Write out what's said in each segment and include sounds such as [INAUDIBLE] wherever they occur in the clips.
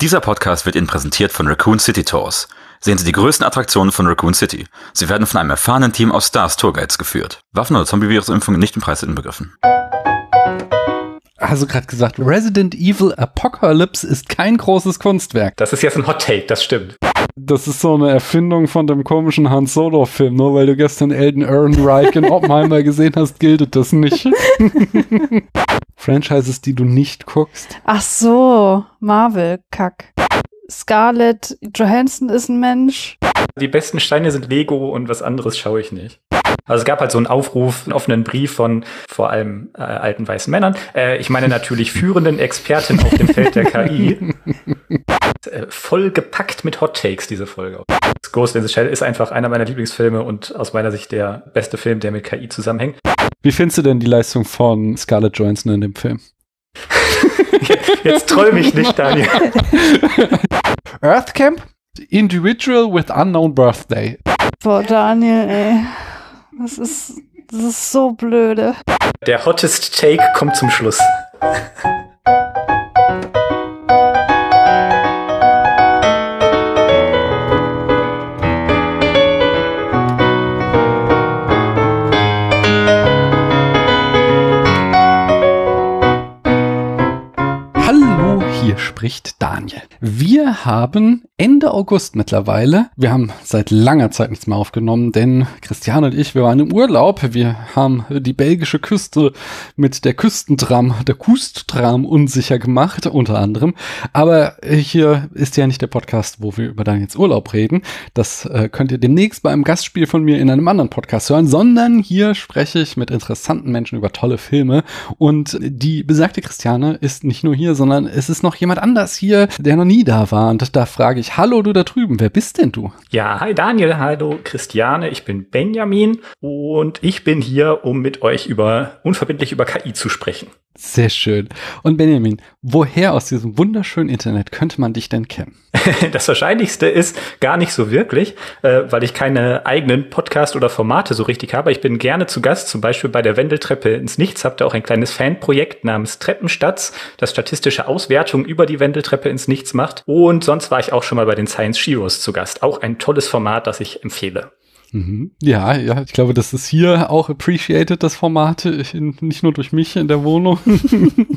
Dieser Podcast wird Ihnen präsentiert von Raccoon City Tours. Sehen Sie die größten Attraktionen von Raccoon City. Sie werden von einem erfahrenen Team aus Stars Tourguides geführt. Waffen- oder Zombie-Virus-Impfungen nicht im Preis inbegriffen. Hast du gerade gesagt, Resident Evil Apocalypse ist kein großes Kunstwerk. Das ist jetzt ein Hot Take, das stimmt. Das ist so eine Erfindung von dem komischen Han Solo-Film. Nur weil du gestern Elden Ehrenreich in Oppenheimer [LAUGHS] gesehen hast, gilt das nicht. [LAUGHS] Franchises, die du nicht guckst. Ach so, Marvel-Kack. Scarlett Johansson ist ein Mensch. Die besten Steine sind Lego und was anderes schaue ich nicht. Also es gab halt so einen Aufruf, einen offenen Brief von vor allem äh, alten weißen Männern. Äh, ich meine natürlich führenden Experten auf dem Feld der KI. [LAUGHS] Äh, voll gepackt mit Hot Takes, diese Folge. Ghost in the Shell ist einfach einer meiner Lieblingsfilme und aus meiner Sicht der beste Film, der mit KI zusammenhängt. Wie findest du denn die Leistung von Scarlett Johansson in dem Film? [LAUGHS] Jetzt träume ich nicht, Daniel. [LAUGHS] Earth Camp? Individual with Unknown Birthday. Boah, Daniel, ey. Das ist, das ist so blöde. Der hottest Take kommt zum Schluss. Hallo, hier spricht Daniel. Wir haben Ende August mittlerweile. Wir haben seit langer Zeit nichts mehr aufgenommen, denn Christian und ich, wir waren im Urlaub. Wir haben die belgische Küste mit der Küstentram, der Kustram unsicher gemacht, unter anderem. Aber hier ist ja nicht der Podcast, wo wir über Daniels Urlaub reden. Das äh, könnt ihr demnächst bei einem Gastspiel von mir in einem anderen Podcast hören, sondern hier spreche ich mit interessanten Menschen über tolle Filme. Und die besagte Christiane ist nicht nur hier, sondern es ist noch jemand anders hier, der noch nie da war. Und da frage ich, hallo du da drüben, wer bist denn du? Ja, hi Daniel, hallo Christiane, ich bin Benjamin und ich bin hier, um mit euch über unverbindlich über KI zu sprechen. Sehr schön. Und Benjamin, woher aus diesem wunderschönen Internet könnte man dich denn kennen? [LAUGHS] Das Wahrscheinlichste ist gar nicht so wirklich, äh, weil ich keine eigenen Podcast oder Formate so richtig habe. Ich bin gerne zu Gast, zum Beispiel bei der Wendeltreppe ins Nichts. Habt ihr auch ein kleines Fanprojekt namens Treppenstadt, das statistische Auswertungen über die Wendeltreppe ins Nichts macht. Und sonst war ich auch schon mal bei den Science Heroes zu Gast. Auch ein tolles Format, das ich empfehle. Mhm. Ja, ja, ich glaube, das ist hier auch appreciated, das Format, ich, nicht nur durch mich in der Wohnung. [LAUGHS]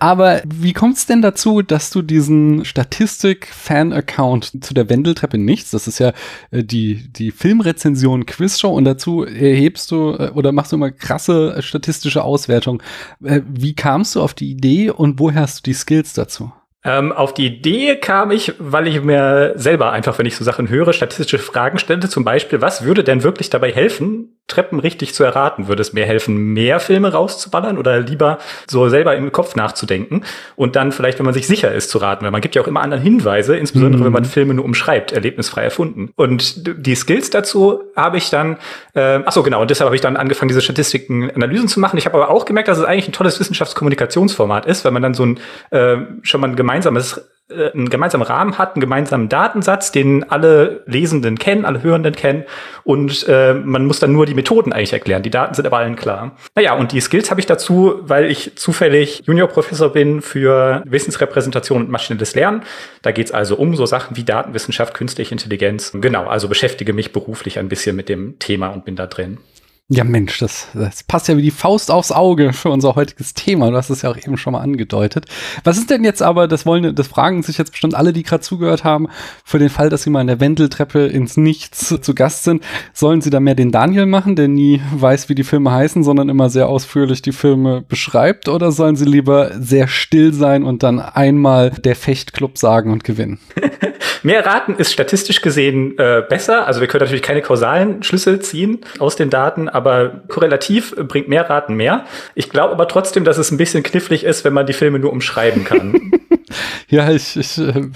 Aber wie kommt es denn dazu, dass du diesen Statistik-Fan-Account zu der Wendeltreppe nichts, das ist ja äh, die, die Filmrezension Quizshow und dazu erhebst du äh, oder machst du immer krasse äh, statistische Auswertungen. Äh, wie kamst du auf die Idee und woher hast du die Skills dazu? Ähm, auf die Idee kam ich, weil ich mir selber einfach, wenn ich so Sachen höre, statistische Fragen stellte. Zum Beispiel, was würde denn wirklich dabei helfen, Treppen richtig zu erraten? Würde es mir helfen, mehr Filme rauszuballern oder lieber so selber im Kopf nachzudenken und dann vielleicht, wenn man sich sicher ist, zu raten? Weil man gibt ja auch immer anderen Hinweise, insbesondere mhm. wenn man Filme nur umschreibt, erlebnisfrei erfunden. Und die Skills dazu habe ich dann, äh, ach so genau, und deshalb habe ich dann angefangen, diese Statistiken, Analysen zu machen. Ich habe aber auch gemerkt, dass es eigentlich ein tolles Wissenschaftskommunikationsformat ist, weil man dann so ein äh, schon mal ein gemeinsames einen gemeinsamen Rahmen hat, einen gemeinsamen Datensatz, den alle Lesenden kennen, alle Hörenden kennen und äh, man muss dann nur die Methoden eigentlich erklären. Die Daten sind aber allen klar. Naja, und die Skills habe ich dazu, weil ich zufällig Juniorprofessor bin für Wissensrepräsentation und maschinelles Lernen. Da geht's also um so Sachen wie Datenwissenschaft, künstliche Intelligenz. Genau, also beschäftige mich beruflich ein bisschen mit dem Thema und bin da drin. Ja, Mensch, das, das passt ja wie die Faust aufs Auge für unser heutiges Thema. Du hast es ja auch eben schon mal angedeutet. Was ist denn jetzt aber, das wollen, das fragen sich jetzt bestimmt alle, die gerade zugehört haben, für den Fall, dass sie mal in der Wendeltreppe ins Nichts zu Gast sind, sollen sie da mehr den Daniel machen, der nie weiß, wie die Filme heißen, sondern immer sehr ausführlich die Filme beschreibt, oder sollen sie lieber sehr still sein und dann einmal der Fechtclub sagen und gewinnen? [LAUGHS] mehr raten ist statistisch gesehen äh, besser. Also wir können natürlich keine kausalen Schlüsse ziehen aus den Daten, aber korrelativ bringt mehr Raten mehr. Ich glaube aber trotzdem, dass es ein bisschen knifflig ist, wenn man die Filme nur umschreiben kann. [LAUGHS] [LAUGHS] ja, ich, ich äh,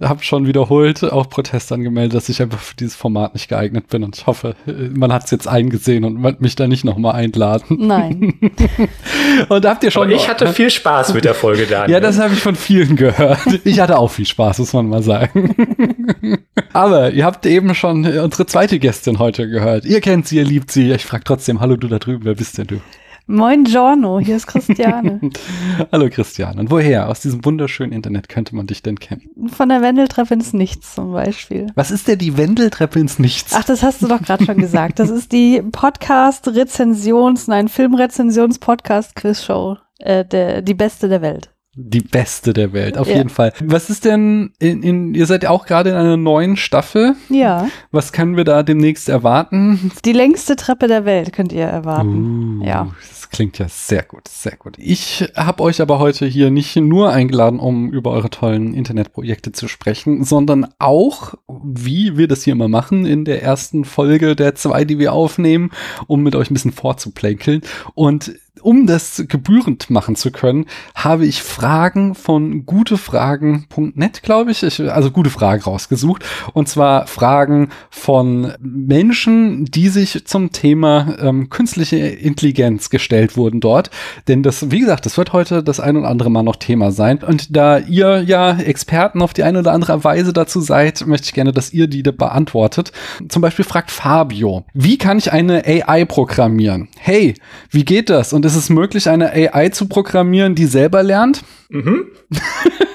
habe schon wiederholt auch Protest angemeldet, dass ich einfach für dieses Format nicht geeignet bin und ich hoffe, man hat es jetzt eingesehen und wird mich da nicht nochmal einladen. Nein. [LAUGHS] und habt ihr schon. Aber ich hatte viel Spaß mit der Folge, [LAUGHS] Daniel. Ja, das habe ich von vielen gehört. Ich hatte auch viel Spaß, muss man mal sagen. Aber ihr habt eben schon unsere zweite Gästin heute gehört. Ihr kennt sie, ihr liebt sie. Ich frage trotzdem, hallo du da drüben, wer bist denn du? Moin Giorno, hier ist Christiane. [LAUGHS] Hallo Christiane. Und woher? Aus diesem wunderschönen Internet könnte man dich denn kennen? Von der Wendeltreppe ins Nichts zum Beispiel. Was ist denn die Wendeltreppe ins Nichts? Ach, das hast du doch gerade schon gesagt. Das ist die Podcast-Rezensions-, nein, Filmrezensions-Podcast-Quiz-Show. Äh, der, die beste der Welt. Die beste der Welt, auf Ja. jeden Fall. Was ist denn, in, in, ihr seid ja auch gerade in einer neuen Staffel. Ja, Was können wir da demnächst erwarten? die längste Treppe der Welt könnt ihr erwarten. Uh, Ja. Klingt ja sehr gut, sehr gut. Ich habe euch aber heute hier nicht nur eingeladen, um über eure tollen Internetprojekte zu sprechen, sondern auch, wie wir das hier immer machen, in der ersten Folge der zwei, die wir aufnehmen, um mit euch ein bisschen vorzuplänkeln. Und um das gebührend machen zu können, habe ich Fragen von gutefragen.net, glaube ich, ich, also gute Fragen rausgesucht. Und zwar Fragen von Menschen, die sich zum Thema ähm, künstliche Intelligenz gestellt wurden dort. Denn das, wie gesagt, das wird heute das ein oder andere Mal noch Thema sein. Und da ihr ja Experten auf die eine oder andere Weise dazu seid, möchte ich gerne, dass ihr die da beantwortet. Zum Beispiel fragt Fabio, wie kann ich eine AI programmieren? Hey, wie geht das? Und ist es möglich, eine AI zu programmieren, die selber lernt? Mhm.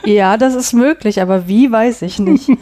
Ja, das ist möglich, aber wie, weiß ich nicht. [LAUGHS]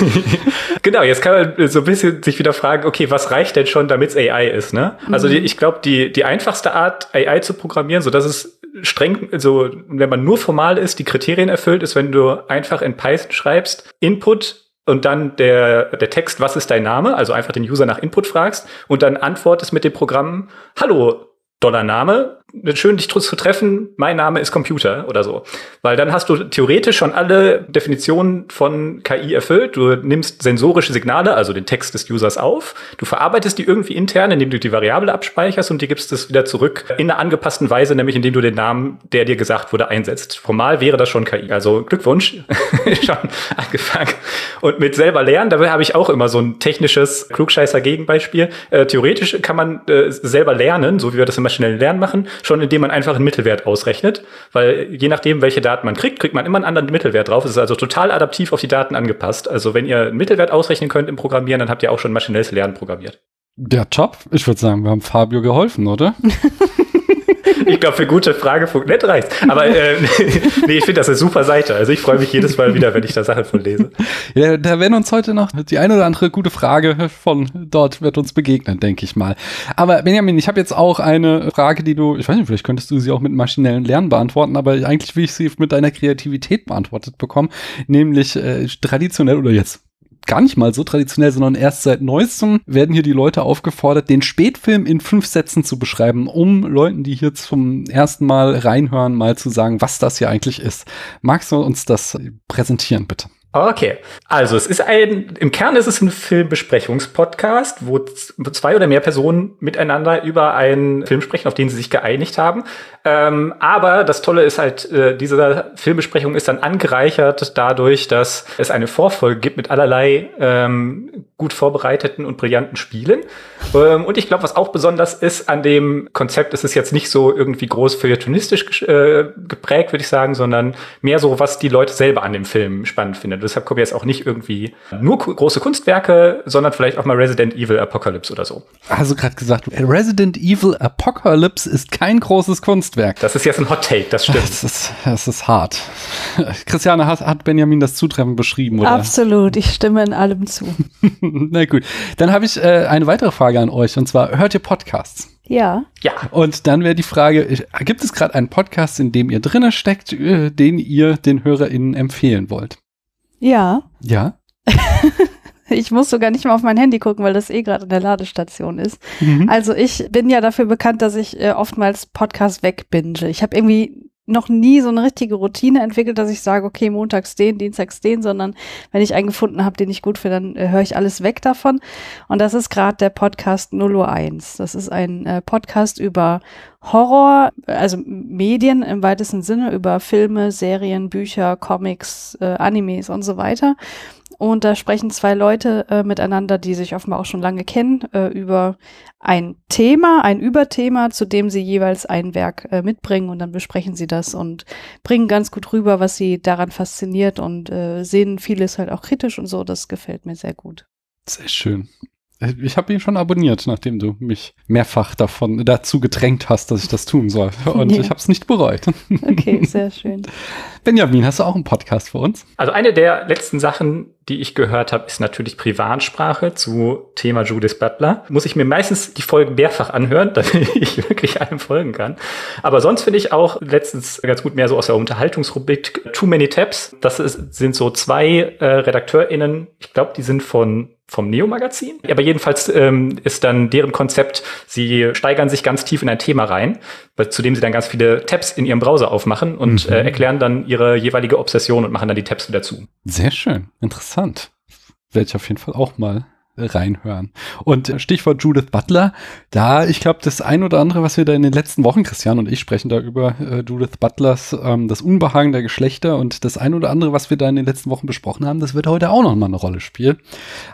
[LAUGHS] Genau, jetzt kann man so ein bisschen sich wieder fragen, okay, was reicht denn schon, damit es AI ist, ne? Also die, ich glaube, die, die einfachste Art, AI zu programmieren, so dass es streng, also wenn man nur formal ist, die Kriterien erfüllt, ist, wenn du einfach in Python schreibst, Input und dann der, der Text, was ist dein Name? Also einfach den User nach Input fragst und dann antwortest mit dem Programm, hallo, Dollar Name, schön dich zu treffen, mein Name ist Computer oder so. Weil dann hast du theoretisch schon alle Definitionen von KI erfüllt. Du nimmst sensorische Signale, also den Text des Users auf, du verarbeitest die irgendwie intern, indem du die Variable abspeicherst und die gibst es wieder zurück in einer angepassten Weise, nämlich indem du den Namen, der dir gesagt wurde, einsetzt. Formal wäre das schon KI. Also Glückwunsch, [LAUGHS] schon angefangen. Und mit selber lernen, dabei habe ich auch immer so ein technisches Klugscheißer-Gegenbeispiel. Äh, theoretisch kann man äh, selber lernen, so wie wir das im maschinellen Lernen machen, schon indem man einfach einen Mittelwert ausrechnet. Weil je nachdem, welche Daten man kriegt, kriegt man immer einen anderen Mittelwert drauf. Es ist also total adaptiv auf die Daten angepasst. Also wenn ihr einen Mittelwert ausrechnen könnt im Programmieren, dann habt ihr auch schon maschinelles Lernen programmiert. Ja, top. Ich würde sagen, wir haben Fabio geholfen, oder? [LAUGHS] Ich glaube, für gute Frage.net reicht's. Aber äh, [LAUGHS] nee, ich finde das eine super Seite. Also ich freue mich jedes Mal wieder, wenn ich da Sachen von lese. Ja, da werden uns heute noch die eine oder andere gute Frage von dort wird uns begegnen, denke ich mal. Aber Benjamin, ich habe jetzt auch eine Frage, die du, ich weiß nicht, vielleicht könntest du sie auch mit maschinellem Lernen beantworten, aber eigentlich will ich sie mit deiner Kreativität beantwortet bekommen, nämlich äh, traditionell oder jetzt gar nicht mal so traditionell, sondern erst seit neuestem werden hier die Leute aufgefordert, den Spätfilm in fünf Sätzen zu beschreiben, um Leuten, die hier zum ersten Mal reinhören, mal zu sagen, was das hier eigentlich ist. Magst du uns das präsentieren, bitte? Okay, also es ist ein, im Kern ist es ein Filmbesprechungspodcast, wo zwei oder mehr Personen miteinander über einen Film sprechen, auf den sie sich geeinigt haben. Ähm, aber das Tolle ist halt, äh, diese Filmbesprechung ist dann angereichert dadurch, dass es eine Vorfolge gibt mit allerlei ähm, gut vorbereiteten und brillanten Spielen. Ähm, und ich glaube, was auch besonders ist an dem Konzept, ist es jetzt nicht so irgendwie groß feuilletonistisch äh, geprägt, würde ich sagen, sondern mehr so, was die Leute selber an dem Film spannend finden. Deshalb kommen jetzt auch nicht irgendwie nur große Kunstwerke, sondern vielleicht auch mal Resident Evil Apocalypse oder so. Also gerade gesagt, Resident Evil Apocalypse ist kein großes Kunstwerk. Das ist jetzt ein Hot Take, das stimmt. Das ist, das ist hart. [LAUGHS] Christiane, hat, hat Benjamin das zutreffend beschrieben, oder? Absolut, ich stimme in allem zu. [LAUGHS] Na gut. Dann habe ich äh, eine weitere Frage an euch, und zwar, hört ihr Podcasts? Ja, Ja, Und dann wäre die Frage, gibt es gerade einen Podcast, in dem ihr drinne steckt, äh, den ihr den HörerInnen empfehlen wollt? Ja. Ja? [LAUGHS] Ich muss sogar nicht mal auf mein Handy gucken, weil das eh gerade in der Ladestation ist. Mhm. Also ich bin ja dafür bekannt, dass ich äh, oftmals Podcasts wegbinge. Ich habe irgendwie noch nie so eine richtige Routine entwickelt, dass ich sage, okay, montags den, dienstags den, sondern wenn ich einen gefunden habe, den ich gut finde, dann äh, höre ich alles weg davon. Und das ist gerade der Podcast 001. Das ist ein äh, Podcast über Horror, also Medien im weitesten Sinne, über Filme, Serien, Bücher, Comics, äh, Animes und so weiter. Und da sprechen zwei Leute äh, miteinander, die sich offenbar auch schon lange kennen, äh, über ein Thema, ein Überthema, zu dem sie jeweils ein Werk äh, mitbringen und dann besprechen sie das und bringen ganz gut rüber, was sie daran fasziniert und äh, sehen vieles halt auch kritisch und so. Das gefällt mir sehr gut. Sehr schön. Ich habe ihn schon abonniert, nachdem du mich mehrfach davon dazu gedrängt hast, dass ich das tun soll. [LAUGHS] Und Ja. ich habe es nicht bereut. Okay, sehr schön. [LAUGHS] Benjamin, hast du auch einen Podcast für uns? Also eine der letzten Sachen, die ich gehört habe, ist natürlich Privatsprache zu Thema Judith Butler. Muss ich mir meistens die Folgen mehrfach anhören, [LAUGHS] damit ich wirklich allem folgen kann. Aber sonst finde ich auch letztens ganz gut mehr so aus der Unterhaltungsrubrik Too Many Tabs. Das ist, sind so zwei äh, RedakteurInnen, ich glaube, die sind von vom Neo-Magazin. Aber jedenfalls ähm, ist dann deren Konzept, sie steigern sich ganz tief in ein Thema rein, zu dem sie dann ganz viele Tabs in ihrem Browser aufmachen und Mhm. äh, erklären dann ihre jeweilige Obsession und machen dann die Tabs wieder zu. Sehr schön, interessant. Werde ich auf jeden Fall auch mal reinhören. Und Stichwort Judith Butler, da, ich glaube, das ein oder andere, was wir da in den letzten Wochen, Christian und ich sprechen da über äh, Judith Butlers, ähm, das Unbehagen der Geschlechter und das ein oder andere, was wir da in den letzten Wochen besprochen haben, das wird heute auch noch mal eine Rolle spielen.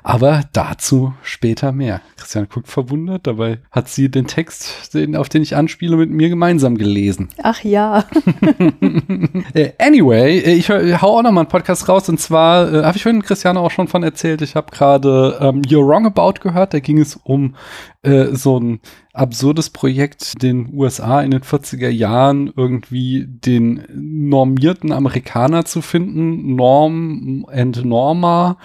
Aber dazu später mehr. Christian guckt verwundert, dabei hat sie den Text, den, auf den ich anspiele, mit mir gemeinsam gelesen. Ach ja. [LAUGHS] Äh, anyway, äh, ich, hau auch noch mal einen Podcast raus und zwar äh, habe ich vorhin Christiane auch schon von erzählt. Ich habe gerade ähm, You're Wrong About gehört. Da ging es um äh, so ein absurdes Projekt den USA in den 40er Jahren irgendwie den normierten Amerikaner zu finden, Norm and Norma.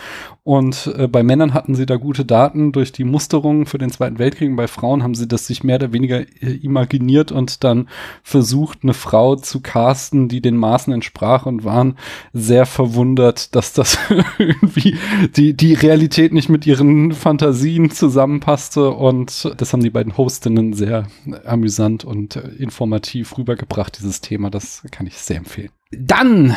Und äh, bei Männern hatten sie da gute Daten durch die Musterung für den Zweiten Weltkrieg. Und bei Frauen haben sie das sich mehr oder weniger äh, imaginiert und dann versucht, eine Frau zu casten, die den Maßen entsprach und waren sehr verwundert, dass das [LAUGHS] irgendwie die, die Realität nicht mit ihren Fantasien zusammenpasste. Und das haben die beiden Hostinnen sehr amüsant und äh, informativ rübergebracht, dieses Thema. Das kann ich sehr empfehlen. Dann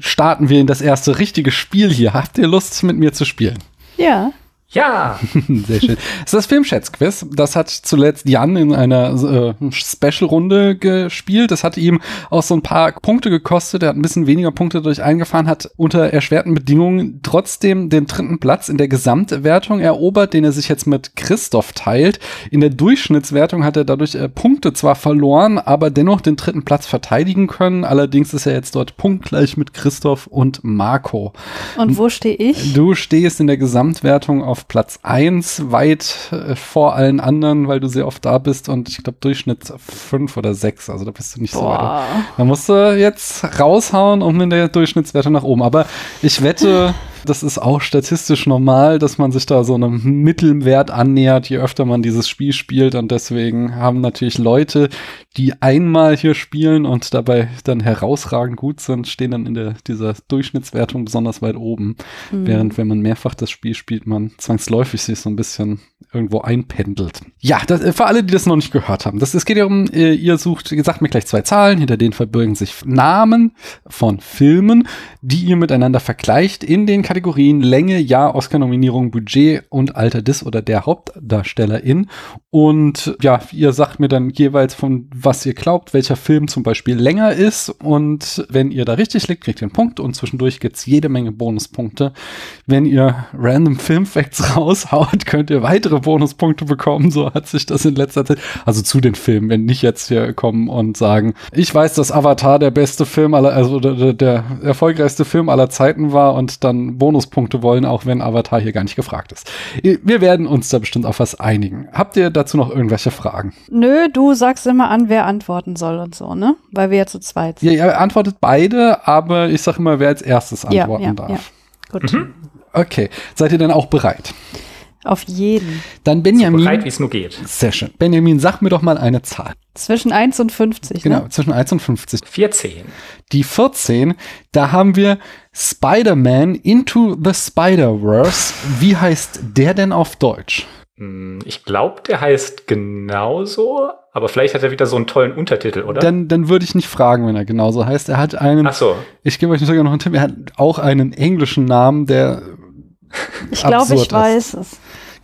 starten wir in das erste richtige Spiel hier. Habt ihr Lust, mit mir zu spielen? Ja. Ja, [LAUGHS] Sehr schön. Das ist das Filmschätzquiz. Das hat zuletzt Jan in einer äh, Special-Runde gespielt. Das hat ihm auch so ein paar Punkte gekostet. Er hat ein bisschen weniger Punkte durch eingefahren, hat unter erschwerten Bedingungen trotzdem den dritten Platz in der Gesamtwertung erobert, den er sich jetzt mit Christoph teilt. In der Durchschnittswertung hat er dadurch äh, Punkte zwar verloren, aber dennoch den dritten Platz verteidigen können. Allerdings ist er jetzt dort punktgleich mit Christoph und Marco. Und wo stehe ich? Du stehst in der Gesamtwertung auf Platz eins weit äh, vor allen anderen, weil du sehr oft da bist und ich glaube Durchschnitt fünf oder sechs, also da bist du nicht so weit. Boah. Da musst du jetzt raushauen, um in der Durchschnittswertung nach oben. Aber ich wette, das ist auch statistisch normal, dass man sich da so einem Mittelwert annähert, je öfter man dieses Spiel spielt. Und deswegen haben natürlich Leute, die einmal hier spielen und dabei dann herausragend gut sind, stehen dann in der, dieser Durchschnittswertung besonders weit oben. Hm. Während wenn man mehrfach das Spiel spielt, man zwangsläufig sich so ein bisschen irgendwo einpendelt. Ja, das, äh, für alle, die das noch nicht gehört haben. Das, es geht ja um, äh, ihr sucht, ihr sagt mir gleich zwei Zahlen, hinter denen verbirgen sich Namen von Filmen, die ihr miteinander vergleicht in den Kategorien Länge, Jahr, Oscar-Nominierung, Budget und Alter des oder der Hauptdarstellerin. Und ja, ihr sagt mir dann jeweils von was ihr glaubt, welcher Film zum Beispiel länger ist. Und wenn ihr da richtig liegt, kriegt ihr einen Punkt und zwischendurch gibt's jede Menge Bonuspunkte. Wenn ihr random Filmfacts [LAUGHS] raushaut, könnt ihr weitere Bonuspunkte bekommen. So hat sich das in letzter Zeit, also zu den Filmen, wenn nicht jetzt hier kommen und sagen, ich weiß, dass Avatar der beste Film aller, also der, der erfolgreichste Film aller Zeiten war und dann Bonuspunkte wollen, auch wenn Avatar hier gar nicht gefragt ist. Wir werden uns da bestimmt auf was einigen. Habt ihr dazu noch irgendwelche Fragen? Nö, du sagst immer an, wer antworten soll und so, ne? Weil wir ja zu zweit sind. Ja, ihr antwortet beide, aber ich sage immer, wer als erstes Ja, antworten ja, darf. ja. Gut. Okay, seid ihr denn auch bereit? Auf jeden. Dann so Benjamin. bereit, wie es nur geht. Sehr schön. Benjamin, sag mir doch mal eine Zahl. Zwischen 1 und 50, Genau, ne? zwischen 1 und 50. 14. Die 14, da haben wir Spider-Man Into the Spider-Verse. Wie heißt der denn auf Deutsch? Hm, Ich glaube, der heißt genauso, aber vielleicht hat er wieder so einen tollen Untertitel, oder? Dann, dann würde ich nicht fragen, wenn er genauso heißt. Er hat einen, Ach so. ich gebe euch sogar noch einen Tipp, er hat auch einen englischen Namen, der Ich glaube, ich ist. weiß es.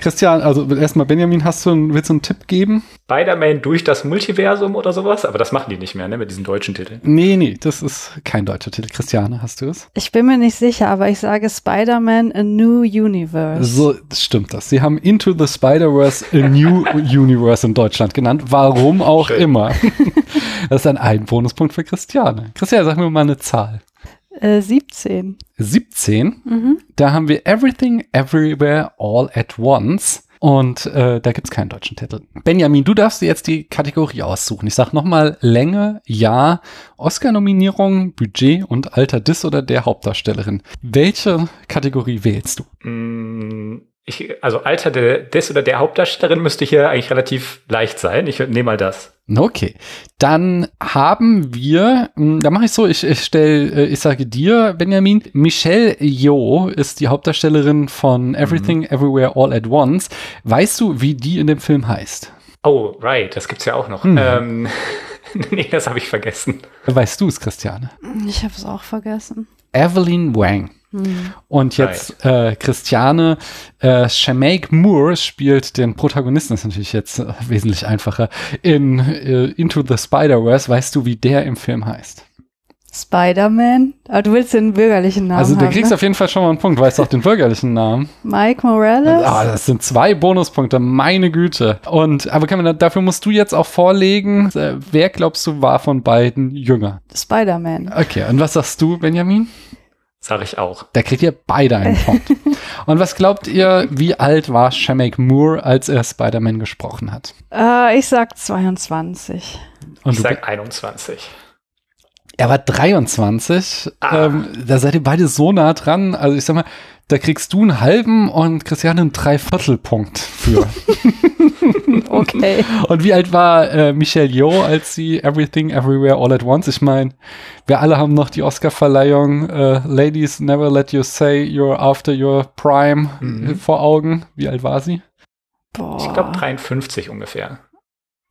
Christian, also erstmal Benjamin, hast du einen, willst du einen Tipp geben? Spider-Man durch das Multiversum oder sowas, aber das machen die nicht mehr, ne, mit diesen deutschen Titeln. Nee, nee, das ist kein deutscher Titel. Christiane, hast du es? Ich bin mir nicht sicher, aber ich sage Spider-Man A New Universe. So stimmt das. Sie haben Into the Spider-Verse a New [LAUGHS] Universe in Deutschland genannt. Warum auch Schön. immer. [LAUGHS] Das ist dann ein Bonuspunkt für Christiane. Christiane, sag mir mal eine Zahl. Äh, 17. 17. Mhm. Da haben wir Everything Everywhere All at Once. Und äh, da gibt's keinen deutschen Titel. Benjamin, du darfst dir jetzt die Kategorie aussuchen. Ich sag nochmal Länge, Jahr, Oscar-Nominierung, Budget und Alter des oder der Hauptdarstellerin. Welche Kategorie wählst du? Mm, Ich, also Alter der, des oder der Hauptdarstellerin müsste hier eigentlich relativ leicht sein. Ich nehme mal das. Okay, dann haben wir, mh, da mache ich so, ich, ich stell, äh, ich sage dir, Benjamin, Michelle Yeoh ist die Hauptdarstellerin von Everything Everywhere All at Once. Weißt du, wie die in dem Film heißt? Oh, right, das gibt's ja auch noch. Mhm. Ähm, [LAUGHS] nee, das habe ich vergessen. Weißt du es, Christiane? Ich habe es auch vergessen. Evelyn Wang. Hm. Und jetzt äh, Christiane äh, Shemaik Moore spielt den Protagonisten, das ist natürlich jetzt äh, wesentlich einfacher, in äh, Into the Spider-Verse. Weißt du, wie der im Film heißt? Spider-Man? Aber du willst den bürgerlichen Namen also du haben, kriegst ne? auf jeden Fall schon mal einen Punkt, weißt auch den bürgerlichen Namen. Mike Morales? Ah, das sind zwei Bonuspunkte, meine Güte. Und aber kann man, dafür musst du jetzt auch vorlegen, äh, wer glaubst du war von beiden jünger? Spider-Man. Okay, und was sagst du, Benjamin? Sag ich auch. Da kriegt ihr beide einen Punkt. [LAUGHS] Und was glaubt ihr, wie alt war Shamek Moore, als er Spider-Man gesprochen hat? Äh, ich sag 22. Und ich sag 21. er war 23. Ah. Ähm, da seid ihr beide so nah dran. Also ich sag mal, da kriegst du einen halben und Christiane einen Dreiviertelpunkt für. [LAUGHS] Okay. und wie alt war äh, Michelle Yeoh, als sie Everything Everywhere All at Once? Ich meine, wir alle haben noch die Oscar-Verleihung äh, Ladies Never Let You Say You're After Your Prime Mhm. äh, vor Augen. Wie alt war sie? Boah. Ich glaube 53 ungefähr.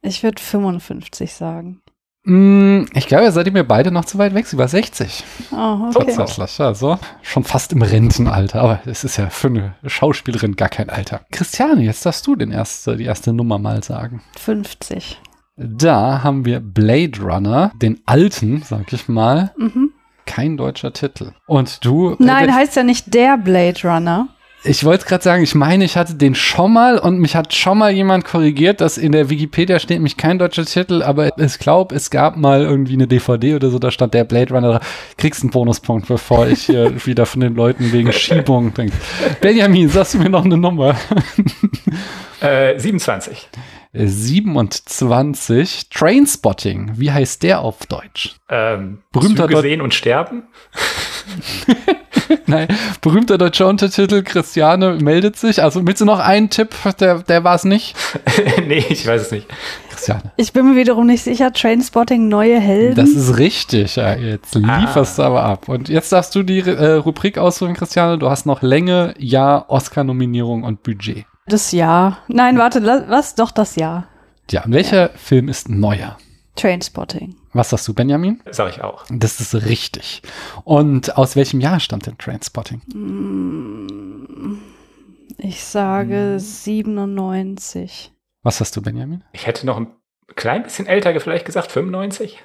Ich würde 55 sagen. Mm, ich glaube, seid ihr mir beide noch zu weit weg. Sie war 60. Oh, okay. Tatsächlich, also schon fast im Rentenalter. Aber es ist ja für eine Schauspielerin gar kein Alter. Christiane, jetzt darfst du den erste, die erste Nummer mal sagen. 50. Da haben wir Blade Runner, den alten, sag ich mal. Mhm. Kein deutscher Titel. Und du? Nein, äh, heißt ja nicht der Blade Runner. Ich wollte gerade sagen, ich meine, ich hatte den schon mal und mich hat schon mal jemand korrigiert, dass in der Wikipedia steht nämlich kein deutscher Titel, aber ich glaube, es gab mal irgendwie eine DVD oder so, da stand der Blade Runner. Kriegst einen Bonuspunkt, bevor ich hier [LAUGHS] wieder von den Leuten wegen Schiebung denke. Benjamin, sagst du mir noch eine Nummer? [LAUGHS] Äh, 27. 27. Trainspotting. Wie heißt der auf Deutsch? Ähm, Berühmter Züge sehen und sterben. [LAUGHS] [LAUGHS] Nein, berühmter deutscher Untertitel. Christiane meldet sich. Also willst du noch einen Tipp? Der, der war es nicht. [LAUGHS] nee, ich weiß es nicht. Christiane. Ich bin mir wiederum nicht sicher. Trainspotting, neue Helden. Das ist richtig. Ja, jetzt lieferst du aber ab. Und jetzt darfst du die äh, Rubrik aussuchen, Christiane. Du hast noch Länge, Jahr, Oscar-Nominierung und Budget. das Jahr. Nein, warte, was? Doch das Jahr. Ja, und welcher Film ist neuer? Trainspotting. Was sagst du, Benjamin? Sag ich auch. Das ist richtig. Und aus welchem Jahr stammt denn Trainspotting? Mm, Ich sage 97. Was hast du, Benjamin? Ich hätte noch ein klein bisschen älter vielleicht gesagt, 95.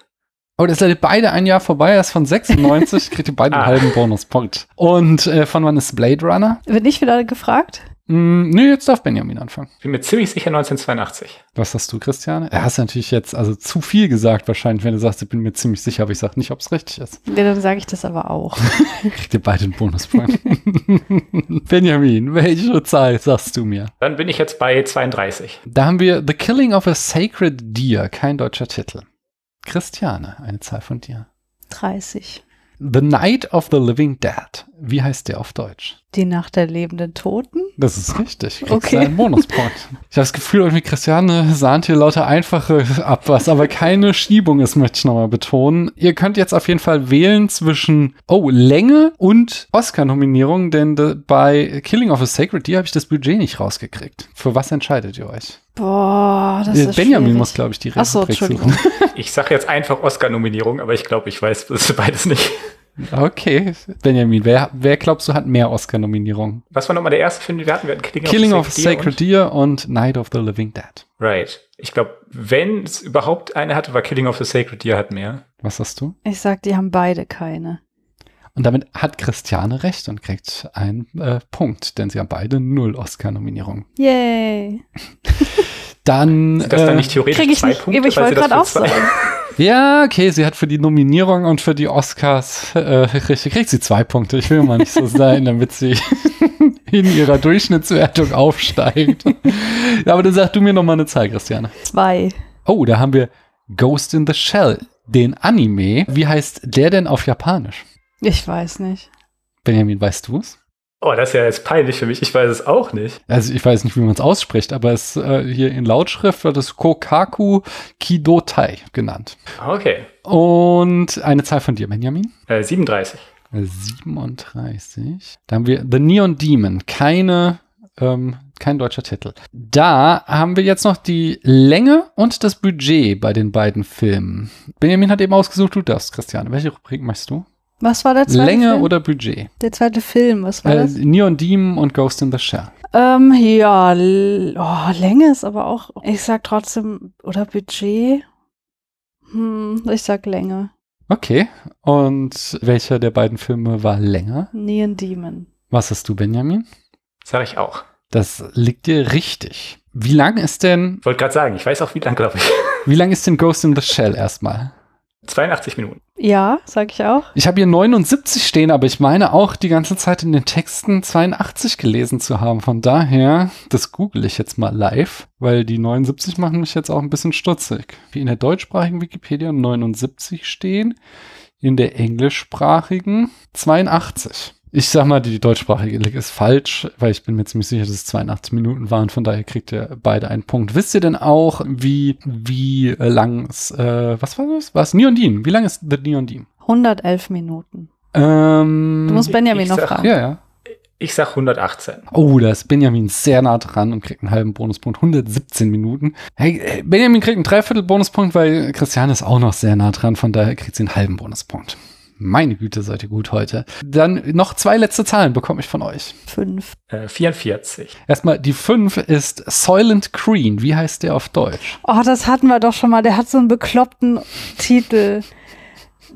Oh, das seid ihr beide ein Jahr vorbei. Er ist von 96, [LAUGHS] kriegt ihr beide einen Ah. halben Bonuspunkt. Und äh, von wann ist Blade Runner? Wird nicht wieder gefragt? Mm, nö, jetzt darf Benjamin anfangen. Bin mir ziemlich sicher 1982. Was hast du, Christiane? Er hast natürlich jetzt also zu viel gesagt wahrscheinlich, wenn du sagst, ich bin mir ziemlich sicher, aber ich sag nicht, ob es richtig ist. Ja, dann sage ich das aber auch. [LAUGHS] Kriegt ihr beide einen Bonuspunkt. [LAUGHS] Benjamin, welche Zahl sagst du mir? Dann bin ich jetzt bei 32. Da haben wir The Killing of a Sacred Deer, kein deutscher Titel. Christiane, eine Zahl von dir. 30. The Night of the Living Dead. Wie heißt der auf Deutsch? Die Nacht der lebenden Toten? Das ist richtig. Kriegst Okay. einen Bonuspunkt. Ich habe das Gefühl, irgendwie Christiane sahnt hier lauter einfache ab, was aber keine Schiebung ist, möchte ich nochmal betonen. Ihr könnt jetzt auf jeden Fall wählen zwischen, oh, Länge und Oscar-Nominierung, denn de, bei Killing of a Sacred Deer habe ich das Budget nicht rausgekriegt. Für was entscheidet ihr euch? Boah, das Äh, ist Benjamin muss, glaube ich, die Ach so, Rubrik Entschuldigung. suchen. [LAUGHS] [LAUGHS] Ich sage jetzt einfach Oscar-Nominierung, aber ich glaube, ich weiß [LAUGHS] beides nicht. Okay, Benjamin, wer, wer glaubst du hat mehr Oscar-Nominierungen? Was war nochmal der erste Film, den wir hatten? Wir hatten Killing, Killing of of Sacred Deer und Night of the Living Dead. Right. Ich glaube, wenn es überhaupt eine hatte, war Killing of the Sacred Deer hat mehr. Was hast du? Ich sag, die haben beide keine. Und damit hat Christiane recht und kriegt einen äh, Punkt, denn sie haben beide null Oscar-Nominierungen. Yay. Dann, Sind das dann äh, nicht theoretisch zwei nicht. Punkte? ich wollte das gerade auch sagen. Ja, okay, sie hat für die Nominierung und für die Oscars äh, richtig, kriegt sie zwei Punkte. Ich will mal nicht so sein, damit sie [LAUGHS] in ihrer Durchschnittswertung aufsteigt. Aber dann sag du mir noch mal eine Zahl, Christiane. Zwei. Oh, da haben wir Ghost in the Shell, den Anime. Wie heißt der denn auf Japanisch? Ich weiß nicht. Benjamin, weißt du es? Oh, das ist ja jetzt peinlich für mich. Ich weiß es auch nicht. Also ich weiß nicht, wie man es ausspricht, aber es äh, hier in Lautschrift wird es Kokaku Kidotai genannt. Okay. Und eine Zahl von dir, Benjamin? Äh, 37. 37. Da haben wir The Neon Demon. Keine, ähm, kein deutscher Titel. Da haben wir jetzt noch die Länge und das Budget bei den beiden Filmen. Benjamin hat eben ausgesucht, du darfst, Christiane. Welche Rubrik möchtest du? Was war der zweite Länge Film? oder Budget? Der zweite Film, was war Äh, das? Neon Demon und Ghost in the Shell. Ähm, ja, oh, Länge ist aber auch, ich sag trotzdem, oder Budget? Hm, ich sag Länge. Okay. Und welcher der beiden Filme war länger? Neon Demon. Was hast du, Benjamin? Sag ich auch. Das liegt dir richtig. Wie lang ist denn, Wollte gerade sagen, ich weiß auch wie lang, glaube ich. wie lang ist denn Ghost in the Shell erstmal? 82 Minuten. Ja, sag ich auch. Ich habe hier 79 stehen, aber ich meine auch die ganze Zeit in den Texten 82 gelesen zu haben. Von daher, das google ich jetzt mal live, weil die 79 machen mich jetzt auch ein bisschen stutzig. Wie in der deutschsprachigen Wikipedia 79 stehen, in der englischsprachigen 82. Ich sag mal, die deutschsprachige ist falsch, weil ich bin mir ziemlich sicher, dass es 82 Minuten waren. Von daher kriegt ihr beide einen Punkt. Wisst ihr denn auch, wie, wie lang es, äh, was war das? Was? Neon Dean. Wie lang ist The Neon Dean? 111 Minuten. Ähm, Du musst Benjamin ich noch sag- fragen. ja, ja. Ich sag 118. Oh, da ist Benjamin sehr nah dran und kriegt einen halben Bonuspunkt. 117 Minuten. Hey, äh, Benjamin kriegt einen Dreiviertel Bonuspunkt, weil Christian ist auch noch sehr nah dran. Von daher kriegt sie einen halben Bonuspunkt. Meine Güte, seid ihr gut heute. Dann noch zwei letzte Zahlen bekomme ich von euch. Fünf. Äh, 44. Erstmal, die 5 ist Soylent Green. Wie heißt der auf Deutsch? Oh, das hatten wir doch schon mal. Der hat so einen bekloppten Titel.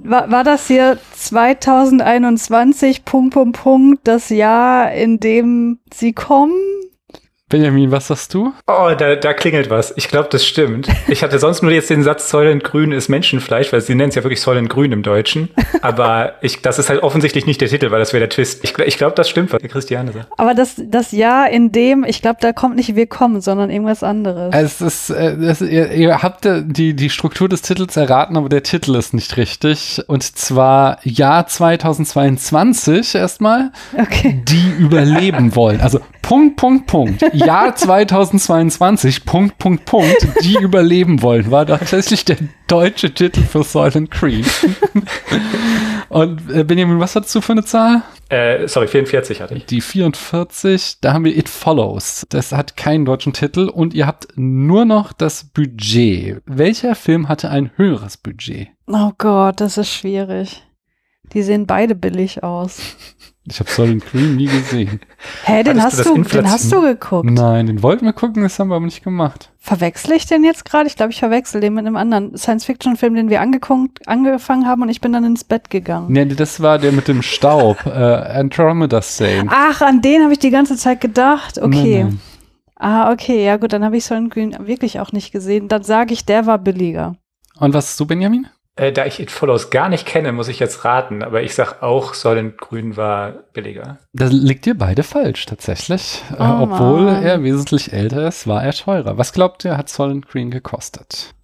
War, war das hier 2021, Punkt, Punkt, Punkt, das Jahr, in dem sie kommen? Benjamin, was sagst du? Oh, da, da klingelt was. Ich glaube, das stimmt. Ich hatte sonst nur jetzt den Satz, Säulend Grün ist Menschenfleisch, weil sie nennen es ja wirklich Säulend Grün im Deutschen. Aber ich, das ist halt offensichtlich nicht der Titel, weil das wäre der Twist. Ich, ich glaube, das stimmt, was der Christiane sagt. Aber das, das Jahr, in dem, ich glaube, da kommt nicht Willkommen, sondern irgendwas anderes. Es ist, äh, es, ihr, ihr habt äh, die, die Struktur des Titels erraten, aber der Titel ist nicht richtig. Und zwar Jahr 2022 erstmal. Okay. die überleben wollen. Also Punkt, Punkt, Punkt. [LAUGHS] Jahr 2022, Punkt, Punkt, Punkt, die [LAUGHS] überleben wollen, war tatsächlich der deutsche Titel für Soylent Green. [LAUGHS] Und äh, Benjamin, was hattest du für eine Zahl? Äh, sorry, 44 hatte ich. Die 44, da haben wir It Follows. Das hat keinen deutschen Titel und ihr habt nur noch das Budget. Welcher Film hatte ein höheres Budget? Oh Gott, das ist schwierig. Die sehen beide billig aus. [LAUGHS] Ich habe Soylent Green nie gesehen. [LAUGHS] Hä, den Hattest hast du den hast du geguckt. Nein, den wollten wir gucken, das haben wir aber nicht gemacht. Verwechsel ich den jetzt gerade? Ich glaube, ich verwechsel den mit einem anderen Science-Fiction-Film, den wir angeguckt, angefangen haben und ich bin dann ins Bett gegangen. Nee, das war der mit dem Staub. [LAUGHS] äh, Andromeda Sane. Ach, an den habe ich die ganze Zeit gedacht. Okay. Nein, nein. Ah, okay, ja gut, dann habe ich Silent Green wirklich auch nicht gesehen. Dann sage ich, der war billiger. Und was hast du, Benjamin? Äh, da ich It Follows gar nicht kenne, muss ich jetzt raten. Aber ich sag auch, Säulend Grün war billiger. Da liegt ihr beide falsch, tatsächlich. Äh, Oh, obwohl Mann. er wesentlich älter ist, war er teurer. Was glaubt ihr, hat Solent Green gekostet?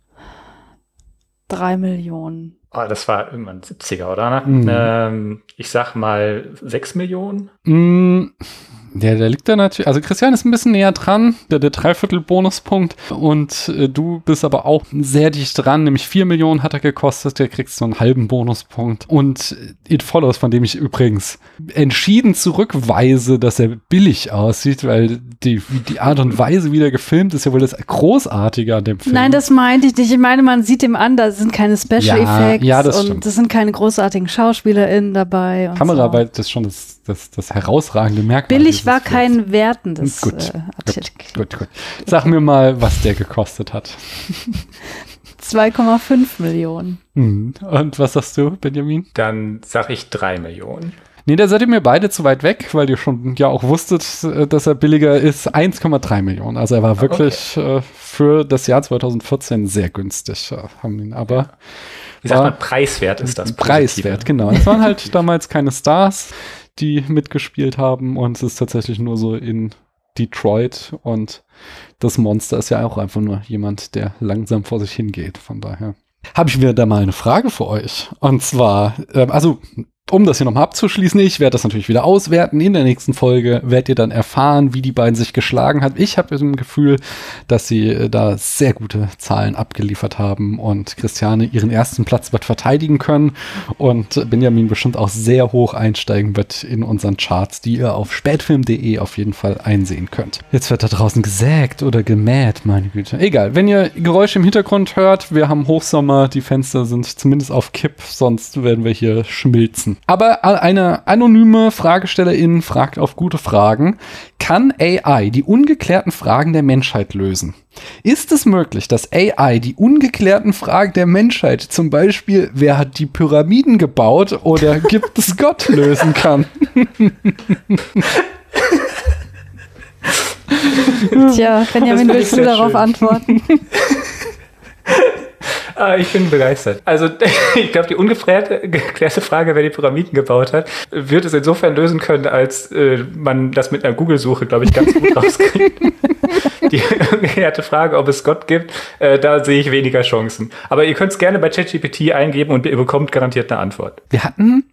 Drei Millionen. Oh, das war irgendwann 70er, oder? Ne? Mhm. Ähm, ich sag mal 6 Millionen. Mm, ja, der liegt da natürlich. Also Christian ist ein bisschen näher dran, der, der Dreiviertel-Bonuspunkt. Und äh, du bist aber auch sehr dicht dran, nämlich 4 Millionen hat er gekostet, der kriegst so einen halben Bonuspunkt. Und äh, It Follows, von dem ich übrigens entschieden zurückweise, dass er billig aussieht, weil die, die Art und Weise, wie der gefilmt ist, ja wohl das Großartige an dem Film. Nein, das meinte ich nicht. Ich meine, man sieht ihm an, da sind keine Special Ja, Effects ja, das und stimmt. es sind keine großartigen SchauspielerInnen dabei. Kameraarbeit ist schon das, das, das herausragende Merkmal. Billig war Films. kein wertendes Gut, äh, Artikel. Gut, gut. Sag mir mal, was der gekostet hat. [LAUGHS] 2,5 Millionen. Hm. Und was sagst du, Benjamin? Dann sag ich 3 Millionen. Nee, da seid ihr mir beide zu weit weg, weil ihr schon ja auch wusstet, äh, dass er billiger ist. 1,3 Millionen. Also er war wirklich äh, für das Jahr 2014 sehr günstig. Äh, haben ihn aber Wie sagt man, preiswert ist das. preiswert, genau. Es waren halt [LAUGHS] damals keine Stars. Die mitgespielt haben und es ist tatsächlich nur so in Detroit und das Monster ist ja auch einfach nur jemand, der langsam vor sich hingeht. Von daher habe ich wieder da mal eine Frage für euch. Und zwar, äh, also um das hier nochmal abzuschließen, ich werde das natürlich wieder auswerten. In der nächsten Folge werdet ihr dann erfahren, wie die beiden sich geschlagen hat. Ich habe das Gefühl, dass sie äh, da sehr gute Zahlen abgeliefert haben und Christiane ihren ersten Platz wird verteidigen können und Benjamin bestimmt auch sehr hoch einsteigen wird in unseren Charts, die ihr auf spätfilm.de auf jeden Fall einsehen könnt. Jetzt wird da draußen gesägt oder gemäht, meine Güte. Egal, wenn ihr Geräusche im Hintergrund hört, wir haben Hochsommer, die Fenster sind zumindest auf Kipp, sonst werden wir hier schmilzen. Aber eine anonyme Fragestellerin fragt auf gute Fragen, kann AI die ungeklärten Fragen der Menschheit lösen? Ist es möglich, dass AI die ungeklärten Fragen der Menschheit, zum Beispiel, wer hat die Pyramiden gebaut oder [LAUGHS] gibt es Gott, lösen kann? Tja, Benjamin, willst du darauf schön. antworten? [LAUGHS] Ah, ich bin begeistert. Also [LAUGHS] ich glaube, die ungeklärte [LAUGHS] Frage, wer die Pyramiden gebaut hat, wird es insofern lösen können, als äh, man das mit einer Google-Suche, glaube ich, ganz gut [LAUGHS] rauskriegt. die ungeklärte Frage, ob es Gott gibt, äh, da sehe ich weniger Chancen. Aber ihr könnt es gerne bei ChatGPT eingeben und ihr bekommt garantiert eine Antwort. Wir hatten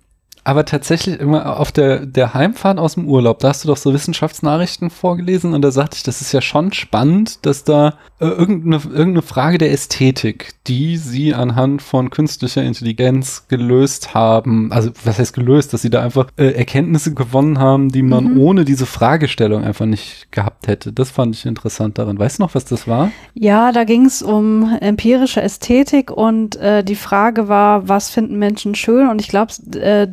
aber tatsächlich immer auf der, der Heimfahrt aus dem Urlaub, da hast du doch so Wissenschaftsnachrichten vorgelesen und da sagte ich, das ist ja schon spannend, dass da äh, irgendeine, irgendeine Frage der Ästhetik, die sie anhand von künstlicher Intelligenz gelöst haben, also was heißt gelöst, dass sie da einfach äh, Erkenntnisse gewonnen haben, die man mhm. ohne diese Fragestellung einfach nicht gehabt hätte. Das fand ich interessant daran. Weißt du noch, was das war? Ja, da ging es um empirische Ästhetik und äh, die Frage war, was finden Menschen schön? Und ich glaube, äh,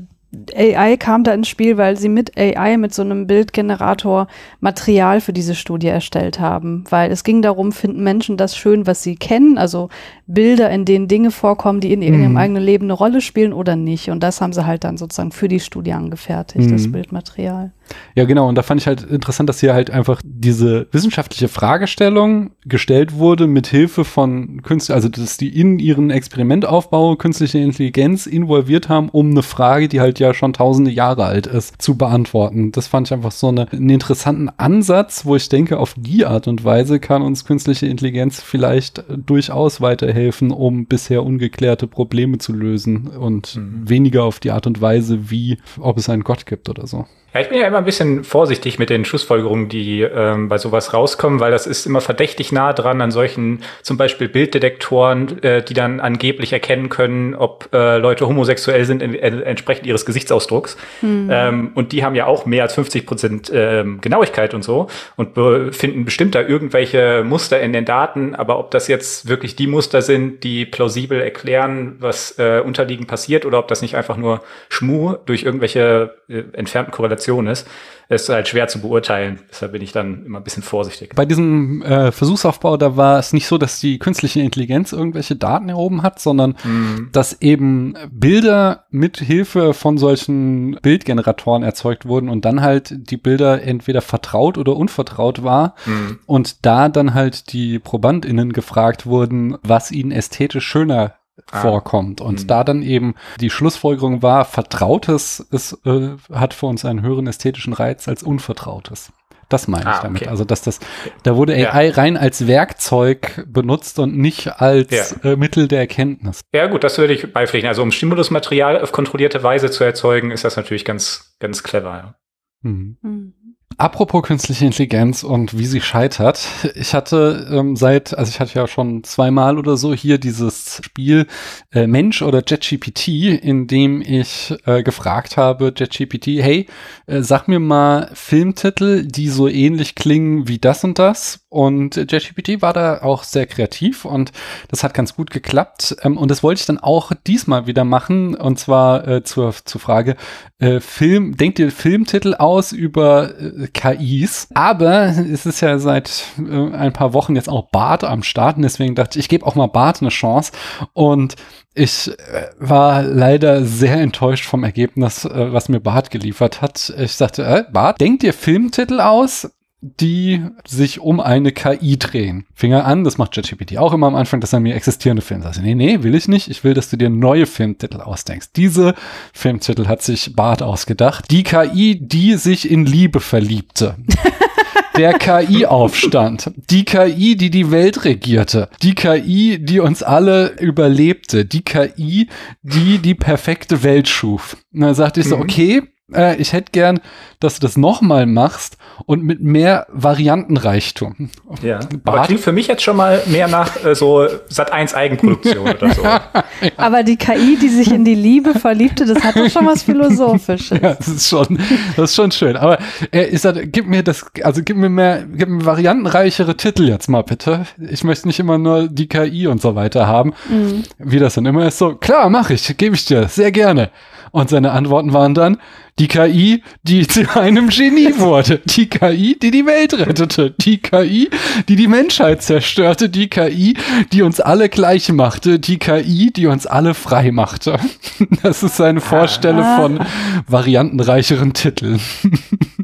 AI kam da ins Spiel, weil sie mit AI, mit so einem Bildgenerator Material für diese Studie erstellt haben. Weil es ging darum, finden Menschen das schön, was sie kennen, also Bilder, in denen Dinge vorkommen, die in ihrem mhm. eigenen Leben eine Rolle spielen oder nicht. Und das haben sie halt dann sozusagen für die Studie angefertigt, mhm. das Bildmaterial. Ja, genau. Und da fand ich halt interessant, dass hier halt einfach diese wissenschaftliche Fragestellung gestellt wurde mit Hilfe von Künstlern, also dass die in ihren Experimentaufbau künstliche Intelligenz involviert haben, um eine Frage, die halt ja schon tausende Jahre alt ist, zu beantworten. Das fand ich einfach so eine, einen interessanten Ansatz, wo ich denke, auf die Art und Weise kann uns künstliche Intelligenz vielleicht durchaus weiterhelfen, um bisher ungeklärte Probleme zu lösen und mhm. weniger auf die Art und Weise, wie ob es einen Gott gibt oder so. Ja, ich bin ja immer ein bisschen vorsichtig mit den Schlussfolgerungen, die ähm, bei sowas rauskommen, weil das ist immer verdächtig nah dran an solchen zum Beispiel Bilddetektoren, äh, die dann angeblich erkennen können, ob äh, Leute homosexuell sind in, in, entsprechend ihres Gesichtsausdrucks. Mhm. Ähm, und die haben ja auch mehr als 50 Prozent ähm, Genauigkeit und so und finden bestimmt da irgendwelche Muster in den Daten. Aber ob das jetzt wirklich die Muster sind, die plausibel erklären, was äh, unterliegend passiert, oder ob das nicht einfach nur Schmu durch irgendwelche äh, entfernten Korrelationen Interpretation ist, ist halt schwer zu beurteilen. Deshalb bin ich dann immer ein bisschen vorsichtig. Bei diesem äh, Versuchsaufbau, da war es nicht so, dass die künstliche Intelligenz irgendwelche Daten erhoben hat, sondern mhm. dass eben Bilder mit Hilfe von solchen Bildgeneratoren erzeugt wurden und dann halt die Bilder entweder vertraut oder unvertraut war mhm. und da dann halt die ProbandInnen gefragt wurden, was ihnen ästhetisch schöner. Vorkommt. Und mhm. da dann eben die Schlussfolgerung war, Vertrautes ist, äh, hat für uns einen höheren ästhetischen Reiz als Unvertrautes. Das meine ah, ich damit. Okay. Also, dass das, da wurde AI ja. rein als Werkzeug benutzt und nicht als ja. äh, Mittel der Erkenntnis. Ja, gut, das würde ich beipflichten. Also, um Stimulusmaterial auf kontrollierte Weise zu erzeugen, ist das natürlich ganz, ganz clever. Ja. Mhm. Mhm. Apropos künstliche Intelligenz und wie sie scheitert. Ich hatte ähm, seit, also ich hatte ja schon zweimal oder so hier dieses Spiel äh, Mensch oder JetGPT, in dem ich äh, gefragt habe, JetGPT, hey, äh, sag mir mal Filmtitel, die so ähnlich klingen wie das und das. Und JetGPT war da auch sehr kreativ und das hat ganz gut geklappt. Ähm, und das wollte ich dann auch diesmal wieder machen. Und zwar äh, zur, zur Frage, äh, Film, denkt ihr Filmtitel aus über äh, KIs? Aber es ist ja seit äh, ein paar Wochen jetzt auch Bart am Start. Und deswegen dachte ich, ich gebe auch mal Bart eine Chance. Und ich äh, war leider sehr enttäuscht vom Ergebnis, äh, was mir Bart geliefert hat. Ich sagte, äh, Bart, denkt ihr Filmtitel aus? Die sich um eine KI drehen. Finger an, das macht ChatGPT auch immer am Anfang, dass er mir existierende Filme sagt. Nee, nee, will ich nicht. Ich will, dass du dir neue Filmtitel ausdenkst. Diese Filmtitel hat sich Bart ausgedacht. Die KI, die sich in Liebe verliebte. [LAUGHS] Der KI-Aufstand. Die KI, die die Welt regierte. Die KI, die uns alle überlebte. Die KI, die die perfekte Welt schuf. Und dann sagte ich so, Mhm. okay, äh, ich hätte gern, dass du das nochmal machst und mit mehr Variantenreichtum. Ja. Aber Bart? klingt für mich jetzt schon mal mehr nach äh, so Sat 1 Eigenproduktion oder so. [LAUGHS] Aber die KI, die sich in die Liebe verliebte, das hat doch schon was Philosophisches. Ja, das ist schon, das ist schon schön. Aber äh, ich sag, gib mir das, also gib mir mehr, gib mir variantenreichere Titel jetzt mal bitte. Ich möchte nicht immer nur die KI und so weiter haben. Mhm. Wie das dann immer ist, so, klar, mach ich, gebe ich dir, sehr gerne. Und seine Antworten waren dann, die KI, die [LAUGHS] zu einem Genie wurde. Die KI, die die Welt rettete. Die KI, die die Menschheit zerstörte. Die KI, die uns alle gleich machte. Die KI, die uns alle frei machte. [LAUGHS] Das ist seine Vorstellung Ah. von variantenreicheren Titeln.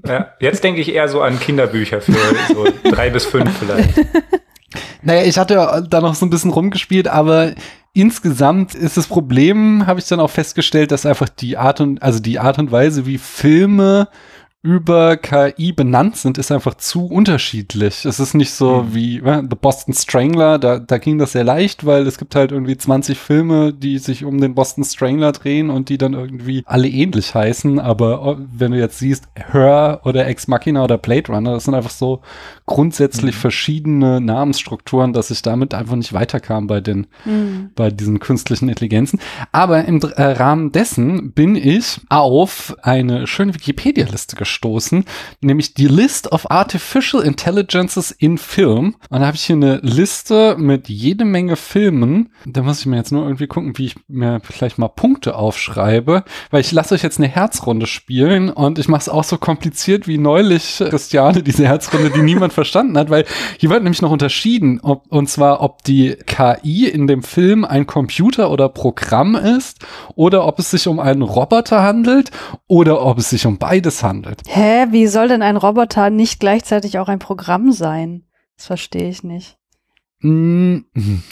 Ja. Jetzt denke ich eher so an Kinderbücher für so drei bis fünf vielleicht. [LAUGHS] Naja, ich hatte da noch so ein bisschen rumgespielt, aber insgesamt ist das Problem, habe ich dann auch festgestellt, dass einfach die Art und, also die Art und Weise, wie Filme über KI benannt sind, ist einfach zu unterschiedlich. Es ist nicht so Mhm. wie äh, The Boston Strangler, da, da ging das sehr leicht, weil es gibt halt irgendwie 20 Filme, die sich um den Boston Strangler drehen und die dann irgendwie alle ähnlich heißen. Aber oh, wenn du jetzt siehst, Her oder Ex Machina oder Blade Runner, das sind einfach so grundsätzlich Mhm. verschiedene Namensstrukturen, dass ich damit einfach nicht weiterkam bei den Mhm. bei diesen künstlichen Intelligenzen. Aber im äh, Rahmen dessen bin ich auf eine schöne Wikipedia-Liste gestoßen, nämlich die List of Artificial Intelligences in Film. Und da habe ich hier eine Liste mit jede Menge Filmen. Da muss ich mir jetzt nur irgendwie gucken, wie ich mir vielleicht mal Punkte aufschreibe, weil ich lasse euch jetzt eine Herzrunde spielen und ich mache es auch so kompliziert wie neulich Christiane, diese Herzrunde, die niemand [LAUGHS] verstanden hat, weil hier wird nämlich noch unterschieden, ob, und zwar, ob die KI in dem Film ein Computer oder Programm ist oder ob es sich um einen Roboter handelt oder ob es sich um beides handelt. Hä, wie soll denn ein Roboter nicht gleichzeitig auch ein Programm sein? Das verstehe ich nicht. Mm,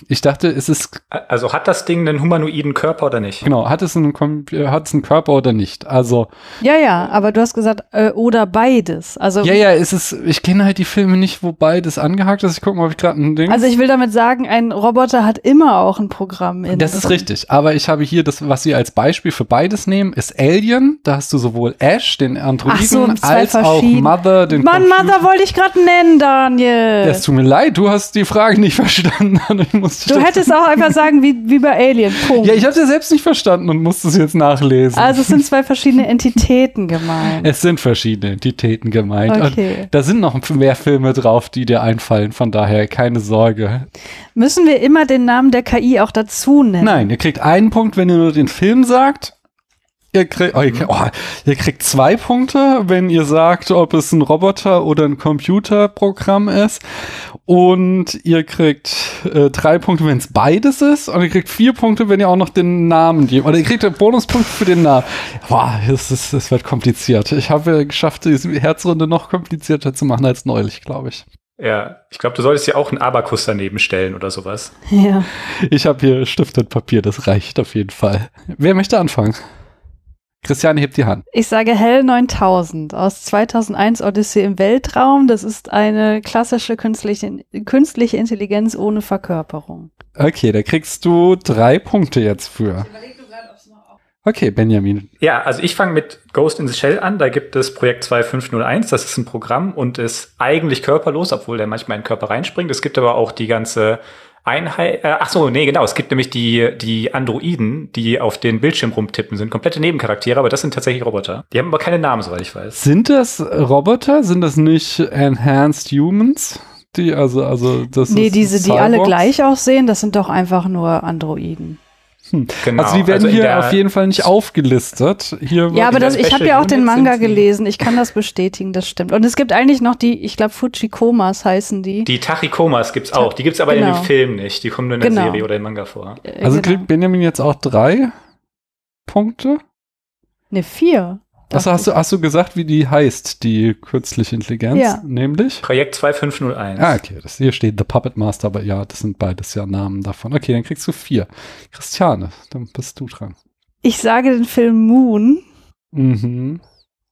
Ich dachte, es ist, Also hat das Ding einen humanoiden Körper oder nicht? genau, hat es einen, Kom- hat es einen Körper oder nicht? Also, Ja, ja, aber du hast gesagt, äh, oder beides. Also, ja, ja, es ist, ich kenne halt die Filme nicht, wo beides angehakt ist. Ich gucke mal, ob ich gerade ein Ding. also ich will damit sagen, ein Roboter hat immer auch ein Programm in. Das ist richtig, aber ich habe hier das, was sie als Beispiel für beides nehmen, ist Alien. Da hast du sowohl Ash, den Androiden, so, als auch Mother, den Mann, Computer. Mother wollte ich gerade nennen, Daniel. Es tut mir leid, du hast die Frage nicht verstanden. Ich musste Du hättest auch einfach sagen, wie, wie bei Alien. Punkt. ja, ich habe es ja selbst nicht verstanden und musste es jetzt nachlesen. also es sind [LAUGHS] zwei verschiedene Entitäten gemeint. es sind verschiedene Entitäten gemeint. Okay. Und da sind noch mehr Filme drauf, die dir einfallen. Von daher keine Sorge. Müssen wir immer den Namen der KI auch dazu nennen? Nein, ihr kriegt einen Punkt, wenn ihr nur den Film sagt. Ihr kriegt, oh, ihr, kriegt, oh, ihr kriegt zwei Punkte, wenn ihr sagt, ob es ein Roboter oder ein Computerprogramm ist. Und ihr kriegt äh, drei Punkte, wenn es beides ist. Und ihr kriegt vier Punkte, wenn ihr auch noch den Namen gebt. Oder ihr kriegt einen Bonuspunkt für den Namen. Boah, es, ist, es wird kompliziert. Ich habe geschafft, diese Herzrunde noch komplizierter zu machen als neulich, glaube ich. Ja, ich glaube, du solltest ja auch einen Abakus daneben stellen oder sowas. Ja. Ich habe hier Stift und Papier, das reicht auf jeden Fall. Wer möchte anfangen? Christiane hebt die Hand. Ich sage Hell 9000 aus 2001 Odyssee im Weltraum. Das ist eine klassische künstliche, künstliche Intelligenz ohne Verkörperung. Okay, da kriegst du drei Punkte jetzt für. Okay, Benjamin. Ja, also ich fange mit Ghost in the Shell an. Da gibt es Projekt 2501. Das ist ein Programm und ist eigentlich körperlos, obwohl der manchmal in den Körper reinspringt. Es gibt aber auch die ganze Einheit. Äh, ach so, nee, genau. Es gibt nämlich die, die Androiden, die auf den Bildschirm rumtippen, sind komplette Nebencharaktere, aber das sind tatsächlich Roboter. Die haben aber keine Namen, soweit ich weiß. Sind das Roboter? Sind das nicht Enhanced Humans? Die, also, also, das nee, ist diese, die alle Cyborgs? gleich aussehen, das sind doch einfach nur Androiden. Genau. Also, die werden in hier auf jeden Fall nicht aufgelistet. Hier Ja, aber in das, ich habe ja auch den Manga gelesen. Ich kann das bestätigen, das stimmt. Und es gibt eigentlich noch die, ich glaube, Fujikomas heißen die. Die Tachikomas gibt's auch. Die gibt's aber in Genau. dem Film nicht. Die kommen nur in der Genau. Serie oder im Manga vor. Äh, also genau. kriegt Benjamin jetzt auch drei Punkte? Ne, vier. Achso, hast du, hast du gesagt, wie die heißt, die künstliche Intelligenz? Ja. Nämlich? Projekt 2501. Ah, okay. Das, hier steht The Puppet Master, aber ja, das sind beides ja Namen davon. Okay, dann kriegst du vier. Christiane, dann bist du dran. Ich sage den Film Moon Mhm.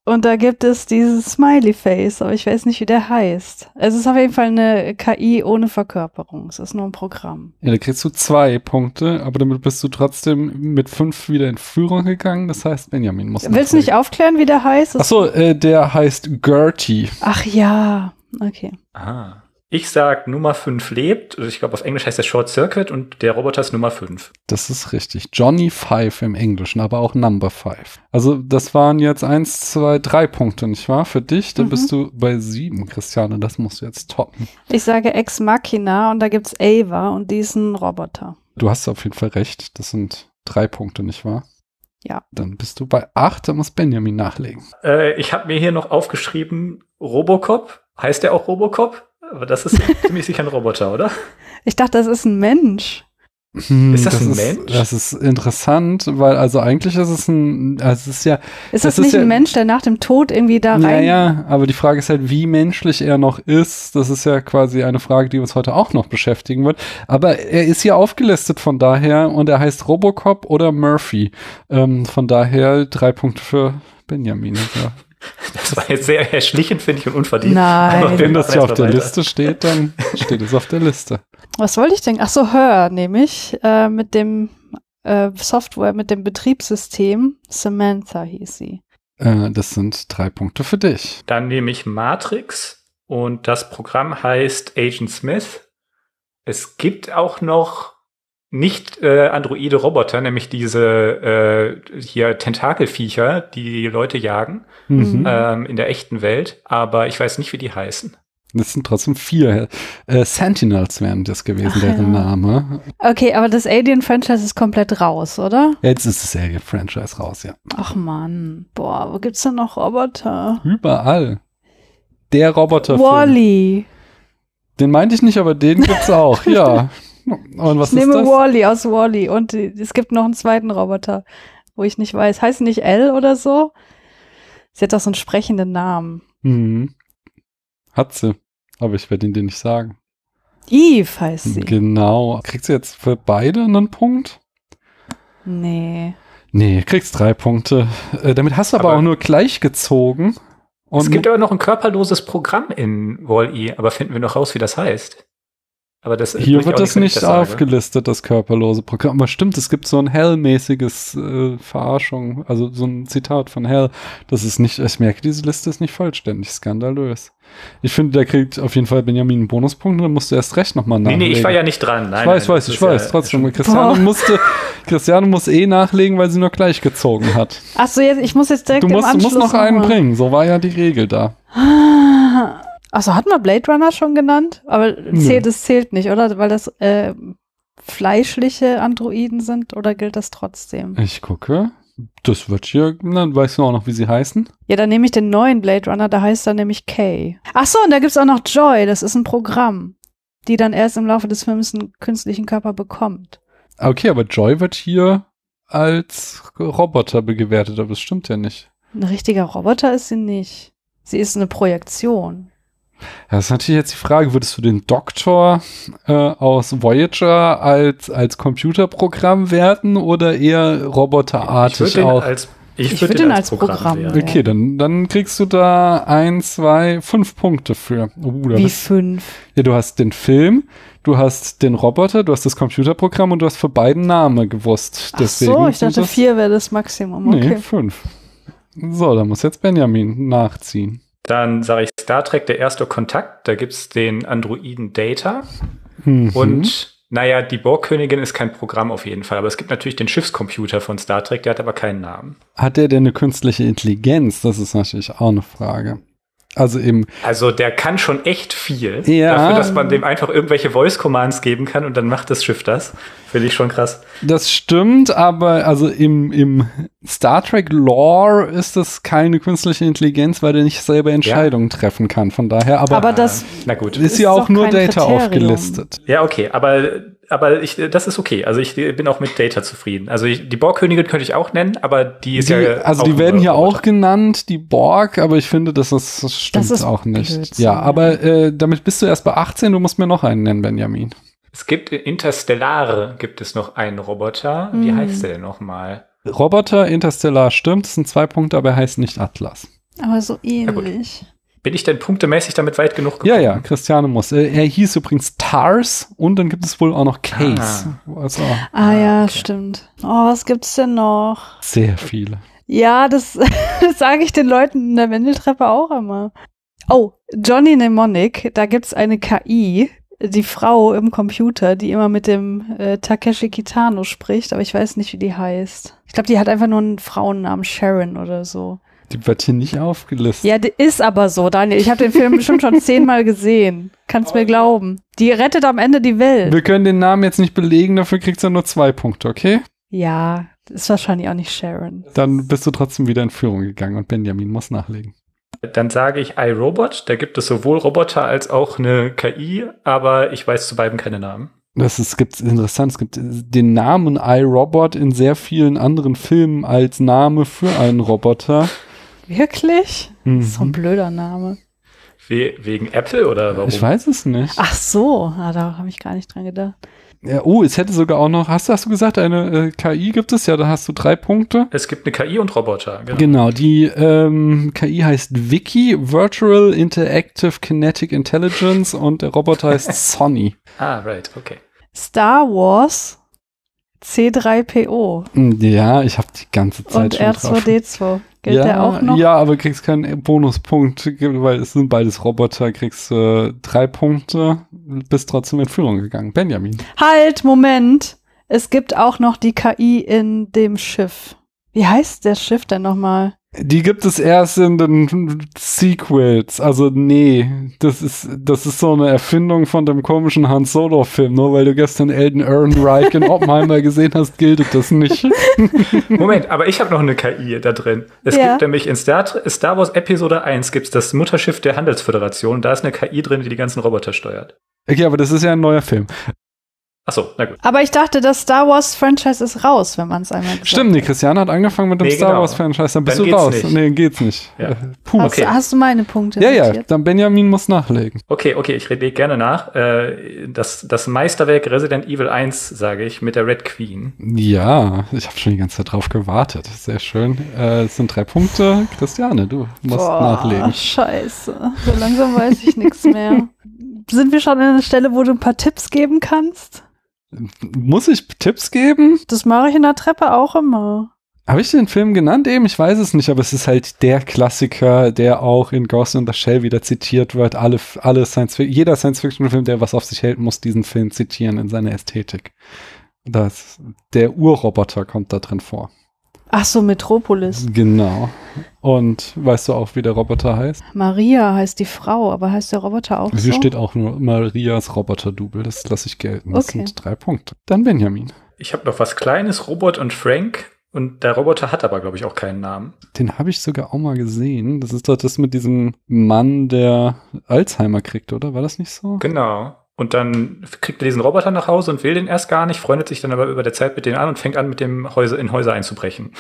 Und da gibt es dieses Smiley Face, aber ich weiß nicht, wie der heißt. Es ist auf jeden Fall eine KI ohne Verkörperung. Es ist nur ein Programm. Ja, da kriegst du zwei Punkte, aber damit bist du trotzdem mit fünf wieder in Führung gegangen. Das heißt, Benjamin muss Willst du nicht aufklären, wie der heißt? Achso, äh, der heißt Gertie. Ach ja, okay. Ah. Ich sag Nummer 5 lebt. Also Ich glaube, auf Englisch heißt der Short Circuit und der Roboter ist Nummer 5. Das ist richtig. Johnny Five im Englischen, aber auch Number Five. Also das waren jetzt eins, zwei, drei Punkte, nicht wahr? Für dich, dann Mhm. bist du bei sieben, Christiane. Das musst du jetzt toppen. Ich sage Ex Machina und da gibt's Ava und die ist ein Roboter. Du hast auf jeden Fall recht. Das sind drei Punkte, nicht wahr? Ja. Dann bist du bei acht, da muss Benjamin nachlegen. Äh, ich habe mir hier noch aufgeschrieben, Robocop. Heißt der auch Robocop? Aber das ist [LAUGHS] ziemlich sicher ein Roboter, oder? Ich dachte, das ist ein Mensch. Hm, Ist das ein ist, Mensch? Das ist interessant, weil also eigentlich ist es ein, also es ist ja, Ist Das das, ist nicht ja- ein Mensch, der nach dem Tod irgendwie da ja, rein? ja, aber die Frage ist halt, wie menschlich er noch ist. Das ist ja quasi eine Frage, die uns heute auch noch beschäftigen wird. Aber er ist hier aufgelistet von daher und er heißt Robocop oder Murphy. Ähm, von daher drei Punkte für Benjamin. Ja. Das war jetzt sehr erschlichend, finde ich, und unverdient. Nein. Wenn das jetzt auf der weiter. Liste steht, dann steht es auf der Liste. Was wollte ich denn? Ach so, Hör, nämlich äh, mit dem äh, Software, mit dem Betriebssystem. Samantha hieß sie. Äh, das sind drei Punkte für dich. Dann nehme ich Matrix und das Programm heißt Agent Smith. Es gibt auch noch nicht äh, androide Roboter, nämlich diese äh, hier Tentakelviecher, die die Leute jagen Mhm. ähm, in der echten Welt, aber ich weiß nicht, wie die heißen. Das sind trotzdem vier. Äh, Sentinels wären das gewesen, Ach, deren ja. Name. Okay, aber das Alien-Franchise ist komplett raus, oder? Jetzt ist das Alien-Franchise raus, ja. Ach man. Boah, wo gibt's denn noch Roboter? Überall. Der Roboter. Wally. Den meinte ich nicht, aber den gibt's auch, ja. [LAUGHS] [LAUGHS] Und was ich ist nehme das? Wally aus Wally und die- es gibt noch einen zweiten Roboter, wo ich nicht weiß. Heißt nicht L oder so? Sie hat doch so einen sprechenden Namen. Mhm. Hat sie. Aber ich werde ihn dir nicht sagen. Eve heißt sie. Genau. Kriegst du jetzt für beide einen Punkt? Nee. Nee, kriegst drei Punkte. Äh, damit hast du aber, Aber- auch nur gleich gezogen. Und es gibt aber noch ein körperloses Programm in Wall-E, aber finden wir noch raus, wie das heißt. Aber das Hier wird das nicht sage. aufgelistet, das körperlose Programm. Aber stimmt, es gibt so ein Hell-mäßiges äh, Verarschung, also so ein Zitat von Hell. Das ist nicht, ich merke, diese Liste ist nicht vollständig, skandalös. Ich finde, der kriegt auf jeden Fall Benjamin einen Bonuspunkt, dann musst du erst recht nochmal Nee, nachlegen. nee, ich war ja nicht dran. Nein, ich weiß, nein, weiß, das ich weiß, ja trotzdem. Christiane musste, Christiane muss eh nachlegen, weil sie nur gleich gezogen hat. Ach so, jetzt, ich muss jetzt direkt Du im musst, du Anschluss musst noch einen bringen, so war ja die Regel da. Achso, hatten wir Blade Runner schon genannt? Aber zählt, es zählt nicht, oder? Weil das äh, fleischliche Androiden sind oder gilt das trotzdem? Ich gucke. Das wird hier, dann weißt du auch noch, wie sie heißen? Ja, dann nehme ich den neuen Blade Runner, da heißt er nämlich Kay. Ach so, und da gibt's auch noch Joy, das ist ein Programm, die dann erst im Laufe des Films einen künstlichen Körper bekommt. Okay, aber Joy wird hier als Roboter gewertet, aber das stimmt ja nicht. Ein richtiger Roboter ist sie nicht. Sie ist eine Projektion. Ja, das ist natürlich jetzt die Frage, würdest du den Doktor äh, aus Voyager als, als Computerprogramm werten oder eher Ich würde roboterartig den auch? als, ich Ich würd würd den als Programm wählen. Okay, dann, dann kriegst du da ein, zwei, fünf Punkte für. Uh, da Wie bist, fünf. ja, du hast den Film, du hast den Roboter, du hast das Computerprogramm und du hast für beiden Namen gewusst. Ach Deswegen so, ich dachte das, vier wäre das Maximum. Nee, Okay. fünf. So, da muss jetzt Benjamin nachziehen. Dann sage ich Star Trek, der erste Kontakt. Da gibt's den Androiden Data. Mhm. Und naja, die Borgkönigin ist kein Programm auf jeden Fall. Aber es gibt natürlich den Schiffscomputer von Star Trek, der hat aber keinen Namen. Hat der denn eine künstliche Intelligenz? Das ist natürlich auch eine Frage. Also eben, Also der kann schon echt viel. Ja. Dafür, dass man dem einfach irgendwelche Voice-Commands geben kann und dann macht das Schiff das. Finde ich schon krass. das stimmt, aber also im, im Star Trek Lore ist das keine künstliche Intelligenz, weil der nicht selber Entscheidungen treffen kann. Von daher, aber, Aber das, Na gut. ist ja auch nur Data Kriterium. aufgelistet. Ja, okay, aber aber ich, das ist okay. Also ich bin auch mit Data zufrieden. Also ich, die Borgkönigin könnte ich auch nennen, aber die ist die, ja. also auch die werden hier Roboter. auch genannt, die Borg, aber ich finde, das, ist, das stimmt ist auch nicht. Blödsinn, ja, ja. aber äh, damit bist du erst bei 18, du musst mir noch einen nennen, Benjamin. Es gibt in Interstellare gibt es noch einen Roboter. Wie Hm. heißt der denn nochmal? Roboter, Interstellar stimmt, das sind zwei Punkte, aber er heißt nicht Atlas. Aber so ähnlich. Bin ich denn punktemäßig damit weit genug Ja, gekommen? ja, Christiane muss. Er hieß übrigens Tars und dann gibt es wohl auch noch Case. Also Ah, Ah, ja, okay. stimmt. Oh, was gibt's denn noch? sehr viele. Ja, das, [LAUGHS] das sage ich den Leuten in der Wendeltreppe auch immer. Oh, Johnny Mnemonic, da gibt's eine KI, die Frau im Computer, die immer mit dem äh, Takeshi Kitano spricht, aber ich weiß nicht, wie die heißt. Ich glaube, die hat einfach nur einen Frauennamen Sharon oder so. Die wird hier nicht aufgelistet. Ja, die ist aber so, Daniel. Ich habe den Film bestimmt schon zehnmal gesehen. Kannst mir glauben. Die rettet am Ende die Welt. Wir können den Namen jetzt nicht belegen, dafür kriegst du nur zwei Punkte, okay? Ja, ist wahrscheinlich auch nicht Sharon. Dann bist du trotzdem wieder in Führung gegangen und Benjamin muss nachlegen. Dann sage ich iRobot. Da gibt es sowohl Roboter als auch eine KI, aber ich weiß zu beiden keine Namen. Das ist gibt's interessant. Es gibt den Namen iRobot in sehr vielen anderen Filmen als Name für einen Roboter. Wirklich? Mhm. So ein blöder Name. We wegen Apple oder warum? Ich weiß es nicht. Ach so, ah, da habe ich gar nicht dran gedacht. Ja, oh, es hätte sogar auch noch, hast, du- hast du gesagt, eine äh, KI gibt es? Ja, da hast du drei Punkte. Es gibt eine KI und Roboter. Genau. Genau, die ähm, KI heißt Vicky, Virtual Interactive Kinetic Intelligence und der Roboter heißt [LAUGHS] Sonny. Ah, right, okay. Star Wars C3PO Hm, Ja, ich habe die ganze Zeit und schon drauf. R2D2. Gilt ja, der auch noch? Ja, aber kriegst keinen Bonuspunkt, weil es sind beides Roboter, kriegst äh, drei Punkte, bist trotzdem in Führung gegangen. Benjamin. Halt, Moment. Es gibt auch noch die KI in dem Schiff. Wie heißt der Schiff denn nochmal? Die gibt es erst in den Sequels. Also nee, das ist das ist so eine Erfindung von dem komischen Han Solo Film. Nur weil du gestern Elden Ehrenreich in Oppenheimer [LAUGHS] gesehen hast, gilt das nicht. [LAUGHS] Moment, aber ich habe noch eine KI da drin. Es Ja. gibt nämlich in Star, Star Wars Episode 1 gibt's das Mutterschiff der Handelsföderation. Da ist eine KI drin, die die ganzen Roboter steuert. Okay, aber das ist ja ein neuer Film. Ach so, na gut. Aber ich dachte, das Star Wars Franchise ist raus, wenn man es einmal gesagt Stimmt, nee. Christiane hat angefangen mit dem Nee, Star genau. Wars Franchise, dann bist Dann du raus. nicht. Nee, geht's nicht. Ja. Äh, Puh. Hast, Okay. hast du meine Punkte Ja, ja, dann Benjamin muss nachlegen. Okay, okay, ich rede gerne nach. Äh, Das, das Meisterwerk Resident Evil 1, sage ich, mit der Red Queen. Ja, ich habe schon die ganze Zeit drauf gewartet. Sehr schön. Äh, es sind drei Punkte. Christiane, du musst Boah, nachlegen. scheiße. So langsam weiß ich nichts mehr. [LAUGHS] Sind wir schon an einer Stelle, wo du ein paar Tipps geben kannst? Muss ich Tipps geben? Das mache ich in der Treppe auch immer. Habe ich den Film genannt eben? Ich weiß es nicht, aber es ist halt der Klassiker, der auch in Ghost in the Shell wieder zitiert wird. Alle, alle Science jeder Science-Fiction-Film, der was auf sich hält, muss diesen Film zitieren in seiner Ästhetik. Das, der Urroboter kommt da drin vor. Ach so, Metropolis. Genau. Und weißt du auch, wie der Roboter heißt? Maria heißt die Frau, aber heißt der Roboter auch Hier so? steht auch nur Marias Roboter-Double. Das lasse ich gelten. Das Okay. sind drei Punkte. Dann Benjamin. Ich habe noch was Kleines, Robot und Frank. Und der Roboter hat aber, glaube ich, auch keinen Namen. Den habe ich sogar auch mal gesehen. Das ist doch das mit diesem Mann, der Alzheimer kriegt, oder? War das nicht so? Genau. Und dann kriegt er diesen Roboter nach Hause und will den erst gar nicht, freundet sich dann aber über der Zeit mit denen an und fängt an, mit dem Häuser in Häuser einzubrechen.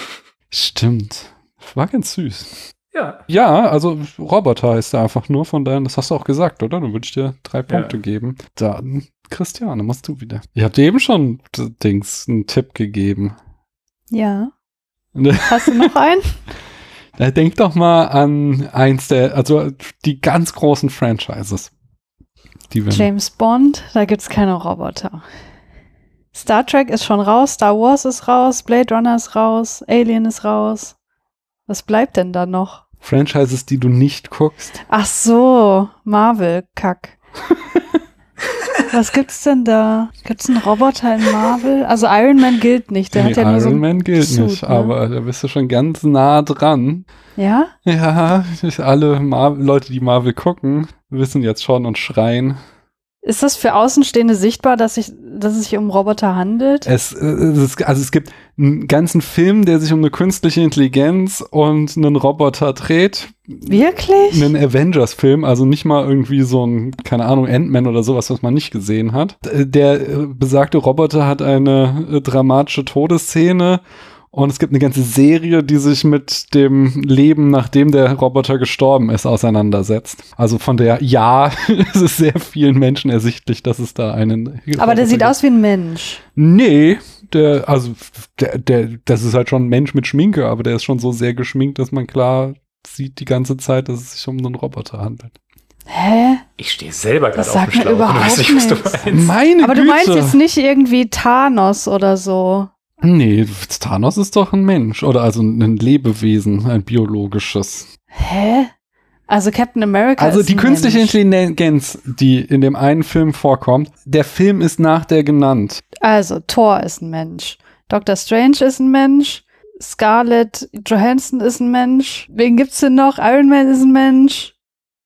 Stimmt. War ganz süß. Ja. Ja, also Roboter heißt er einfach nur, von daher, das hast du auch gesagt, oder? Dann würde ich dir drei Punkte geben. Dann, Christiane, machst du wieder. Ich habe dir eben schon Dings einen Tipp gegeben. Ja. Ne? Hast du noch einen? [LAUGHS] Ja, Denk doch mal an eins der, also die ganz großen Franchises. Die James Bond, da gibt's keine Roboter. Star Trek ist schon raus, Star Wars ist raus, Blade Runner ist raus, Alien ist raus. Was bleibt denn da noch? Franchises, die du nicht guckst. Ach so, Marvel, Kack. [LAUGHS] Was gibt's denn da? Gibt's einen Roboter in Marvel? Also Iron Man gilt nicht, der Nee, hat ja nur so Iron Man gilt Suit, nicht, ne? aber da bist du schon ganz nah dran. Ja? Ja, [LAUGHS] alle Mar Leute, die Marvel gucken, wissen jetzt schon und schreien. Ist das für Außenstehende sichtbar, dass, ich, dass es sich um Roboter handelt? Es, äh, es, also es gibt einen ganzen Film, der sich um eine künstliche Intelligenz und einen Roboter dreht. Wirklich? Einen Avengers-Film, also nicht mal irgendwie so ein, keine Ahnung, Ant-Man oder sowas, was man nicht gesehen hat. Der äh, besagte Roboter hat eine äh, dramatische Todesszene und es gibt eine ganze Serie, die sich mit dem Leben, nachdem der Roboter gestorben ist, auseinandersetzt. Also von der, ja, [LAUGHS] es ist sehr vielen Menschen ersichtlich, dass es da einen. Aber der sieht gibt. aus wie ein Mensch. Nee, der, also, der, der, das ist halt schon ein Mensch mit Schminke, aber der ist schon so sehr geschminkt, dass man klar sieht die ganze Zeit, dass es sich um einen Roboter handelt. Hä? Ich stehe selber gerade auf dem Schlauch. Überhaupt weiß nicht, was du meinst. Meine aber Güte. du meinst jetzt nicht irgendwie Thanos oder so. Nee, Thanos ist doch ein Mensch oder also ein Lebewesen, ein biologisches. Hä? Also Captain America Also die künstliche Mensch. Intelligenz, die in dem einen Film vorkommt, der Film ist nach der genannt. Also Thor ist ein Mensch. Doctor Strange ist ein Mensch. Scarlett Johansson ist ein Mensch. Wen gibt's denn noch? Iron Man ist ein Mensch.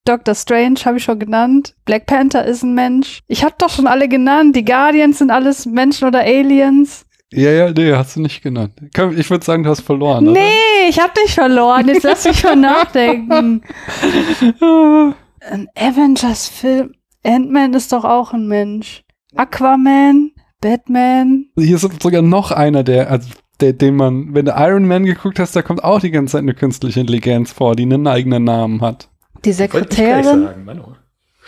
Doctor Strange habe ich schon genannt. Black Panther ist ein Mensch. Ich habe doch schon alle genannt. Die Guardians sind alles Menschen oder Aliens. Ja, ja, nee, hast du nicht genannt. Ich würde sagen, du hast verloren. Nee, oder? ich habe nicht verloren. Jetzt lass mich mal nachdenken. [LAUGHS] Ein Avengers-Film. Ant-Man ist doch auch ein Mensch. Aquaman, Batman. Hier ist sogar noch einer, der, also der, den man, wenn du Iron Man geguckt hast, da kommt auch die ganze Zeit eine künstliche Intelligenz vor, die einen eigenen Namen hat. Die Sekretärin. Sagen,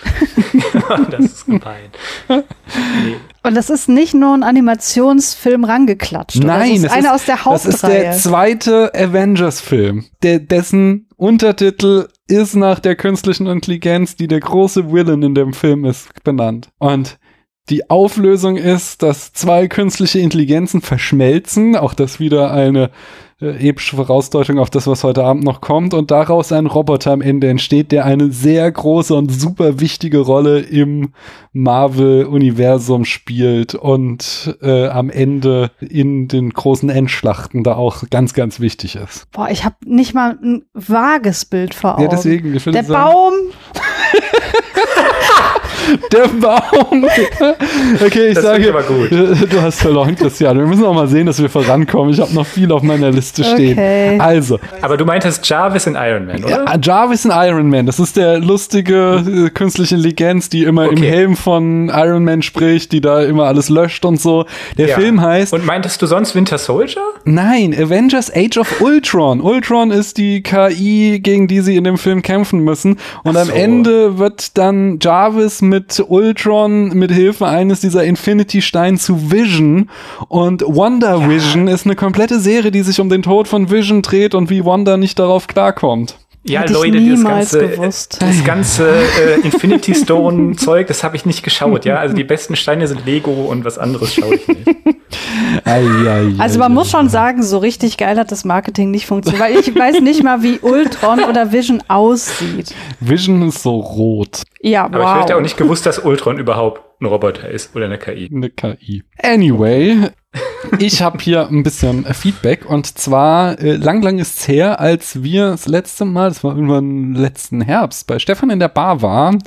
[LAUGHS] [LAUGHS] das ist gemein. Nee. Und das ist nicht nur ein Animationsfilm rangeklatscht. Nein, das ist einer aus der Hauptreihe. Das ist der zweite Avengers-Film, der, dessen Untertitel ist nach der künstlichen Intelligenz, die der große Villain in dem Film ist, benannt. Und die Auflösung ist, dass zwei künstliche Intelligenzen verschmelzen, auch das wieder eine äh, epische Vorausdeutung auf das, was heute Abend noch kommt, und daraus ein Roboter am Ende entsteht, der eine sehr große und super wichtige Rolle im Marvel-Universum spielt und äh, am Ende in den großen Endschlachten da auch ganz, ganz wichtig ist. Boah, ich habe nicht mal ein vages Bild vor Augen. Ja, deswegen. Ich Der Baum. [LAUGHS] Der Baum. Okay, ich Das sage, du hast verloren, Christian. Wir müssen auch mal sehen, dass wir vorankommen. Ich habe noch viel auf meiner Liste stehen. Okay. Also, Aber du meintest Jarvis in Iron Man, oder? ja, Jarvis in Iron Man. Das ist der lustige äh, künstliche Intelligenz, die immer im Okay. Helm von Iron Man spricht, die da immer alles löscht und so. Der Ja. Film heißt Und meintest du sonst Winter Soldier? Nein, Avengers Age of Ultron. Ultron ist die KI, gegen die sie in dem Film kämpfen müssen. Und Ach am so. Ende wird dann Jarvis mit Ultron mit Hilfe eines dieser Infinity-Steine zu Vision. Und Wonder Vision ist eine komplette Serie, die sich um den Tod von Vision dreht und wie Wanda nicht darauf klarkommt. Ja, Hätte ich Leute, das ganze, gewusst. das ganze äh, Infinity Stone [LAUGHS] Zeug, das habe ich nicht geschaut, ja. Also die besten Steine sind Lego und was anderes schaue ich nicht. [LAUGHS] Ei, ei, Also man ei. muss schon sagen, so richtig geil hat das Marketing nicht funktioniert, weil ich weiß nicht mal, wie Ultron oder Vision aussieht. Vision ist so rot. Ja, Aber ich wow. hätte auch nicht gewusst, dass Ultron überhaupt ein Roboter ist oder eine KI. Eine KI. Anyway, ich habe hier ein bisschen äh, Feedback und zwar äh, lang, lang ist's her, als wir das letzte Mal, das war irgendwann letzten Herbst, bei Stefan in der Bar waren.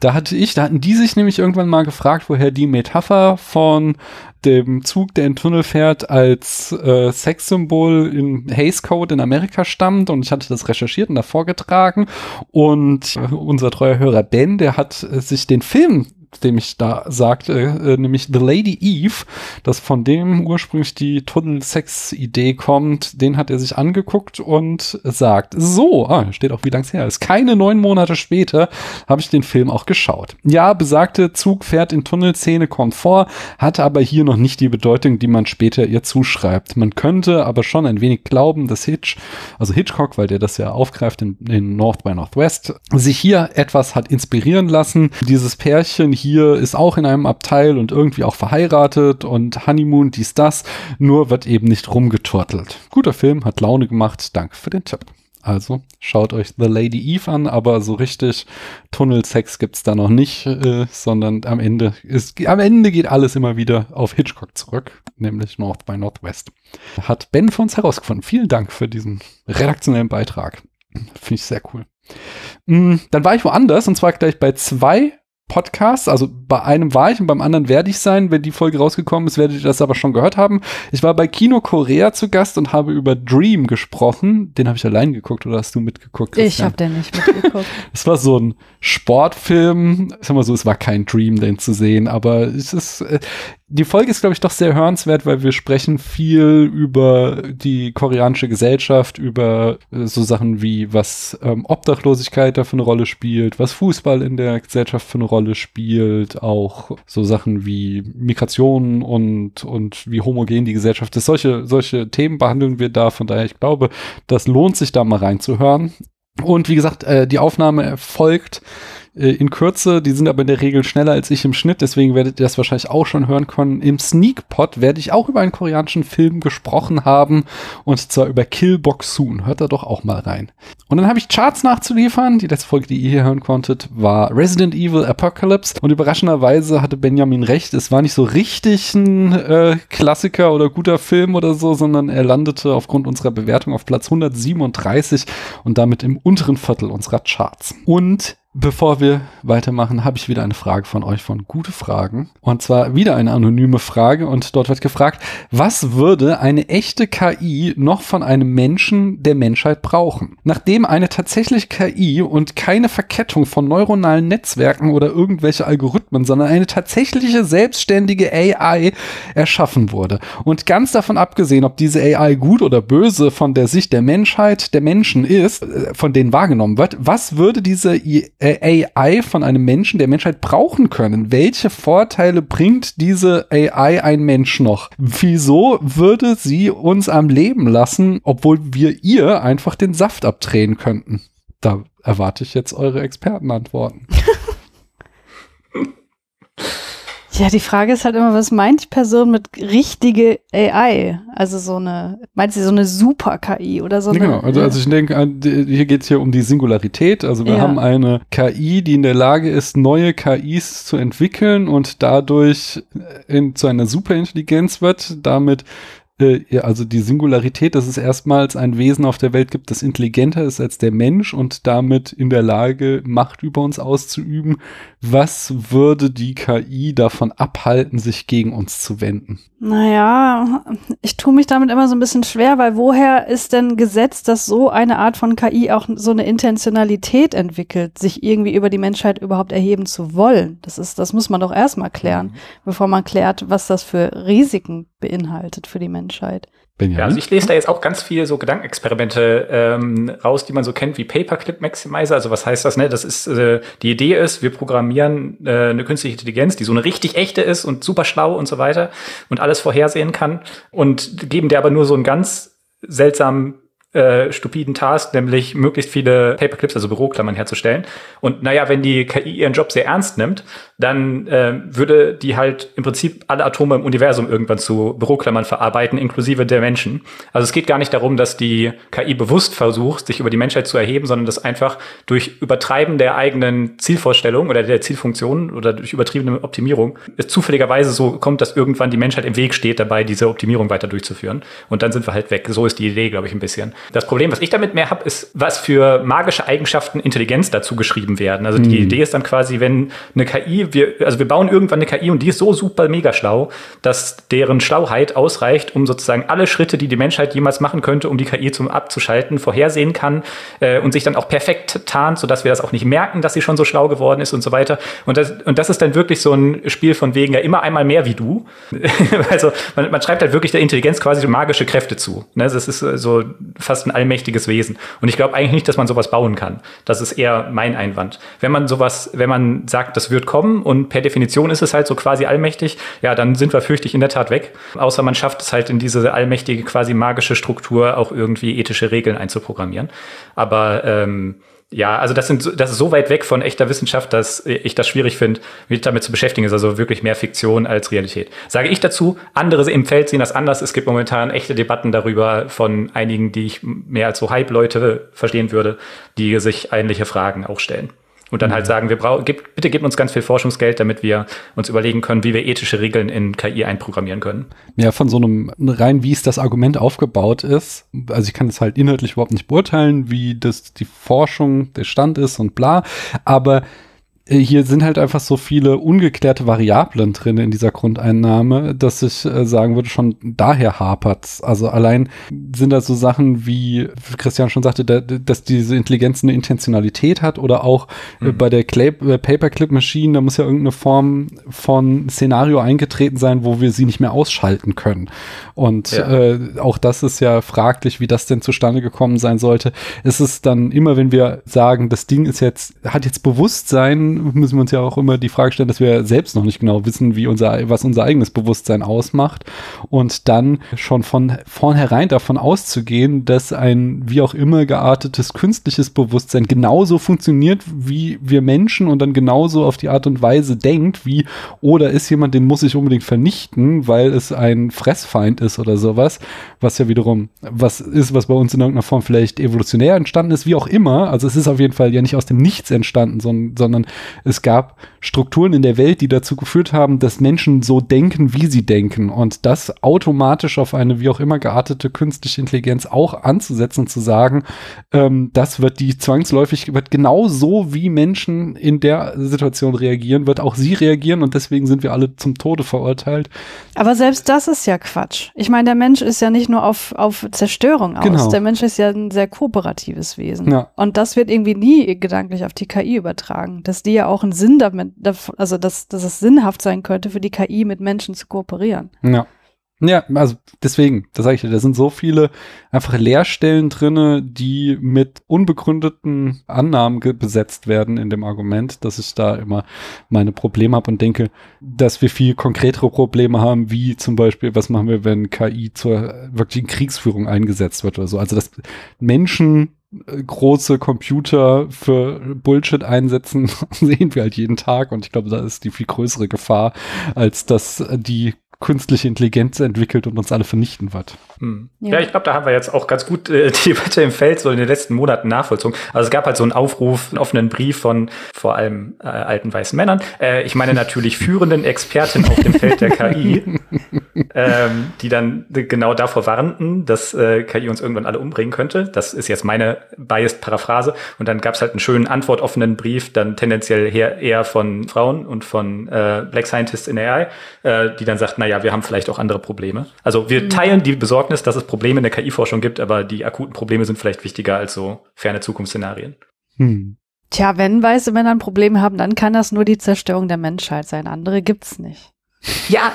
Da hatte ich, da hatten die sich nämlich irgendwann mal gefragt, woher die Metapher von dem Zug, der in den Tunnel fährt, als äh, Sexsymbol in Hays Code in Amerika stammt und ich hatte das recherchiert und da vorgetragen und äh, unser treuer Hörer Ben, der hat äh, sich den Film dem ich da sagte, äh, nämlich The Lady Eve, dass von dem ursprünglich die Tunnel-Sex-Idee kommt, den hat er sich angeguckt und sagt, so, ah, steht auch wie lang es her ist. Keine neun Monate später habe ich den Film auch geschaut. Ja, besagte Zug fährt in Tunnelszene kommt vor, hatte aber hier noch nicht die Bedeutung, die man später ihr zuschreibt. Man könnte aber schon ein wenig glauben, dass Hitch, also Hitchcock, weil der das ja aufgreift in, in North by Northwest, sich hier etwas hat inspirieren lassen. Dieses Pärchen hier ist auch in einem Abteil und irgendwie auch verheiratet und Honeymoon, dies, das, nur wird eben nicht rumgeturtelt. Guter Film, hat Laune gemacht, danke für den Tipp. Also schaut euch The Lady Eve an, aber so richtig Tunnelsex gibt's da noch nicht, äh, sondern am Ende ist, am Ende geht alles immer wieder auf Hitchcock zurück, nämlich North by Northwest. Hat Ben für uns herausgefunden. Vielen Dank für diesen redaktionellen Beitrag. Finde ich sehr cool. Mm, Dann war ich woanders und zwar gleich bei zwei Podcasts. Also bei einem war ich und beim anderen werde ich sein. Wenn die Folge rausgekommen ist, werdet ihr das aber schon gehört haben. Ich war bei Kino Korea zu Gast und habe über Dream gesprochen. Den habe ich allein geguckt oder hast du mitgeguckt? Ich Christian? habe den nicht mitgeguckt. [LAUGHS] Es war so ein Sportfilm. Ich sag mal so, es war kein Dream, den zu sehen, aber es ist, äh, die Folge ist, glaube ich, doch sehr hörenswert, weil wir sprechen viel über die koreanische Gesellschaft, über äh, so Sachen wie, was ähm, Obdachlosigkeit da für eine Rolle spielt, was Fußball in der Gesellschaft für eine Rolle spielt, auch so Sachen wie Migration und, und wie homogen die Gesellschaft ist. Solche, solche Themen behandeln wir da. Von daher, ich glaube, das lohnt sich da mal reinzuhören. Und wie gesagt, äh, die Aufnahme erfolgt äh, in Kürze. Die sind aber in der Regel schneller als ich im Schnitt, deswegen werdet ihr das wahrscheinlich auch schon hören können. Im Sneak Pod werde ich auch über einen koreanischen Film gesprochen haben und zwar über Kill Soon. Hört da doch auch mal rein. Und dann habe ich Charts nachzuliefern. Die letzte Folge, die ihr hier hören konntet, war Resident Evil Apocalypse und überraschenderweise hatte Benjamin recht. Es war nicht so richtig ein äh, Klassiker oder guter Film oder so, sondern er landete aufgrund unserer Bewertung auf Platz 137 und damit im unteren Viertel unserer Charts. Und Bevor wir weitermachen, habe ich wieder eine Frage von euch von Gute Fragen. Und zwar wieder eine anonyme Frage. Und dort wird gefragt, was würde eine echte KI noch von einem Menschen der Menschheit brauchen? Nachdem eine tatsächliche KI und keine Verkettung von neuronalen Netzwerken oder irgendwelche Algorithmen, sondern eine tatsächliche selbstständige AI erschaffen wurde. Und ganz davon abgesehen, ob diese AI gut oder böse von der Sicht der Menschheit, der Menschen ist, äh, von denen wahrgenommen wird, was würde diese AI von einem Menschen der Menschheit brauchen können. Welche Vorteile bringt diese AI ein Mensch noch? Wieso würde sie uns am Leben lassen, obwohl wir ihr einfach den Saft abdrehen könnten? Da erwarte ich jetzt eure Expertenantworten. [LAUGHS] Ja, die Frage ist halt immer, was meint die Person mit richtige AI? Also so eine, meint sie so eine Super-KI oder so Ja, eine? genau, also, also ich denke, hier geht es hier um die Singularität. Also wir Ja. haben eine KI, die in der Lage ist, neue KIs zu entwickeln und dadurch in, zu einer Superintelligenz wird. Damit, äh, also die Singularität, dass es erstmals ein Wesen auf der Welt gibt, das intelligenter ist als der Mensch und damit in der Lage, Macht über uns auszuüben. Was würde die KI davon abhalten, sich gegen uns zu wenden? Naja, ich tue mich damit immer so ein bisschen schwer, weil woher ist denn gesetzt, dass so eine Art von KI auch so eine Intentionalität entwickelt, sich irgendwie über die Menschheit überhaupt erheben zu wollen? Das ist, das muss man doch erstmal klären, bevor man klärt, was das für Risiken beinhaltet für die Menschheit. Benjamin? Ja, also ich lese da jetzt auch ganz viel so Gedankenexperimente ähm, raus, die man so kennt wie Paperclip Maximizer. Also was heißt das? Ne? Das ist äh, die Idee ist, wir programmieren äh, eine künstliche Intelligenz, die so eine richtig echte ist und super schlau und so weiter und alles vorhersehen kann und geben der aber nur so einen ganz seltsamen äh, stupiden Task, nämlich möglichst viele Paperclips, also Büroklammern herzustellen. Und naja, wenn die KI ihren Job sehr ernst nimmt, dann äh, würde die halt im Prinzip alle Atome im Universum irgendwann zu Büroklammern verarbeiten, inklusive der Menschen. Also es geht gar nicht darum, dass die KI bewusst versucht, sich über die Menschheit zu erheben, sondern dass einfach durch Übertreiben der eigenen Zielvorstellung oder der Zielfunktion oder durch übertriebene Optimierung es zufälligerweise so kommt, dass irgendwann die Menschheit im Weg steht, dabei diese Optimierung weiter durchzuführen. Und dann sind wir halt weg. So ist die Idee, glaube ich, ein bisschen. Das Problem, was ich damit mehr habe, ist, was für magische Eigenschaften Intelligenz dazu geschrieben werden. Also die Idee ist dann quasi, wenn eine KI, wir, also wir bauen irgendwann eine KI und die ist so super mega schlau, dass deren Schlauheit ausreicht, um sozusagen alle Schritte, die die Menschheit jemals machen könnte, um die KI zum abzuschalten, vorhersehen kann äh, und sich dann auch perfekt tarnt, sodass wir das auch nicht merken, dass sie schon so schlau geworden ist und so weiter. Und das, und das ist dann wirklich so ein Spiel von wegen ja immer einmal mehr wie du. [LAUGHS] also man, man schreibt halt wirklich der Intelligenz quasi so magische Kräfte zu. Ne? Das ist so fast ein allmächtiges Wesen. Und ich glaube eigentlich nicht, dass man sowas bauen kann. Das ist eher mein Einwand. Wenn man sowas, wenn man sagt, das wird kommen und per Definition ist es halt so quasi allmächtig, ja, dann sind wir fürchte ich in der Tat weg. Außer man schafft es halt in diese allmächtige, quasi magische Struktur auch irgendwie ethische Regeln einzuprogrammieren. Aber ähm, ja, also das, sind, das ist so weit weg von echter Wissenschaft, dass ich das schwierig finde, mich damit zu beschäftigen. ist also wirklich mehr Fiktion als Realität. Sage ich dazu, andere im Feld sehen das anders. Es gibt momentan echte Debatten darüber von einigen, die ich mehr als so Hype-Leute verstehen würde, die sich ähnliche Fragen auch stellen. Und dann halt sagen, wir brauchen, gib, bitte gebt uns ganz viel Forschungsgeld, damit wir uns überlegen können, wie wir ethische Regeln in KI einprogrammieren können. ja, von so einem rein, wie es das Argument aufgebaut ist. Also ich kann es halt inhaltlich überhaupt nicht beurteilen, wie das die Forschung, der Stand ist und bla. Aber hier sind halt einfach so viele ungeklärte Variablen drin in dieser Grundeinnahme, dass ich äh, sagen würde, schon daher hapert's. Also allein sind da so Sachen wie Christian schon sagte, da, dass diese Intelligenz eine Intentionalität hat oder auch äh, mhm. bei der Clay, äh, Paperclip Machine, da muss ja irgendeine Form von Szenario eingetreten sein, wo wir sie nicht mehr ausschalten können. Und ja. äh, auch das ist ja fraglich, wie das denn zustande gekommen sein sollte. Es ist dann immer, wenn wir sagen, das Ding ist jetzt, hat jetzt Bewusstsein, müssen wir uns ja auch immer die Frage stellen, dass wir selbst noch nicht genau wissen, wie unser, was unser eigenes Bewusstsein ausmacht. Und dann schon von vornherein davon auszugehen, dass ein wie auch immer geartetes künstliches Bewusstsein genauso funktioniert wie wir Menschen und dann genauso auf die Art und Weise denkt, wie, oder ist jemand, den muss ich unbedingt vernichten, weil es ein Fressfeind ist oder sowas, was ja wiederum was ist, was bei uns in irgendeiner Form vielleicht evolutionär entstanden ist, wie auch immer. Also es ist auf jeden Fall ja nicht aus dem Nichts entstanden, sondern, sondern es gab Strukturen in der Welt, die dazu geführt haben, dass Menschen so denken, wie sie denken und das automatisch auf eine wie auch immer geartete künstliche Intelligenz auch anzusetzen und zu sagen, ähm, das wird die zwangsläufig, wird genau so, wie Menschen in der Situation reagieren, wird auch sie reagieren und deswegen sind wir alle zum Tode verurteilt. Aber selbst das ist ja Quatsch. Ich meine, der Mensch ist ja nicht nur auf, auf Zerstörung aus. Genau. Der Mensch ist ja ein sehr kooperatives Wesen. Ja. Und das wird irgendwie nie gedanklich auf die KI übertragen. Dass die ja auch einen Sinn damit, also dass, dass es sinnhaft sein könnte, für die KI mit Menschen zu kooperieren. Ja. Ja, also deswegen, da sage ich dir, da sind so viele einfach Leerstellen drinne, die mit unbegründeten Annahmen besetzt werden in dem Argument, dass ich da immer meine Probleme habe und denke, dass wir viel konkretere Probleme haben, wie zum Beispiel, was machen wir, wenn KI zur wirklichen Kriegsführung eingesetzt wird oder so. Also dass Menschen große Computer für Bullshit einsetzen, [LAUGHS] sehen wir halt jeden Tag. Und ich glaube, da ist die viel größere Gefahr, als dass die künstliche Intelligenz entwickelt und uns alle vernichten wird. Hm. Ja. ja. ich glaube, da haben wir jetzt auch ganz gut äh, [LAUGHS] die Debatte im Feld so in den letzten Monaten nachvollzogen. Also es gab halt so einen Aufruf, einen offenen Brief von vor allem äh, alten weißen Männern. Äh, ich meine natürlich [LAUGHS] führenden Experten auf dem Feld der KI, [LAUGHS] ähm, die dann genau davor warnten, dass äh, KI uns irgendwann alle umbringen könnte. Das ist jetzt meine biased Paraphrase. Und dann gab es halt einen schönen antwortoffenen Brief, dann tendenziell her, eher von Frauen und von äh, Black Scientists in AI, äh, die dann sagten, naja, wir haben vielleicht auch andere Probleme. Also wir mhm. teilen die Besorgnis, dass es Probleme in der KI-Forschung gibt, aber die akuten Probleme sind vielleicht wichtiger als so ferne Zukunftsszenarien. Hm. Tja, wenn weiße Männer ein Problem haben, dann kann das nur die Zerstörung der Menschheit sein. Andere gibt's nicht. Ja,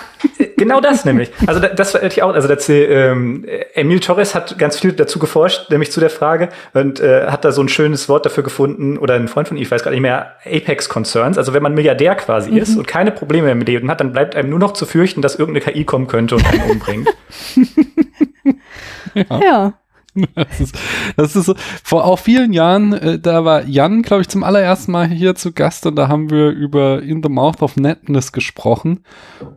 genau das nämlich. Also das war ich auch. Also das, ähm, Emil Torres hat ganz viel dazu geforscht, nämlich zu der Frage und äh, hat da so ein schönes Wort dafür gefunden oder ein Freund von ihm, ich weiß gar nicht mehr, Apex Concerns. Also wenn man Milliardär quasi mhm. ist und keine Probleme mehr mit Leben hat, dann bleibt einem nur noch zu fürchten, dass irgendeine KI kommen könnte und einen umbringt. [LAUGHS] ja. ja. [LAUGHS] Das ist, das ist so, vor auch vielen Jahren, äh, da war Jan, glaube ich, zum allerersten Mal hier zu Gast und da haben wir über In the Mouth of Madness gesprochen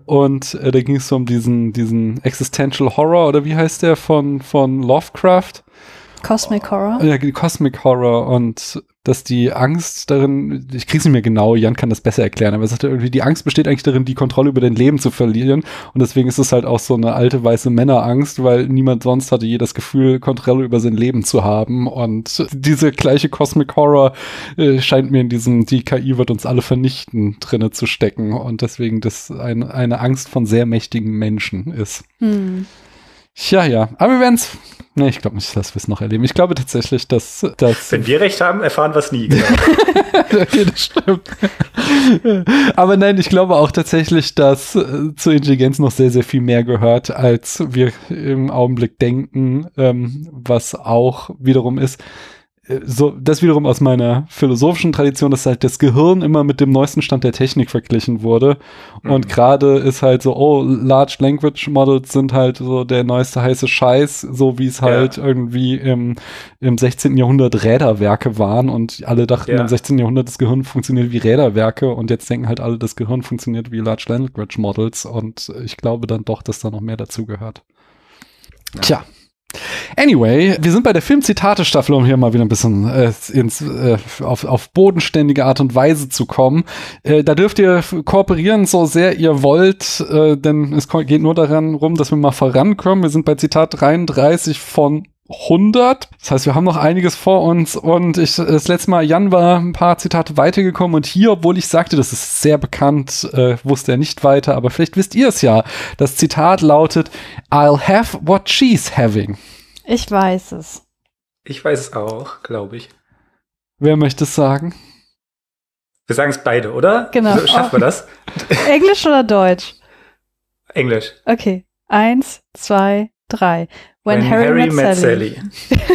und äh, da ging es so um diesen, diesen Existential Horror oder wie heißt der von, von Lovecraft? Cosmic Horror. Ja, Cosmic Horror und dass die Angst darin, ich krieg's nicht mehr genau, Jan kann das besser erklären, aber er sagte irgendwie, die Angst besteht eigentlich darin, die Kontrolle über dein Leben zu verlieren. Und deswegen ist es halt auch so eine alte weiße Männerangst, weil niemand sonst hatte je das Gefühl, Kontrolle über sein Leben zu haben. Und diese gleiche Cosmic Horror äh, scheint mir in diesem, die KI wird uns alle vernichten, drinne zu stecken. Und deswegen das ein, eine Angst von sehr mächtigen Menschen ist. Hm. Ja, ja. Aber wir werden's Nee, ich glaube nicht, dass wir es noch erleben. Ich glaube tatsächlich, dass, dass Wenn wir recht haben, erfahren wir es nie. Genau. [LAUGHS] das stimmt. Aber nein, ich glaube auch tatsächlich, dass äh, zur Intelligenz noch sehr, sehr viel mehr gehört, als wir im Augenblick denken, ähm, was auch wiederum ist, so, das wiederum aus meiner philosophischen Tradition, dass halt das Gehirn immer mit dem neuesten Stand der Technik verglichen wurde. Mhm. Und gerade ist halt so, oh, Large Language Models sind halt so der neueste heiße Scheiß, so wie es halt ja. irgendwie im, im 16. Jahrhundert Räderwerke waren und alle dachten ja. im 16. Jahrhundert das Gehirn funktioniert wie Räderwerke und jetzt denken halt alle, das Gehirn funktioniert wie Large Language Models und ich glaube dann doch, dass da noch mehr dazu gehört. Ja. Tja. Anyway, wir sind bei der Filmzitate-Staffel, um hier mal wieder ein bisschen äh, ins, äh, auf, auf bodenständige Art und Weise zu kommen. Äh, da dürft ihr kooperieren, so sehr ihr wollt, äh, denn es geht nur daran rum, dass wir mal vorankommen. Wir sind bei Zitat 33 von 100. Das heißt, wir haben noch einiges vor uns und ich, das letzte Mal, Jan war ein paar Zitate weitergekommen und hier, obwohl ich sagte, das ist sehr bekannt, äh, wusste er nicht weiter, aber vielleicht wisst ihr es ja. Das Zitat lautet, I'll have what she's having. Ich weiß es. Ich weiß es auch, glaube ich. Wer möchte es sagen? Wir sagen es beide, oder? Genau. So, Schaffen wir das? [LAUGHS] Englisch oder Deutsch? Englisch. Okay. Eins, zwei, drei. When, Harry, met, Sally.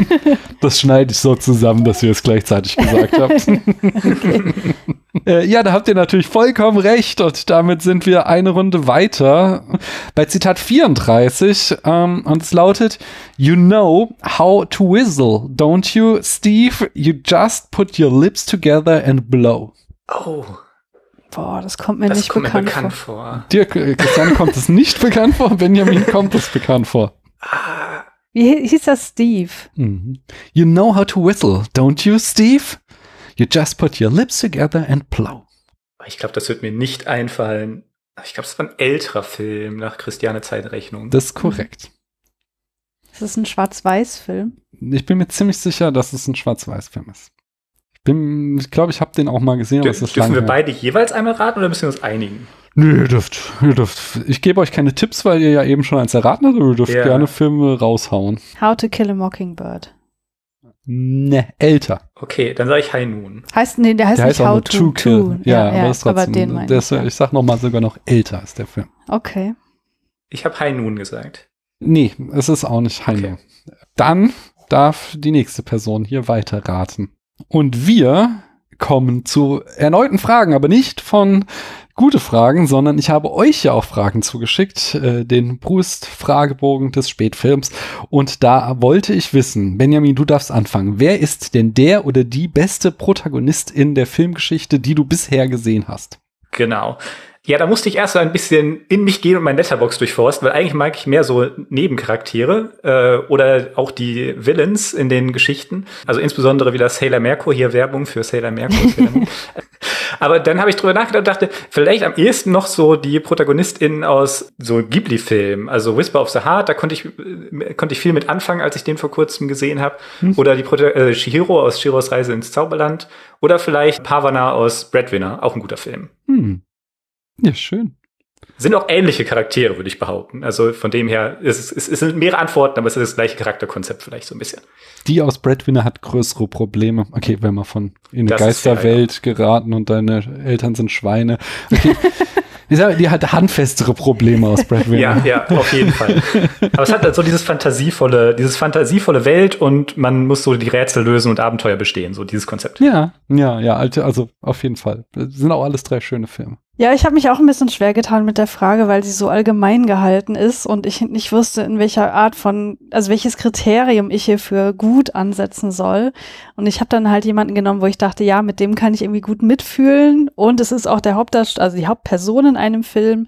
[LAUGHS] Das schneide ich so zusammen, dass ihr es gleichzeitig gesagt habt. [LAUGHS] [LAUGHS] Äh, ja, da habt ihr natürlich vollkommen recht und damit sind wir eine Runde weiter bei Zitat 34 ähm, und es lautet You know how to whistle, don't you, Steve? You just put your lips together and blow. Oh, Boah, das kommt mir das nicht kommt bekannt, mir bekannt vor. vor. Dir, äh, Christian, kommt es nicht bekannt vor, Benjamin kommt es bekannt vor. Ah, Wie hi- hieß das Steve? Mhm. You know how to whistle, don't you, Steve? You just put your lips together and blow. ich glaube, das wird mir nicht einfallen. Ich glaube, es war ein älterer Film nach Christiane Zeitrechnung. Das ist korrekt. Ist das ein Schwarz-Weiß-Film? Ich bin mir ziemlich sicher, dass es ein Schwarz-Weiß-Film ist. Ich glaube, ich habe den auch mal gesehen, aber Dür es ist dürfen lange wir her. beide jeweils einmal raten oder müssen wir uns einigen? Nö, ihr dürft, ihr dürft. Ich gebe euch keine Tipps, weil ihr ja eben schon eins erraten habt, aber ihr dürft Ja. gerne Filme raushauen. How to Kill a Mockingbird. Ne, älter. Okay, dann sage ich High Noon. Heißt, nee, der heißt Der nicht heißt auch How to To Kill. Ja, aber ist aber trotzdem. den meine ich. ist, Ja. Ich sag noch mal sogar noch älter ist der Film. Okay. Ich habe High Noon gesagt. Nee, es ist auch nicht Heino. Dann darf die nächste Person hier weiterraten. Und wir kommen zu erneuten Fragen, aber nicht von gute Fragen, sondern ich habe euch ja auch Fragen zugeschickt, äh, den Brust-Fragebogen des Spätfilms. Und da wollte ich wissen, Benjamin, du darfst anfangen. Wer ist denn der oder die beste Protagonistin der Filmgeschichte, die du bisher gesehen hast? Genau. Ja, da musste ich erst so ein bisschen in mich gehen und mein Letterbox durchforsten, weil eigentlich mag ich mehr so Nebencharaktere äh, oder auch die Villains in den Geschichten. Also insbesondere wieder Sailor Merkur, hier Werbung für Sailor Merkur. [LAUGHS] Aber dann habe ich drüber nachgedacht und dachte, vielleicht am ehesten noch so die ProtagonistInnen aus so Ghibli-Filmen. Also Whisper of the Heart, da konnte ich, äh, konnte ich viel mit anfangen, als ich den vor kurzem gesehen habe. Oder die Prota äh, Shihiro aus Shihiros Reise ins Zauberland. Oder vielleicht Pavana aus Breadwinner, auch ein guter Film. Hm. Ja, schön. Sind auch ähnliche Charaktere, würde ich behaupten. Also von dem her, es, es, es sind mehrere Antworten, aber es ist das gleiche Charakterkonzept vielleicht so ein bisschen. Die aus Breadwinner hat größere Probleme. Okay, wenn man von in eine Das Geisterwelt geraten und deine Eltern sind Schweine. Okay. Die, hat handfestere Probleme aus Breadwinner. Ja, ja, auf jeden Fall. Aber es hat halt so dieses fantasievolle, dieses fantasievolle Welt und man muss so die Rätsel lösen und Abenteuer bestehen, so dieses Konzept. Ja, ja, ja, also auf jeden Fall. Sind auch alles drei schöne Filme. Ja, ich habe mich auch ein bisschen schwer getan mit der Frage, weil sie so allgemein gehalten ist und ich nicht wusste, in welcher Art von, also welches Kriterium ich hier für gut ansetzen soll. Und ich habe dann halt jemanden genommen, wo ich dachte, ja, mit dem kann ich irgendwie gut mitfühlen. Und es ist auch der Hauptdarsteller, also die Hauptperson in einem Film.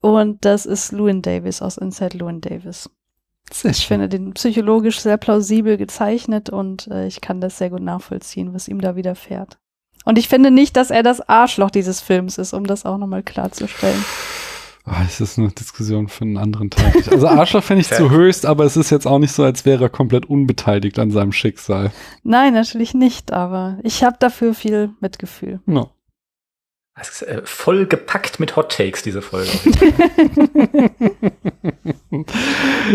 Und das ist Lewin Davis aus Inside Lewin Davis. Sehr Ich finde den psychologisch sehr plausibel gezeichnet und äh, ich kann das sehr gut nachvollziehen, was ihm da widerfährt. Und ich finde nicht, dass er das Arschloch dieses Films ist, um das auch nochmal klarzustellen. Ah, das ist eine Diskussion für einen anderen Tag. Also Arschloch finde ich zu höchst, aber es ist jetzt auch nicht so, als wäre er komplett unbeteiligt an seinem Schicksal. Nein, natürlich nicht, aber ich habe dafür viel Mitgefühl. No. Es ist äh, voll gepackt mit Hot Takes, diese Folge. [LAUGHS]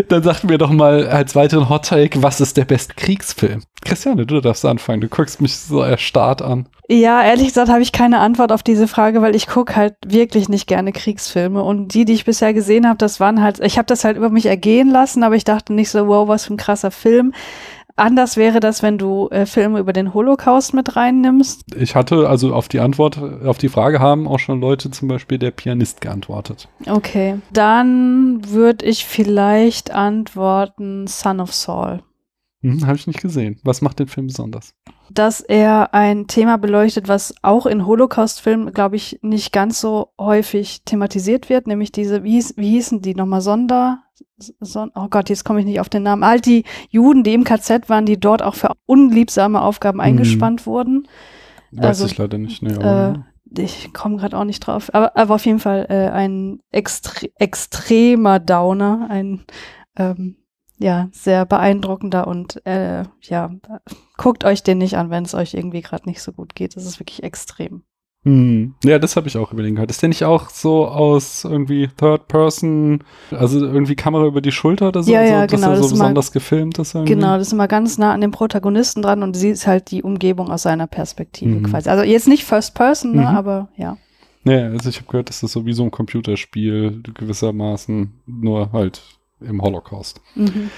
Dann sag mir doch mal als weiteren Hot Take, was ist der beste Kriegsfilm? Christiane, du darfst anfangen. Du guckst mich so erstarrt an. Ja, ehrlich gesagt habe ich keine Antwort auf diese Frage, weil ich gucke halt wirklich nicht gerne Kriegsfilme. Und die, die ich bisher gesehen habe, das waren halt, ich habe das halt über mich ergehen lassen, aber ich dachte nicht so, wow, was für ein krasser Film. Anders wäre das, wenn du äh, Filme über den Holocaust mit reinnimmst. Ich hatte also auf die Antwort, auf die Frage haben auch schon Leute, zum Beispiel der Pianist, geantwortet. Okay. Dann würde ich vielleicht antworten Son of Saul. Hm, Habe ich nicht gesehen. Was macht den Film besonders? dass er ein Thema beleuchtet, was auch in Holocaust-Filmen, glaube ich, nicht ganz so häufig thematisiert wird, nämlich diese, wie, hieß, wie hießen die nochmal, Sonder, Son, oh Gott, jetzt komme ich nicht auf den Namen, all die Juden, die im KZ waren, die dort auch für unliebsame Aufgaben eingespannt wurden. Weiß Also, ich leider nicht. Nee, Äh, ich komme gerade auch nicht drauf, aber, aber auf jeden Fall äh, ein extre extremer Downer, ein ähm, ja, sehr beeindruckender und äh, ja, guckt euch den nicht an, wenn es euch irgendwie gerade nicht so gut geht. Das ist wirklich extrem. Hm. Ja, das habe ich auch überlegen gehört. Ist der nicht auch so aus irgendwie Third Person, also irgendwie Kamera über die Schulter oder so, Ja, ja, so dass genau, er so das besonders gefilmt ist irgendwie? Genau, das ist immer ganz nah an dem Protagonisten dran und sie ist halt die Umgebung aus seiner Perspektive Mhm. quasi. Also jetzt nicht First Person, ne, Mhm. aber ja. Ja, also ich habe gehört, das ist so wie so ein Computerspiel gewissermaßen, nur halt im Holocaust. Mhm.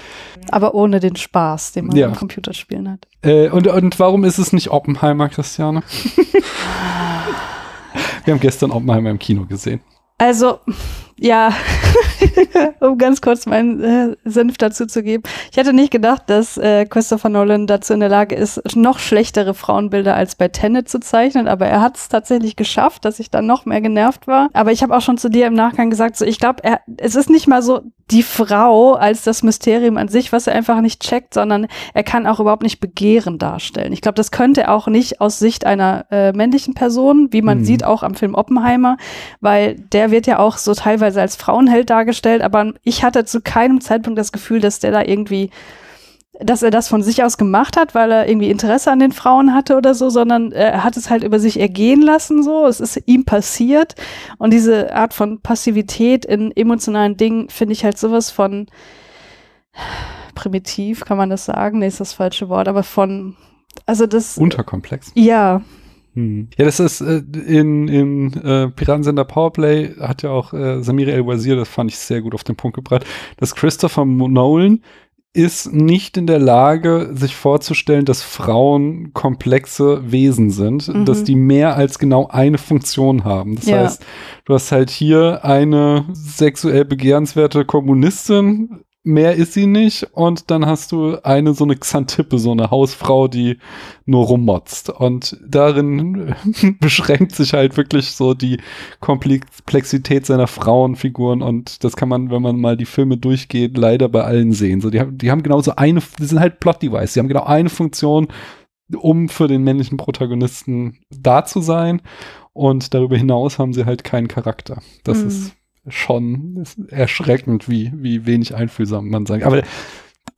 Aber ohne den Spaß, den man Ja. im Computerspielen hat. Äh, und, und warum ist es nicht Oppenheimer, Christiane? [LAUGHS] Wir haben gestern Oppenheimer im Kino gesehen. Also, ja, [LAUGHS] um ganz kurz meinen äh, Senf dazu zu geben. Ich hätte nicht gedacht, dass äh, Christopher Nolan dazu in der Lage ist, noch schlechtere Frauenbilder als bei Tenet zu zeichnen, aber er hat es tatsächlich geschafft, dass ich dann noch mehr genervt war. Aber ich habe auch schon zu dir im Nachgang gesagt, so ich glaube, er es ist nicht mal so die Frau als das Mysterium an sich, was er einfach nicht checkt, sondern er kann auch überhaupt nicht Begehren darstellen. Ich glaube, das könnte er auch nicht aus Sicht einer äh, männlichen Person, wie man Mhm. sieht auch am Film Oppenheimer, weil der wird ja auch so teilweise als Frauenheld dargestellt, aber ich hatte zu keinem Zeitpunkt das Gefühl, dass der da irgendwie dass er das von sich aus gemacht hat, weil er irgendwie Interesse an den Frauen hatte oder so, sondern er hat es halt über sich ergehen lassen so. Es ist ihm passiert und diese Art von Passivität in emotionalen Dingen finde ich halt sowas von primitiv, kann man das sagen? Nee, ist das falsche Wort, aber von also das Unterkomplex. ja, Hm. Ja, das ist äh, in, in äh, Piratensender Powerplay hat ja auch äh, Samir El-Wazir, das fand ich sehr gut auf den Punkt gebracht, dass Christopher Nolan ist nicht in der Lage, sich vorzustellen, dass Frauen komplexe Wesen sind, Mhm. dass die mehr als genau eine Funktion haben. Das Ja. heißt, du hast halt hier eine sexuell begehrenswerte Kommunistin, mehr ist sie nicht, und dann hast du eine so eine Xantippe, so eine Hausfrau, die nur rummotzt. Und darin [LAUGHS] beschränkt sich halt wirklich so die Komplexität seiner Frauenfiguren und das kann man, wenn man mal die Filme durchgeht, leider bei allen sehen. So, die haben, die haben genau so eine, die sind halt Plot-Device, die haben genau eine Funktion, um für den männlichen Protagonisten da zu sein. Und darüber hinaus haben sie halt keinen Charakter. Das Mhm. ist schon erschreckend, wie, wie wenig einfühlsam man sagt. Aber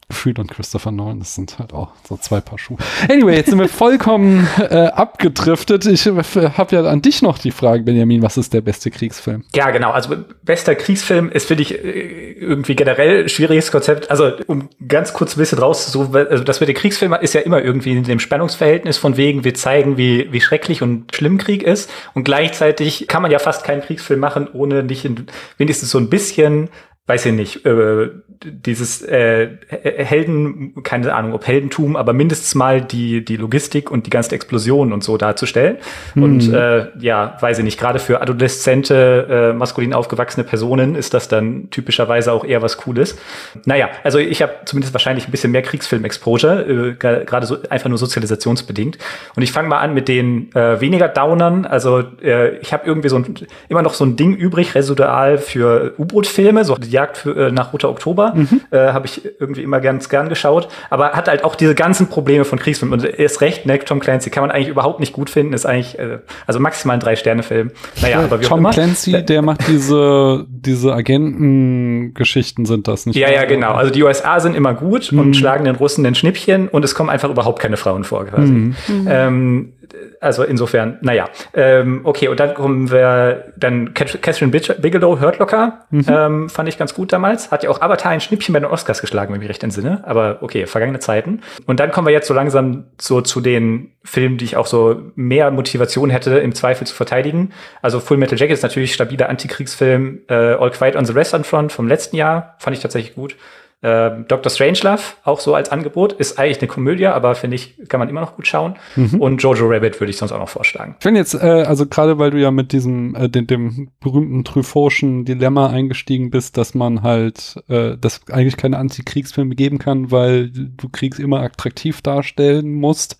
gefühlt und Christopher Nolan, das sind halt auch so zwei Paar Schuhe. Anyway, jetzt sind wir vollkommen äh, abgedriftet. Ich habe ja an dich noch die Frage, Benjamin, was ist der beste Kriegsfilm? Ja, genau. Also bester Kriegsfilm ist, finde ich, äh, irgendwie generell schwieriges Konzept. Also um ganz kurz ein bisschen rauszusuchen, also das mit den Filmen ist ja immer irgendwie in dem Spannungsverhältnis von wegen, wir zeigen, wie, wie schrecklich und schlimm Krieg ist. Und gleichzeitig kann man ja fast keinen Kriegsfilm machen, ohne nicht in, wenigstens so ein bisschen weiß ich nicht, äh, dieses äh, Helden, keine Ahnung, ob Heldentum, aber mindestens mal die, die Logistik und die ganze Explosion und so darzustellen. Mhm. Und äh, ja, weiß ich nicht, gerade für adoleszente, äh, maskulin aufgewachsene Personen ist das dann typischerweise auch eher was Cooles. Naja, also ich habe zumindest wahrscheinlich ein bisschen mehr Kriegsfilm-Exposure, äh, gerade so einfach nur sozialisationsbedingt. Und ich fange mal an mit den äh, weniger Downern. Also äh, ich habe irgendwie so ein, immer noch so ein Ding übrig, residual für U-Boot-Filme, so die Jagd für, äh, nach Roter Oktober, äh, habe ich irgendwie immer ganz gern geschaut, aber hat halt auch diese ganzen Probleme von Kriegsfilmen und ist recht, ne, Tom Clancy kann man eigentlich überhaupt nicht gut finden, ist eigentlich, äh, also maximal ein Drei-Sterne-Film. Naja, aber wie auch Tom immer. Clancy, der macht diese, diese Agentengeschichten sind das nicht? Ja, ja, genau. Also die USA sind immer gut Mhm. und schlagen den Russen den Schnippchen und es kommen einfach überhaupt keine Frauen vor quasi. Mhm. Ähm, also insofern, naja. Ähm, okay, und dann kommen wir, dann Cat- Catherine Big- Bigelow, Hurt Locker, Mhm. ähm, fand ich ganz gut damals. Hat ja auch Avatar ein Schnippchen bei den Oscars geschlagen, wenn ich mich recht entsinne. Aber okay, vergangene Zeiten. Und dann kommen wir jetzt so langsam so zu den Filmen, die ich auch so mehr Motivation hätte, im Zweifel zu verteidigen. Also Full Metal Jacket ist natürlich stabiler Antikriegsfilm. Äh, All Quiet on the Western Front vom letzten Jahr fand ich tatsächlich gut. Ähm, Dr. Strangelove, auch so als Angebot, ist eigentlich eine Komödie, aber finde ich, kann man immer noch gut schauen. Mhm. Und Jojo Rabbit würde ich sonst auch noch vorschlagen. Ich finde jetzt, äh, also gerade weil du ja mit diesem, äh, dem, dem berühmten Truffaut'schen Dilemma eingestiegen bist, dass man halt, äh, dass eigentlich keine Antikriegsfilme geben kann, weil du Kriegs immer attraktiv darstellen musst,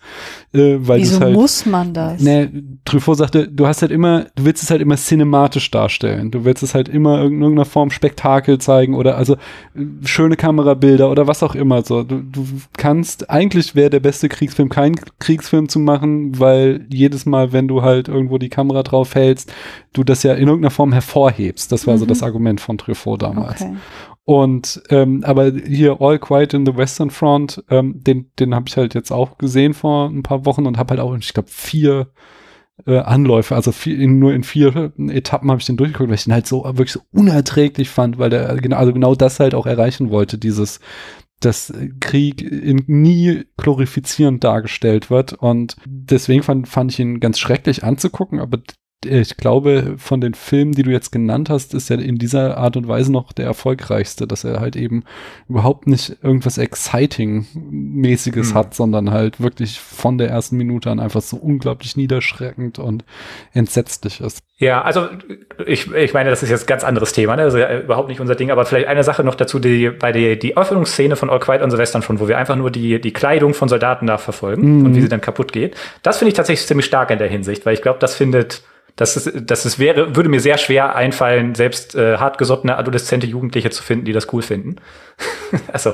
äh, weil Wieso es halt, muss man das? Ne, Truffaut sagte, du hast halt immer, du willst es halt immer cinematisch darstellen. Du willst es halt immer in irgendeiner Form Spektakel zeigen oder also äh, schöne Kamerabilder oder was auch immer. So, du, du kannst, eigentlich wäre der beste Kriegsfilm kein Kriegsfilm zu machen, weil jedes Mal, wenn du halt irgendwo die Kamera drauf hältst, du das ja in irgendeiner Form hervorhebst. Das war so Mhm. das Argument von Truffaut damals. Okay. Und ähm, aber hier All Quiet in the Western Front, ähm, den, den habe ich halt jetzt auch gesehen vor ein paar Wochen und habe halt auch, ich glaube, vier äh, Anläufe, also vier, in, nur in vier Etappen habe ich den durchgeguckt, weil ich den halt so wirklich so unerträglich fand, weil der genau, also genau das halt auch erreichen wollte, dieses dass Krieg in, nie glorifizierend dargestellt wird. Und deswegen fand, fand ich ihn ganz schrecklich anzugucken, aber ich glaube, von den Filmen, die du jetzt genannt hast, ist er in dieser Art und Weise noch der erfolgreichste, dass er halt eben überhaupt nicht irgendwas Exciting-mäßiges hm. hat, sondern halt wirklich von der ersten Minute an einfach so unglaublich niederschreckend und entsetzlich ist. Ja, also ich, ich meine, das ist jetzt ein ganz anderes Thema, ne? also überhaupt nicht unser Ding, aber vielleicht eine Sache noch dazu, die bei der die Öffnungsszene von All Quiet on the Western Front, wo wir einfach nur die, die Kleidung von Soldaten da verfolgen mhm. und wie sie dann kaputt geht. Das finde ich tatsächlich ziemlich stark in der Hinsicht, weil ich glaube, das findet das ist, das ist, wäre, würde mir sehr schwer einfallen, selbst äh, hartgesottene adoleszente Jugendliche zu finden, die das cool finden. [LAUGHS] also,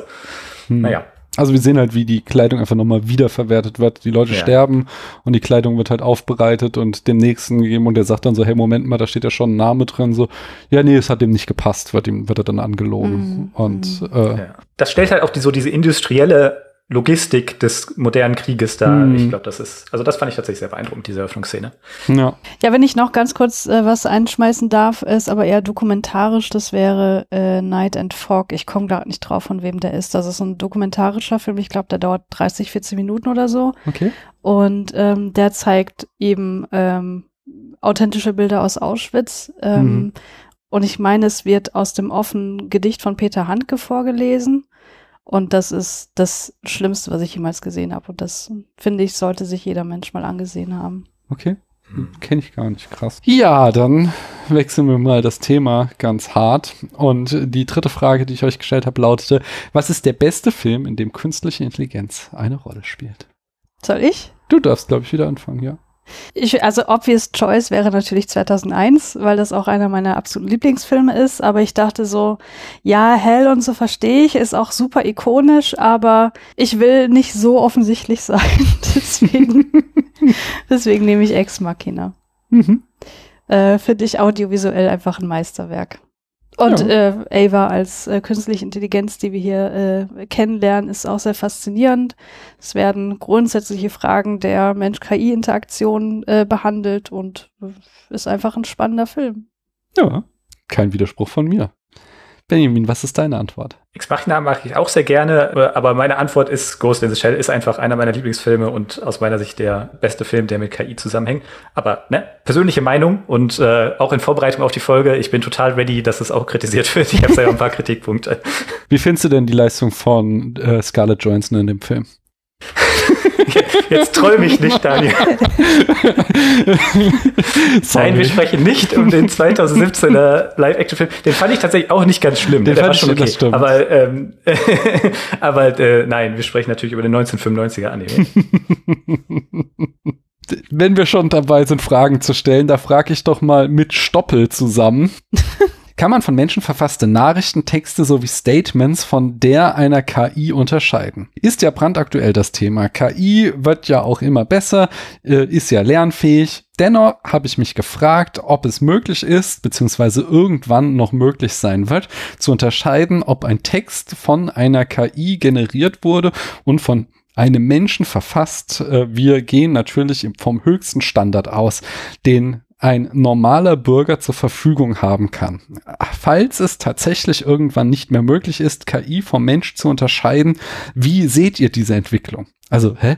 hm. naja. Also wir sehen halt, wie die Kleidung einfach nochmal wiederverwertet wird. Die Leute ja. sterben und die Kleidung wird halt aufbereitet und dem nächsten gegeben und der sagt dann so, hey, Moment mal, da steht ja schon ein Name drin. So, ja, nee, es hat dem nicht gepasst, wird ihm, wird er dann angelogen. Mhm. Und äh, ja. das stellt halt auch die, so diese industrielle Logistik des modernen Krieges da. Mhm. Ich glaube, das ist, also das fand ich tatsächlich sehr beeindruckend, diese Eröffnungsszene. Ja, ja wenn ich noch ganz kurz äh, was einschmeißen darf, ist aber eher dokumentarisch, das wäre äh, Night and Fog. Ich komme gerade nicht drauf, von wem der ist. Das ist ein dokumentarischer Film, ich glaube, der dauert 30, 40 Minuten oder so. Okay. Und ähm, der zeigt eben ähm, authentische Bilder aus Auschwitz. Ähm, mhm. Und ich meine, es wird aus dem offenen Gedicht von Peter Handke vorgelesen. Und das ist das Schlimmste, was ich jemals gesehen habe. Und das, finde ich, sollte sich jeder Mensch mal angesehen haben. Okay. Hm. Kenne ich gar nicht, krass. Ja, dann wechseln wir mal das Thema ganz hart. Und die dritte Frage, die ich euch gestellt habe, lautete, was ist der beste Film, in dem künstliche Intelligenz eine Rolle spielt? Soll ich? Du darfst, glaube ich, wieder anfangen, ja. Ich, also Obvious Choice wäre natürlich 2001, weil das auch einer meiner absoluten Lieblingsfilme ist. Aber ich dachte so, ja, Hell und so verstehe ich, ist auch super ikonisch, aber ich will nicht so offensichtlich [LAUGHS] sein. deswegen, [LAUGHS] deswegen nehme ich Ex Machina. Mhm. Äh, Finde ich audiovisuell einfach ein Meisterwerk. Und ja. äh, Ava als äh, künstliche Intelligenz, die wir hier äh, kennenlernen, ist auch sehr faszinierend. Es werden grundsätzliche Fragen der Mensch-KI-Interaktion äh, behandelt und äh, ist einfach ein spannender Film. Ja, kein Widerspruch von mir. Benjamin, was ist deine Antwort? Ex Machina mag ich auch sehr gerne, aber meine Antwort ist Ghost in the Shell ist einfach einer meiner Lieblingsfilme und aus meiner Sicht der beste Film, der mit KI zusammenhängt. Aber ne, persönliche Meinung und äh, auch in Vorbereitung auf die Folge, ich bin total ready, dass es auch kritisiert wird. Ich habe selber ein paar Kritikpunkte. Wie findest du denn die Leistung von äh, Scarlett Johansson in dem Film? [LAUGHS] [LAUGHS] Jetzt träume ich nicht, Daniel. [LAUGHS] Nein, wir sprechen nicht um den 2017er Live-Action-Film. Den fand ich tatsächlich auch nicht ganz schlimm. Den Der war schon okay. Das stimmt. Aber, ähm, [LAUGHS] aber äh, nein, wir sprechen natürlich über den 1995er Anime. Wenn wir schon dabei sind, Fragen zu stellen, da frage ich doch mal mit Stoppel zusammen kann man von Menschen verfasste Nachrichtentexte sowie Statements von der einer KI unterscheiden. Ist ja brandaktuell das Thema. KI wird ja auch immer besser, äh, ist ja lernfähig. Dennoch habe ich mich gefragt, ob es möglich ist, beziehungsweise irgendwann noch möglich sein wird, zu unterscheiden, ob ein Text von einer KI generiert wurde und von einem Menschen verfasst. Äh, wir gehen natürlich vom höchsten Standard aus, den ein normaler Bürger zur Verfügung haben kann. Falls es tatsächlich irgendwann nicht mehr möglich ist, KI vom Mensch zu unterscheiden, wie seht ihr diese Entwicklung? Also, hä?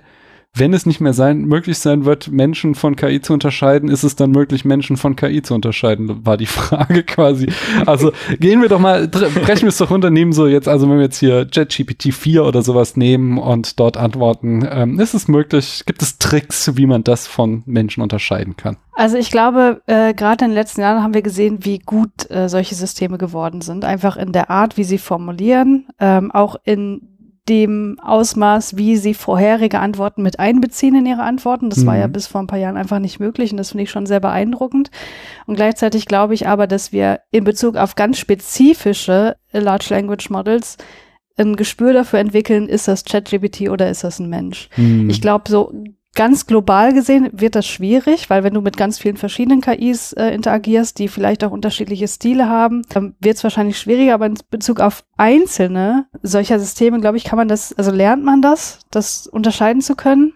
Wenn es nicht mehr sein, möglich sein wird, Menschen von KI zu unterscheiden, ist es dann möglich, Menschen von KI zu unterscheiden, war die [LAUGHS] Frage quasi. Also gehen wir doch mal, brechen wir es doch runter, nehmen so jetzt, also wenn wir jetzt hier JetGPT 4 oder sowas nehmen und dort antworten, ähm, ist es möglich, gibt es Tricks, wie man das von Menschen unterscheiden kann? Also ich glaube, äh, gerade in den letzten Jahren haben wir gesehen, wie gut äh, solche Systeme geworden sind. Einfach in der Art, wie sie formulieren, ähm, auch in dem Ausmaß, wie sie vorherige Antworten mit einbeziehen in ihre Antworten. Das mhm. war ja mhm. bis vor ein paar Jahren einfach nicht möglich und das finde ich schon sehr beeindruckend. Und gleichzeitig glaube ich aber, dass wir in Bezug auf ganz spezifische Large Language Models ein Gespür dafür entwickeln, ist das ChatGPT oder ist das ein Mensch. Mhm. Ich glaube, so ganz global gesehen wird das schwierig, weil wenn du mit ganz vielen verschiedenen KIs äh, interagierst, die vielleicht auch unterschiedliche Stile haben, dann wird es wahrscheinlich schwieriger, aber in Bezug auf einzelne solcher Systeme, glaube ich, kann man das, also lernt man das, das unterscheiden zu können.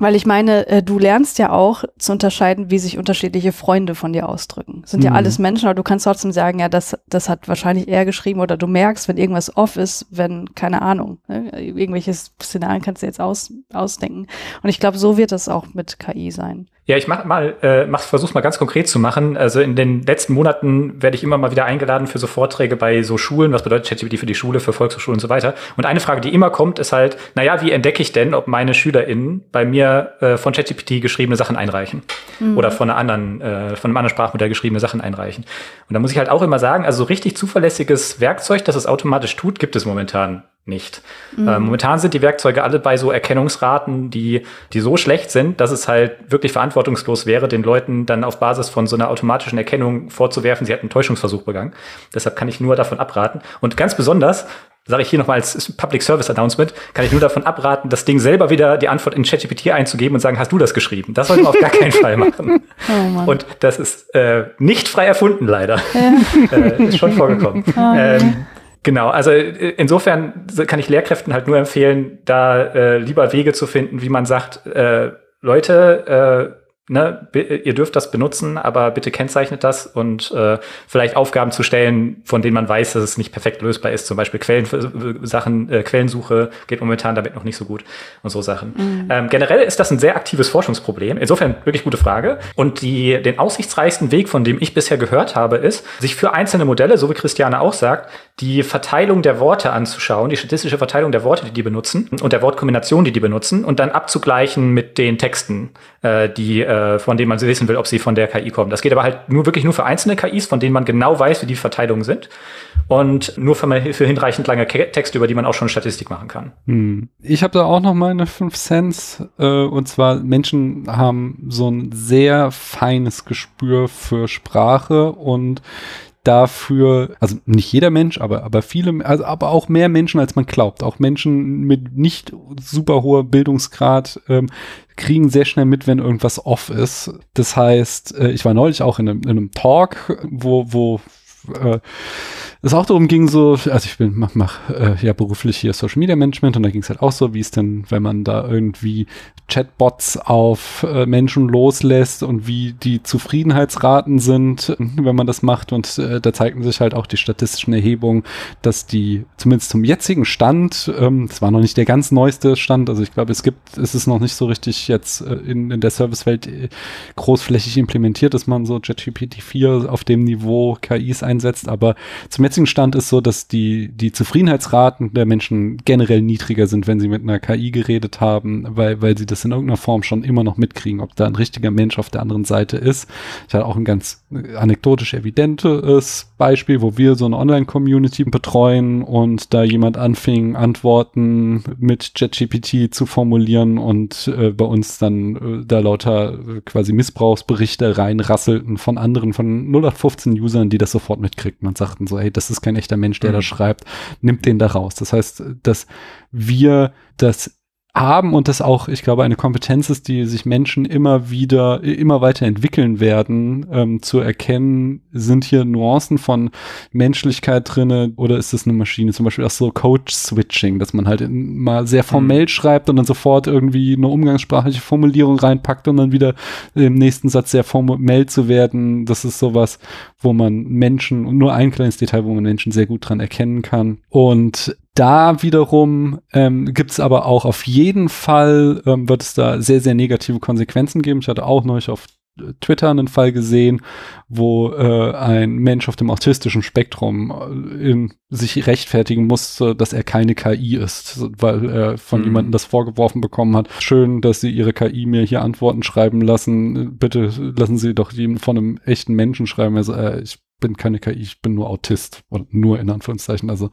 Weil ich meine, äh, du lernst ja auch zu unterscheiden, wie sich unterschiedliche Freunde von dir ausdrücken. Sind ja Mhm. alles Menschen, aber du kannst trotzdem sagen, ja, das, das hat wahrscheinlich er geschrieben oder du merkst, wenn irgendwas off ist, wenn, keine Ahnung, ne, irgendwelche Szenarien kannst du jetzt aus, ausdenken. Und ich glaube, so wird das auch mit KI sein. Ja, ich mach mal, äh, mach, versuch's mal ganz konkret zu machen. Also in den letzten Monaten werde ich immer mal wieder eingeladen für so Vorträge bei so Schulen. Was bedeutet ChatGPT für die Schule, für Volkshochschulen und so weiter? Und eine Frage, die immer kommt, ist halt, naja, wie entdecke ich denn, ob meine SchülerInnen bei mir äh, von ChatGPT geschriebene Sachen einreichen? Oder von einer anderen, äh, von einem anderen Sprachmodell geschriebene Sachen einreichen? Und da muss ich halt auch immer sagen, also so richtig zuverlässiges Werkzeug, das es automatisch tut, gibt es momentan nicht. Äh, momentan sind die Werkzeuge alle bei so Erkennungsraten, die, die so schlecht sind, dass es halt wirklich verantwortungslos wäre, den Leuten dann auf Basis von so einer automatischen Erkennung vorzuwerfen, sie hätten einen Täuschungsversuch begangen. Deshalb kann ich nur davon abraten. Und ganz besonders, sage ich hier nochmal als Public Service Announcement, kann ich nur davon abraten, das Ding selber wieder die Antwort in ChatGPT einzugeben und sagen, hast du das geschrieben? Das sollte man auf gar keinen Fall machen. [LAUGHS] Oh. Und das ist äh, nicht frei erfunden, leider. [LAUGHS] äh, ist schon vorgekommen. [LAUGHS] ähm, genau, also äh, insofern kann ich Lehrkräften halt nur empfehlen, da äh, lieber Wege zu finden, wie man sagt, äh, Leute, äh, ne, ihr dürft das benutzen, aber bitte kennzeichnet das und äh, vielleicht Aufgaben zu stellen, von denen man weiß, dass es nicht perfekt lösbar ist. Zum Beispiel Quellen, Sachen, äh, Quellensuche geht momentan damit noch nicht so gut und so Sachen. Ähm, generell ist das ein sehr aktives Forschungsproblem. Insofern wirklich gute Frage. Und die, den aussichtsreichsten Weg, von dem ich bisher gehört habe, ist, sich für einzelne Modelle, so wie Christiane auch sagt, die Verteilung der Worte anzuschauen, die statistische Verteilung der Worte, die die benutzen und der Wortkombination, die die benutzen und dann abzugleichen mit den Texten, äh, die, äh, von denen man wissen will, ob sie von der KI kommen. Das geht aber halt nur wirklich nur für einzelne KIs, von denen man genau weiß, wie die Verteilungen sind und nur für, für hinreichend lange Texte, über die man auch schon Statistik machen kann. Hm. Ich habe da auch noch meine 5 Cents. Äh, und zwar Menschen haben so ein sehr feines Gespür für Sprache und dafür, also nicht jeder Mensch, aber, aber viele, also aber auch mehr Menschen, als man glaubt. Auch Menschen mit nicht super hoher Bildungsgrad ähm, kriegen sehr schnell mit, wenn irgendwas off ist. Das heißt, äh, ich war neulich auch in einem, in einem Talk, wo, wo äh, es auch darum ging, so, also ich bin, mach, mach äh, ja beruflich hier Social Media Management und da ging es halt auch so, wie es denn, wenn man da irgendwie Chatbots auf äh, Menschen loslässt und wie die Zufriedenheitsraten sind, [LAUGHS] wenn man das macht. Und äh, da zeigten sich halt auch die statistischen Erhebungen, dass die zumindest zum jetzigen Stand, ähm, das war noch nicht der ganz neueste Stand, also ich glaube, es gibt, es ist noch nicht so richtig jetzt äh, in, in der Servicewelt äh, großflächig implementiert, dass man so JetGPT 4 auf dem Niveau KIs einsetzt, aber zum jetzigen Stand ist so, dass die, die Zufriedenheitsraten der Menschen generell niedriger sind, wenn sie mit einer KI geredet haben, weil, weil sie das in irgendeiner Form schon immer noch mitkriegen, ob da ein richtiger Mensch auf der anderen Seite ist. Ich hatte auch ein ganz äh, anekdotisch evidentes Beispiel, wo wir so eine Online-Community betreuen und da jemand anfing, Antworten mit JetGPT zu formulieren und äh, bei uns dann äh, da lauter äh, quasi Missbrauchsberichte reinrasselten von anderen, von 0815 Usern, die das sofort mitkriegten und sagten so, hey, das ist kein echter Mensch, der Mhm. da schreibt, nimmt den da raus. Das heißt, dass wir das haben und das auch, ich glaube, eine Kompetenz ist, die sich Menschen immer wieder, immer weiter entwickeln werden, ähm, zu erkennen, sind hier Nuancen von Menschlichkeit drinne oder ist es eine Maschine? Zum Beispiel auch so Code-Switching, dass man halt mal sehr formell schreibt und dann sofort irgendwie eine umgangssprachliche Formulierung reinpackt und dann wieder im nächsten Satz sehr formell zu werden. Das ist sowas, wo man Menschen, und nur ein kleines Detail, wo man Menschen sehr gut dran erkennen kann. Und da wiederum ähm, gibt es aber auch auf jeden Fall, ähm, wird es da sehr, sehr negative Konsequenzen geben. Ich hatte auch neulich auf äh, Twitter einen Fall gesehen, wo äh, ein Mensch auf dem autistischen Spektrum äh, in, sich rechtfertigen musste, dass er keine KI ist, weil er von Mhm. jemandem das vorgeworfen bekommen hat. Schön, dass Sie Ihre KI mir hier Antworten schreiben lassen. Bitte lassen Sie doch die von einem echten Menschen schreiben. Also äh, ich bin keine KI, ich bin nur Autist und nur in Anführungszeichen. Also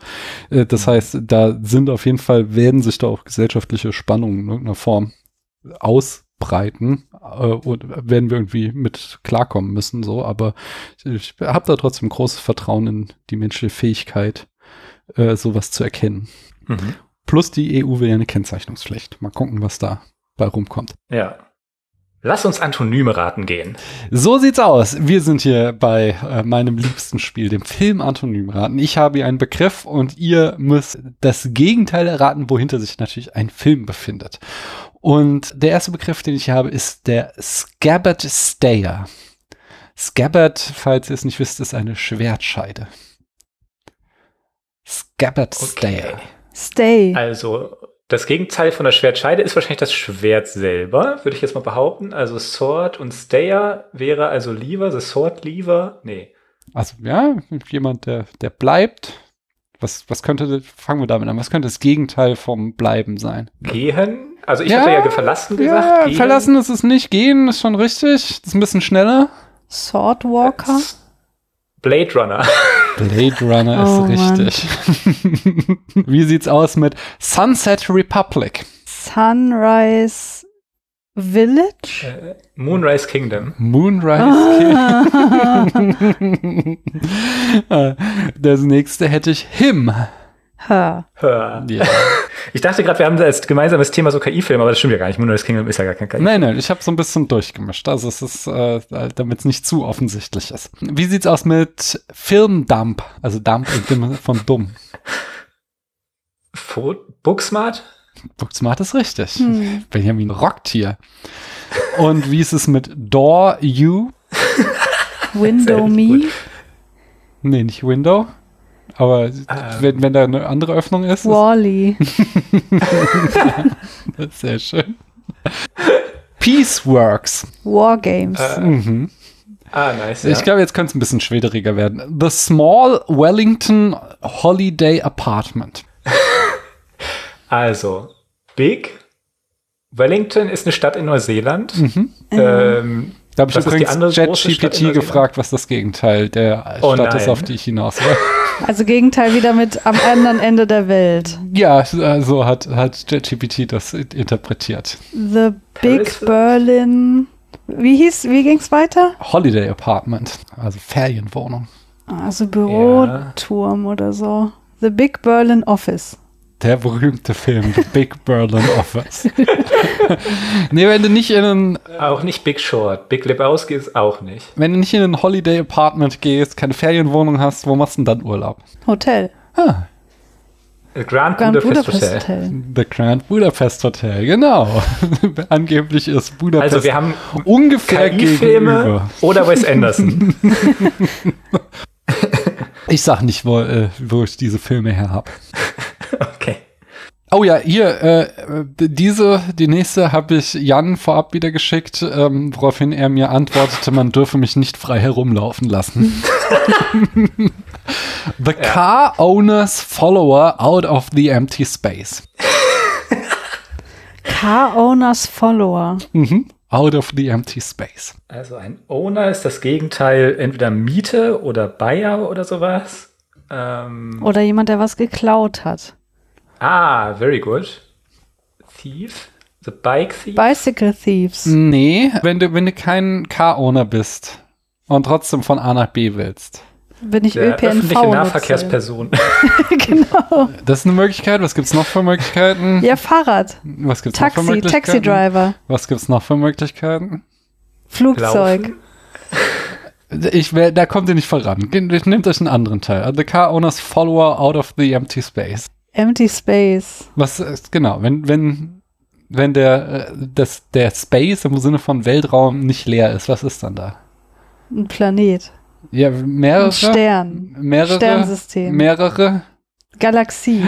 äh, das heißt, da sind auf jeden Fall werden sich da auch gesellschaftliche Spannungen in irgendeiner Form ausbreiten äh, und werden wir irgendwie mit klarkommen müssen. So, aber ich habe da trotzdem großes Vertrauen in die menschliche Fähigkeit, äh, sowas zu erkennen. Mhm. Plus die EU will ja eine Kennzeichnungspflicht. Mal gucken, was da bei rumkommt. Ja. Lass uns Antonyme raten gehen. So sieht's aus. Wir sind hier bei äh, meinem liebsten Spiel, dem Film Antonym raten. Ich habe hier einen Begriff und ihr müsst das Gegenteil erraten, wohinter sich natürlich ein Film befindet. Und der erste Begriff, den ich habe, ist der Scabbard Stayer. Scabbard, falls ihr es nicht wisst, ist eine Schwertscheide. Scabbard Stayer. Stay. Also, das Gegenteil von der Schwertscheide ist wahrscheinlich das Schwert selber, würde ich jetzt mal behaupten. Also Sword und Stayer wäre also Lever, the Sword Lever. Nee. Also ja, jemand, der, der bleibt. Was, was könnte, fangen wir damit an, was könnte das Gegenteil vom Bleiben sein? Gehen? Also ich Ja, hatte ja verlassen gesagt. Ja, gehen. verlassen ist es nicht, gehen ist schon richtig. Das ist ein bisschen schneller. Swordwalker. Blade Runner. [LAUGHS] Blade Runner Oh, ist richtig. [LAUGHS] Wie sieht's aus mit Sunset Republic? Sunrise Village. Äh, Moonrise Kingdom. Moonrise King. [LAUGHS] Äh, das nächste hätte ich Him. Ha. Hör. Ja. [LAUGHS] Ich dachte gerade, wir haben als gemeinsames Thema so KI-Filme, aber das stimmt ja gar nicht. Moonrise Kingdom ist ja gar kein KI. Nein, nein, ich habe so ein bisschen durchgemischt. Also es ist, äh, damit es nicht zu offensichtlich ist. Wie sieht's aus mit Filmdump? Also Dump von dumm. Fo Booksmart? Booksmart ist richtig. Hm. Benjamin rockt hier. Und wie ist es mit Door You? Window Me. gut. Nee, nicht Window. Aber wenn, wenn da eine andere Öffnung ist, Wally. das [LAUGHS] sehr schön. Pieceworks. Wargames. Äh, Mhm. Ah, nice. Ja. Ich glaube, jetzt könnte es ein bisschen schwederiger werden. The Small Wellington Holiday Apartment. [LAUGHS] Also, Big Wellington ist eine Stadt in Neuseeland. Mhm. Ähm, Da habe ich ist übrigens ChatGPT gefragt, was das Gegenteil der Oh Stadt ist, nein. auf die ich hinaus will. [LAUGHS] Also Gegenteil wieder mit am anderen Ende der Welt. ja, so hat, hat ChatGPT das interpretiert. The Big Paris? Berlin. Wie hieß, wie ging's weiter? Holiday Apartment, also Ferienwohnung. Also Büroturm oder so. The Big Berlin Office. Der berühmte Film, The Big Berlin Office. [LAUGHS] nee, wenn du nicht in ein, auch nicht Big Short. Big Lebowski ist auch nicht. wenn du nicht in ein Holiday Apartment gehst, keine Ferienwohnung hast, wo machst du denn dann Urlaub? Hotel. Ah, Äh, Grand, Grand Budapest, Budapest Hotel. Hotel. The Grand Budapest Hotel, genau. [LAUGHS] Angeblich ist Budapest Also wir haben ungefähr KI-Filme oder Wes Anderson. [LAUGHS] Ich sag nicht, wo, äh, wo ich diese Filme her habe. [LAUGHS] okay. Oh ja, hier, äh, d- diese, die nächste habe ich Jan vorab wieder geschickt, ähm, woraufhin er mir antwortete, man dürfe mich nicht frei herumlaufen lassen. [LAUGHS] the car owner's follower out of the empty space. [LAUGHS] Car Owners Follower. Mhm. Out of the empty space. Also ein Owner ist das Gegenteil entweder Miete oder Buyer oder sowas. Ähm, Oder jemand, der was geklaut hat. ah, very good. Thief. The Bike Thief. Bicycle Thieves. Nee, wenn du, wenn du kein Car-Owner bist und trotzdem von A nach B willst. Bin ich der ÖPNV öffentliche. Nahverkehrsperson. [LAUGHS] [LAUGHS] genau. Das ist eine Möglichkeit. Was gibt's noch für Möglichkeiten? Ja, Fahrrad. Was gibt's noch für Taxi, Möglichkeiten? Taxi Driver. Was gibt's noch für Möglichkeiten? Flugzeug. Laufen. Ich wär, da kommt ihr nicht voran. Nehmt euch einen anderen Teil. The car owner's follower out of the empty space. Empty Space. Was ist, genau, wenn, wenn, wenn der, äh, das, der Space im Sinne von Weltraum nicht leer ist, was ist dann da? Ein Planet. Ja, mehrere. Ein Stern. Mehrere. Sternsystem. Mehrere. Galaxie.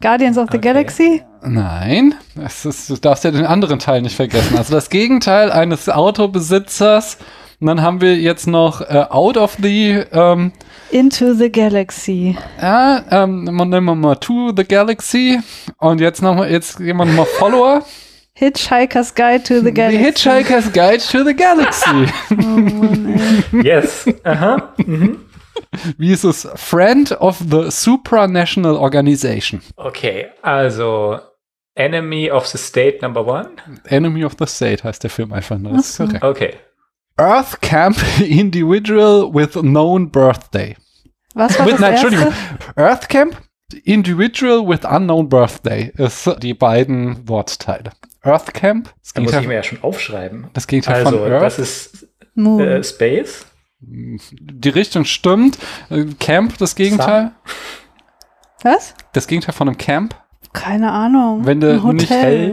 Guardians of the Okay. Galaxy? Nein, ist, du darfst ja den anderen Teil nicht vergessen. Also das Gegenteil eines Autobesitzers. Und dann haben wir jetzt noch äh, out of the, ähm, Into the Galaxy. ja, ähm, nehmen wir mal to the galaxy. Und jetzt nochmal, jetzt gehen wir nochmal Follower. Hitchhiker's Guide to the The Galaxy. Hitchhiker's Guide to the Galaxy. [LAUGHS] Oh Mann, ey. Yes. Aha. Mhm. Wie ist es? Friend of the Supranational Organization. Okay, also Enemy of the State Number One. Enemy of the State heißt der Film einfach nur. Korrekt. Okay. Earth Camp Individual with Known Birthday. Was war With, das nein, erste? Entschuldigung. Earth Camp Individual with Unknown Birthday ist die beiden Wortteile. Earth Camp. Das Da muss ich mir ja schon aufschreiben. das Gegenteil Also, von Earth. das ist Moon. äh, Space. Die Richtung stimmt. Äh, Camp, das Gegenteil. Was? Das Gegenteil von einem Camp. Keine Ahnung. Wenn du Ein nicht Hotel.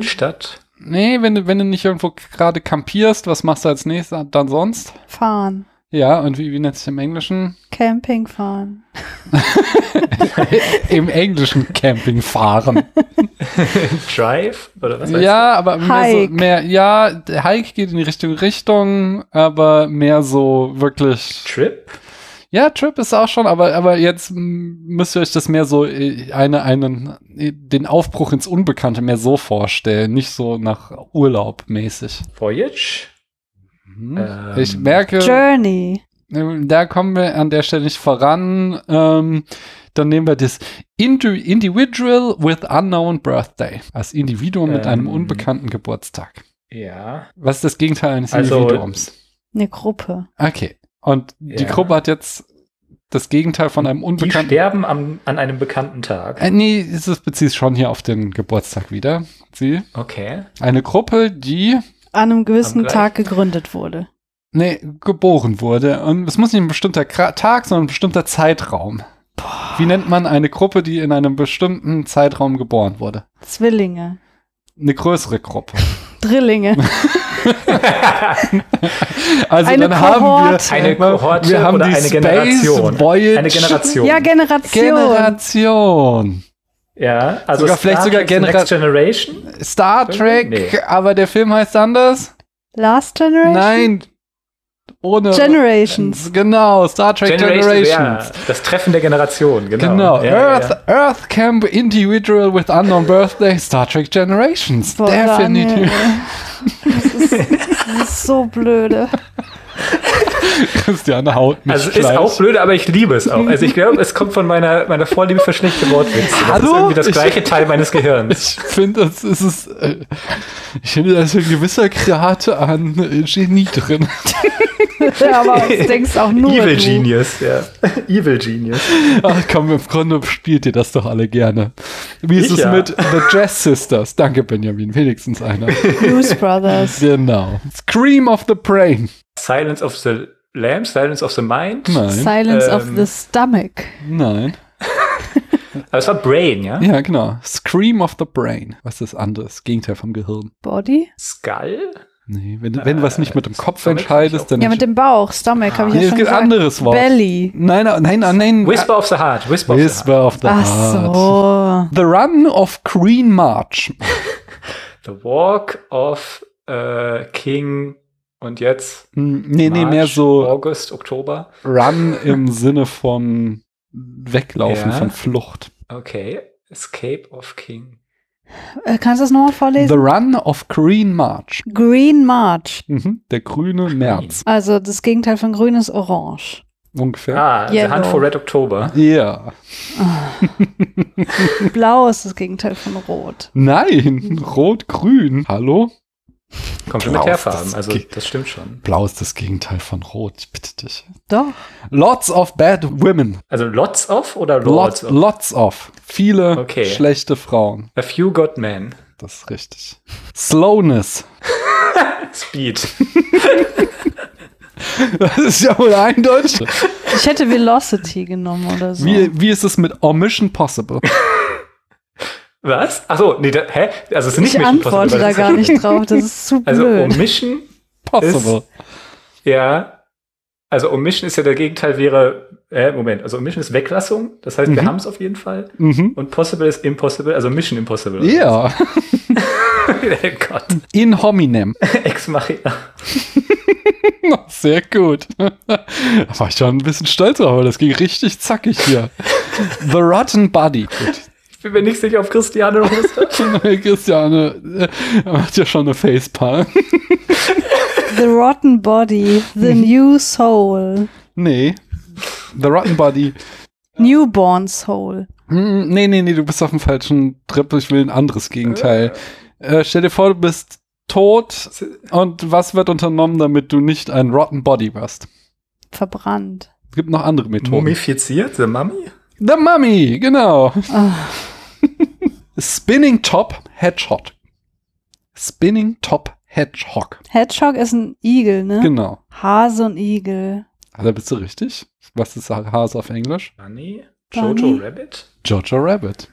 Nee, wenn du, wenn du nicht irgendwo gerade kampierst, was machst du als nächstes dann sonst? Fahren. Ja, und wie, wie nennt sich im Englischen? Camping fahren. [LAUGHS] Im Englischen Camping fahren. [LAUGHS] Drive? Oder was heißt ja, aber mehr, so, Hike. mehr, ja, Hike geht in die Richtung Richtung, aber mehr so wirklich. das? Trip? Ja, Trip ist auch schon, aber, aber jetzt müsst ihr euch das mehr so äh, eine, einen, äh, den Aufbruch ins Unbekannte mehr so vorstellen, nicht so nach Urlaub mäßig. Voyage? Mhm. Ähm, ich merke, Journey. Ähm, Da kommen wir an der Stelle nicht voran. Ähm, dann nehmen wir das Indi Individual with Unknown Birthday. Als Individuum mit einem Ähm. unbekannten Geburtstag. Ja. Was ist das Gegenteil eines Also- Individuums? Eine Gruppe. Okay. Und die Ja. Gruppe hat jetzt das Gegenteil von einem Die unbekannten. sterben am, an einem bekannten Tag. Äh, nee, es bezieht sich schon hier auf den Geburtstag wieder. Sie. Okay. Eine Gruppe, die An einem gewissen Tag gegründet wurde. nee, geboren wurde. Und es muss nicht ein bestimmter Tag, sondern ein bestimmter Zeitraum. Wie nennt man eine Gruppe, die in einem bestimmten Zeitraum geboren wurde? Zwillinge. Eine größere Gruppe. Drillinge. [LAUGHS] [LAUGHS] Also Eine dann haben Kohorte. wir Eine Kohorte wir haben oder die eine Space Generation. Voyage Eine Generation. ja, Generation. Generation. Ja, also Sogar vielleicht sogar Genera- Next Generation. Star Trek, Nee. aber der Film heißt anders? Last Generation? Nein. Ohne Generations. Genau, Star Trek Generations. Ja, das Treffen der Generation, genau. Genau, Ja, Earth, ja. Earth Camp Individual with Unknown Birthday, Star Trek Generations. Boah, Definitiv. Daniel, Das ist, das ist so blöde. [LAUGHS] [LAUGHS] Christiane haut mich Also ist gleich. auch blöd, aber ich liebe es auch. Also ich glaube, es kommt von meiner, meiner Vorliebe für schlechte Wortwitze. Das Hallo? ist irgendwie das Ich- gleiche Teil meines Gehirns. Ich finde, das ist es. Äh, ich finde, da ist ein gewisser Grad an Genie drin. Aber das denkst auch nur Evil du. Genius, ja. [LAUGHS] Evil Genius. Ach komm, im Grunde spielt ihr das doch alle gerne. Wie ist Ich es ja. mit The Jazz Sisters? Danke, Benjamin. Wenigstens einer. Blues Brothers. genau. Scream of the Brain. Silence of the Lamb, Silence of the Mind. Nein. Silence of Ähm, the Stomach. Nein. [LAUGHS] Aber es war Brain, ja? Ja, genau. Scream of the Brain. Was ist das andere? Das Gegenteil vom Gehirn. Body? Skull? Nee, wenn, du- wenn du was nicht mit dem Kopf Stomach entscheidest, dann. Ja, mit dem Bauch. Stomach habe ich nee, ja es schon gibt ein gesagt. anderes Wort. Belly. Nein, nein, nein, nein. nein. Whisper of the Heart. Whisper, of Whisper of the Ach Heart. so. The Run of Green March. [LAUGHS] the Walk of äh, King und jetzt Hm, Nee, nee, March, mehr so August, Oktober. Run im [LAUGHS] Sinne von Weglaufen, Ja. von Flucht. Okay. Escape of King. Äh, kannst du das nochmal The vorlesen? Run of Green March. Green March. Mhm. Der grüne März. Also das Gegenteil von grün ist orange. Ungefähr. Ah, The Yellow. Hunt for Red October. Ja. [LAUGHS] Blau ist das Gegenteil von rot. Nein, rot-grün. Hallo? Komplementärfarben, also das stimmt schon. Blau ist das Gegenteil von rot. Ich bitte dich. Doch. Lots of bad women. Also lots of oder lords Lots, of? lots of. Viele Okay. schlechte Frauen. A few got men. Das ist richtig. Slowness. [LAUGHS] Speed. Das ist ja wohl eindeutig. Ich hätte Velocity genommen oder so. Wie, wie ist es mit Omission Possible? Was? Achso, nee, da, hä? Also es ist nicht ich Mission antworte Possible, da das gar ist- nicht drauf. Das ist zu Also blöd. Omission, Possible. ja. Also Omission ist ja der Gegenteil wäre, äh, Moment, also Omission ist Weglassung, das heißt, wir Mhm. haben es auf jeden Fall. Mhm. Und Possible ist Impossible, also Mission Impossible. Ja. was? [LAUGHS] [LAUGHS] oh Gott. In hominem. [LAUGHS] Ex Machina. Sehr gut. Da war ich schon ein bisschen stolz drauf, aber das ging richtig zackig hier. The Rotten Body. Gut. Ich bin mir nicht sicher, ob Christiane hat. [LAUGHS] Christiane äh, macht ja schon eine Facepalm. [LAUGHS] The Rotten Body. The New Soul. Nee. The Rotten Body. Newborn Soul. Hm, Nee, nee, nee, du bist auf dem falschen Trip. Ich will ein anderes Gegenteil. Äh, stell dir vor, du bist tot und was wird unternommen, damit du nicht ein Rotten Body wirst? Verbrannt. Es gibt noch andere Methoden. Mumifiziert, The Mummy? The Mummy, genau. Ah, Spinning Top Headshot. Spinning Top Hedgehog. Hedgehog ist ein Igel, ne? Genau. Hase und Igel. Da bist du richtig. Was ist Hase auf Englisch? Bunny? Bunny? Jojo Rabbit? Jojo Rabbit.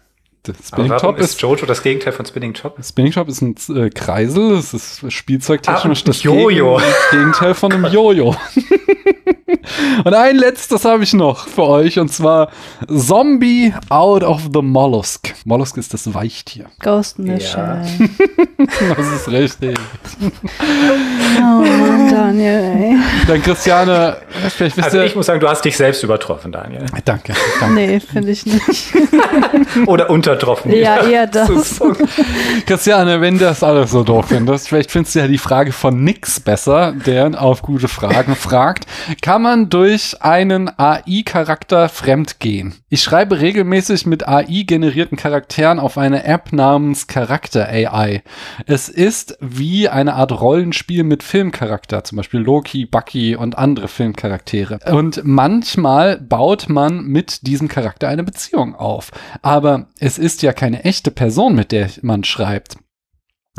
Spinning warum Top ist ist, Jojo das Gegenteil von Spinning Top? Spinning Top ist ein äh, Kreisel, es ist spielzeugtechnisch Ah, das Jojo. Gegen- Gegenteil von einem [LAUGHS] Jojo. [LAUGHS] und ein letztes habe ich noch für euch und zwar Zombie out of the Mollusk. Mollusk ist das Weichtier. Ghost in the Shell. [LAUGHS] Das ist richtig. Oh Mann, Daniel, ey. Dann Christiane, vielleicht wisst Also ihr. ich muss sagen, du hast dich selbst übertroffen, Daniel. danke, danke. Nee, finde ich nicht. [LAUGHS] Oder untertroffen. Ja, eher das. Christiane, wenn du das alles so doof findest, vielleicht findest du ja die Frage von Nix besser, der auf gute Fragen fragt. Kann man durch einen AI-Charakter fremdgehen? Ich schreibe regelmäßig mit AI-generierten Charakteren auf eine App namens Charakter AI. Es ist wie eine Art Rollenspiel mit Filmcharakter, zum Beispiel Loki, Bucky und andere Filmcharaktere. Und manchmal baut man mit diesem Charakter eine Beziehung auf. Aber es ist ja keine echte Person, mit der man schreibt.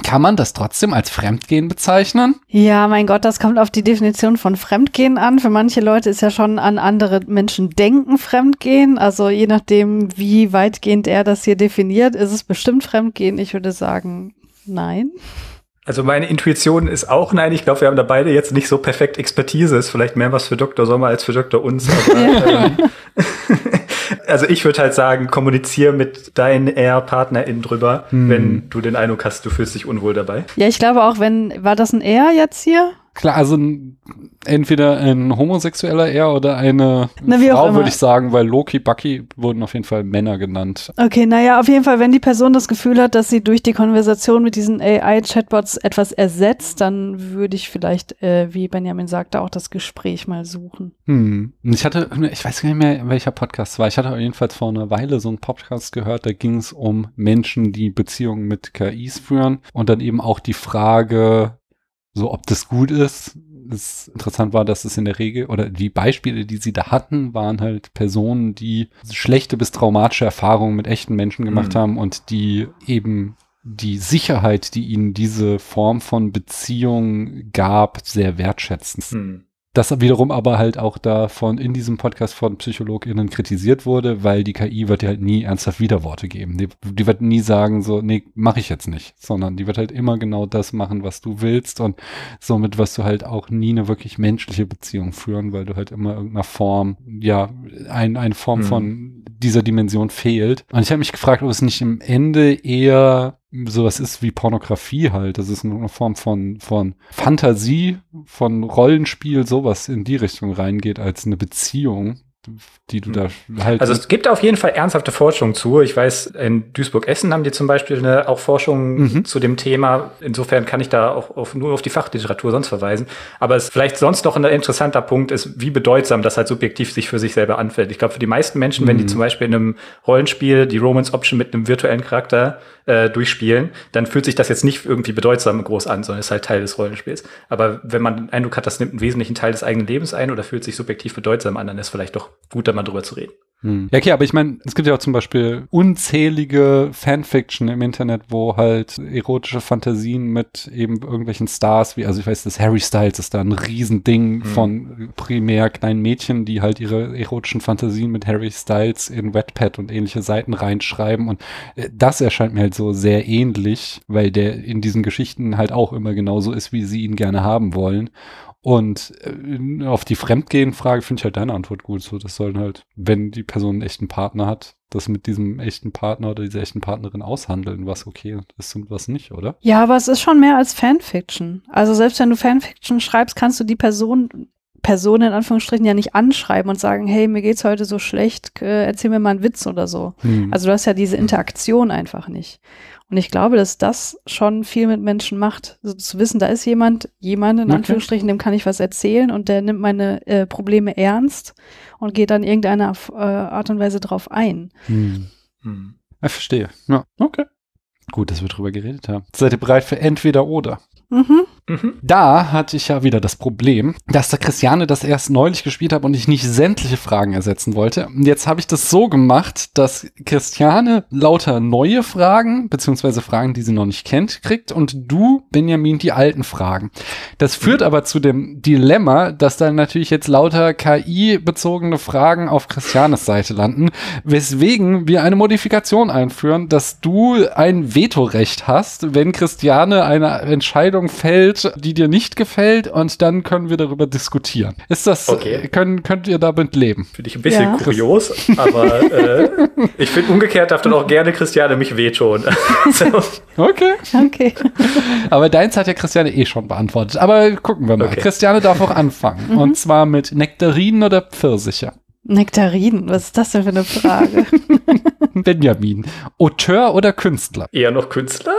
Kann man das trotzdem als Fremdgehen bezeichnen? Ja, mein Gott, das kommt auf die Definition von Fremdgehen an. Für manche Leute ist ja schon an andere Menschen denken Fremdgehen. Also je nachdem, wie weitgehend er das hier definiert, ist es bestimmt Fremdgehen. Ich würde sagen, nein. Also meine Intuition ist auch nein. Ich glaube, wir haben da beide jetzt nicht so perfekt Expertise. Ist vielleicht mehr was für Dr. Sommer als für Dr. Uns. [LAUGHS] Aber, ähm, also ich würde halt sagen, kommuniziere mit deinen R-PartnerInnen drüber, wenn du den Eindruck hast, du fühlst dich unwohl dabei. Ja, ich glaube auch, wenn, war das ein Er jetzt hier? Klar, also entweder ein homosexueller er oder eine Na, Frau, würde ich sagen, weil Loki, Bucky wurden auf jeden Fall Männer genannt. Okay, naja, auf jeden Fall, wenn die Person das Gefühl hat, dass sie durch die Konversation mit diesen AI-Chatbots etwas ersetzt, dann würde ich vielleicht, äh, wie Benjamin sagte, auch das Gespräch mal suchen. Hm. Ich hatte, ich weiß gar nicht mehr, welcher Podcast es war. Ich hatte jedenfalls vor einer Weile so einen Podcast gehört, da ging es um Menschen, die Beziehungen mit KIs führen und dann eben auch die Frage, so ob das gut ist. Es interessant war, dass es in der Regel oder die Beispiele, die sie da hatten, waren halt Personen, die schlechte bis traumatische Erfahrungen mit echten Menschen gemacht Mhm. haben und die eben die Sicherheit, die ihnen diese Form von Beziehung gab, sehr wertschätzen. Hm. Das wiederum aber halt auch davon in diesem Podcast von PsychologInnen kritisiert wurde, weil die KI wird dir halt nie ernsthaft Widerworte geben. Die, die wird nie sagen so, nee, mache ich jetzt nicht, sondern die wird halt immer genau das machen, was du willst und somit wirst du halt auch nie eine wirklich menschliche Beziehung führen, weil du halt immer irgendeiner Form, ja, ein, eine Form Mhm. von dieser Dimension fehlt. Und ich habe mich gefragt, ob es nicht im Ende eher sowas ist wie Pornografie halt. Das ist eine Form von, von Fantasie, von Rollenspiel, sowas in die Richtung reingeht, als eine Beziehung, die du da halt. Also es gibt auf jeden Fall ernsthafte Forschung zu. Ich weiß, in Duisburg-Essen haben die zum Beispiel eine, auch Forschung Mhm. zu dem Thema. Insofern kann ich da auch auf, nur auf die Fachliteratur sonst verweisen. Aber es vielleicht sonst noch ein interessanter Punkt ist, wie bedeutsam das halt subjektiv sich für sich selber anfällt. Ich glaube, für die meisten Menschen, wenn die Mhm. zum Beispiel in einem Rollenspiel die Romance Option mit einem virtuellen Charakter äh, durchspielen, dann fühlt sich das jetzt nicht irgendwie bedeutsam groß an, sondern ist halt Teil des Rollenspiels. Aber wenn man den Eindruck hat, das nimmt einen wesentlichen Teil des eigenen Lebens ein oder fühlt sich subjektiv bedeutsam an, dann ist vielleicht doch gut, da mal drüber zu reden. Hm. Ja, okay, aber ich meine, es gibt ja auch zum Beispiel unzählige Fanfiction im Internet, wo halt erotische Fantasien mit eben irgendwelchen Stars, wie, also ich weiß, das Harry Styles ist da ein Riesending Mhm. von primär kleinen Mädchen, die halt ihre erotischen Fantasien mit Harry Styles in Wetpad und ähnliche Seiten reinschreiben und äh, das erscheint mir halt so sehr ähnlich, weil der in diesen Geschichten halt auch immer genauso ist, wie sie ihn gerne haben wollen. Und äh, auf die Fremdgehen-Frage finde ich halt deine Antwort gut. So, das sollen halt, wenn die Person einen echten Partner hat, das mit diesem echten Partner oder dieser echten Partnerin aushandeln, was okay ist und was nicht, oder? Ja, aber es ist schon mehr als Fanfiction. Also selbst wenn du Fanfiction schreibst, kannst du die Person, Person in Anführungsstrichen ja nicht anschreiben und sagen, hey, mir geht's heute so schlecht, äh, erzähl mir mal einen Witz oder so. Hm. Also du hast ja diese Interaktion einfach nicht. Und ich glaube, dass das schon viel mit Menschen macht. Also zu wissen, da ist jemand, jemand in Okay. Anführungsstrichen, dem kann ich was erzählen und der nimmt meine äh, Probleme ernst und geht dann irgendeiner äh, Art und Weise drauf ein. Hm. Hm. Ich verstehe. Ja, okay. Gut, dass wir drüber geredet haben. Seid ihr bereit für entweder oder? Mhm. Mhm. Da hatte ich ja wieder das Problem, dass der Christiane das erst neulich gespielt hat und ich nicht sämtliche Fragen ersetzen wollte. Und jetzt habe ich das so gemacht, dass Christiane lauter neue Fragen, beziehungsweise Fragen, die sie noch nicht kennt, kriegt und du, Benjamin, die alten Fragen. Das führt aber zu dem Dilemma, dass dann natürlich jetzt lauter KI-bezogene Fragen auf Christianes Seite landen, weswegen wir eine Modifikation einführen, dass du ein Vetorecht hast, wenn Christiane eine Entscheidung fällt, die dir nicht gefällt und dann können wir darüber diskutieren. Ist das, Okay. können, könnt ihr damit leben? Finde ich ein bisschen Ja. kurios, aber äh, [LAUGHS] ich finde umgekehrt darf dann auch gerne Christiane mich wehtun. [LAUGHS] so, Okay. Okay. [LAUGHS] Aber deins hat ja Christiane eh schon beantwortet. Aber gucken wir mal. Okay. Christiane darf auch anfangen. Und zwar mit Nektarinen oder Pfirsiche. Nektarinen, was ist das denn für eine Frage? Benjamin. Auteur oder Künstler? eher noch Künstler?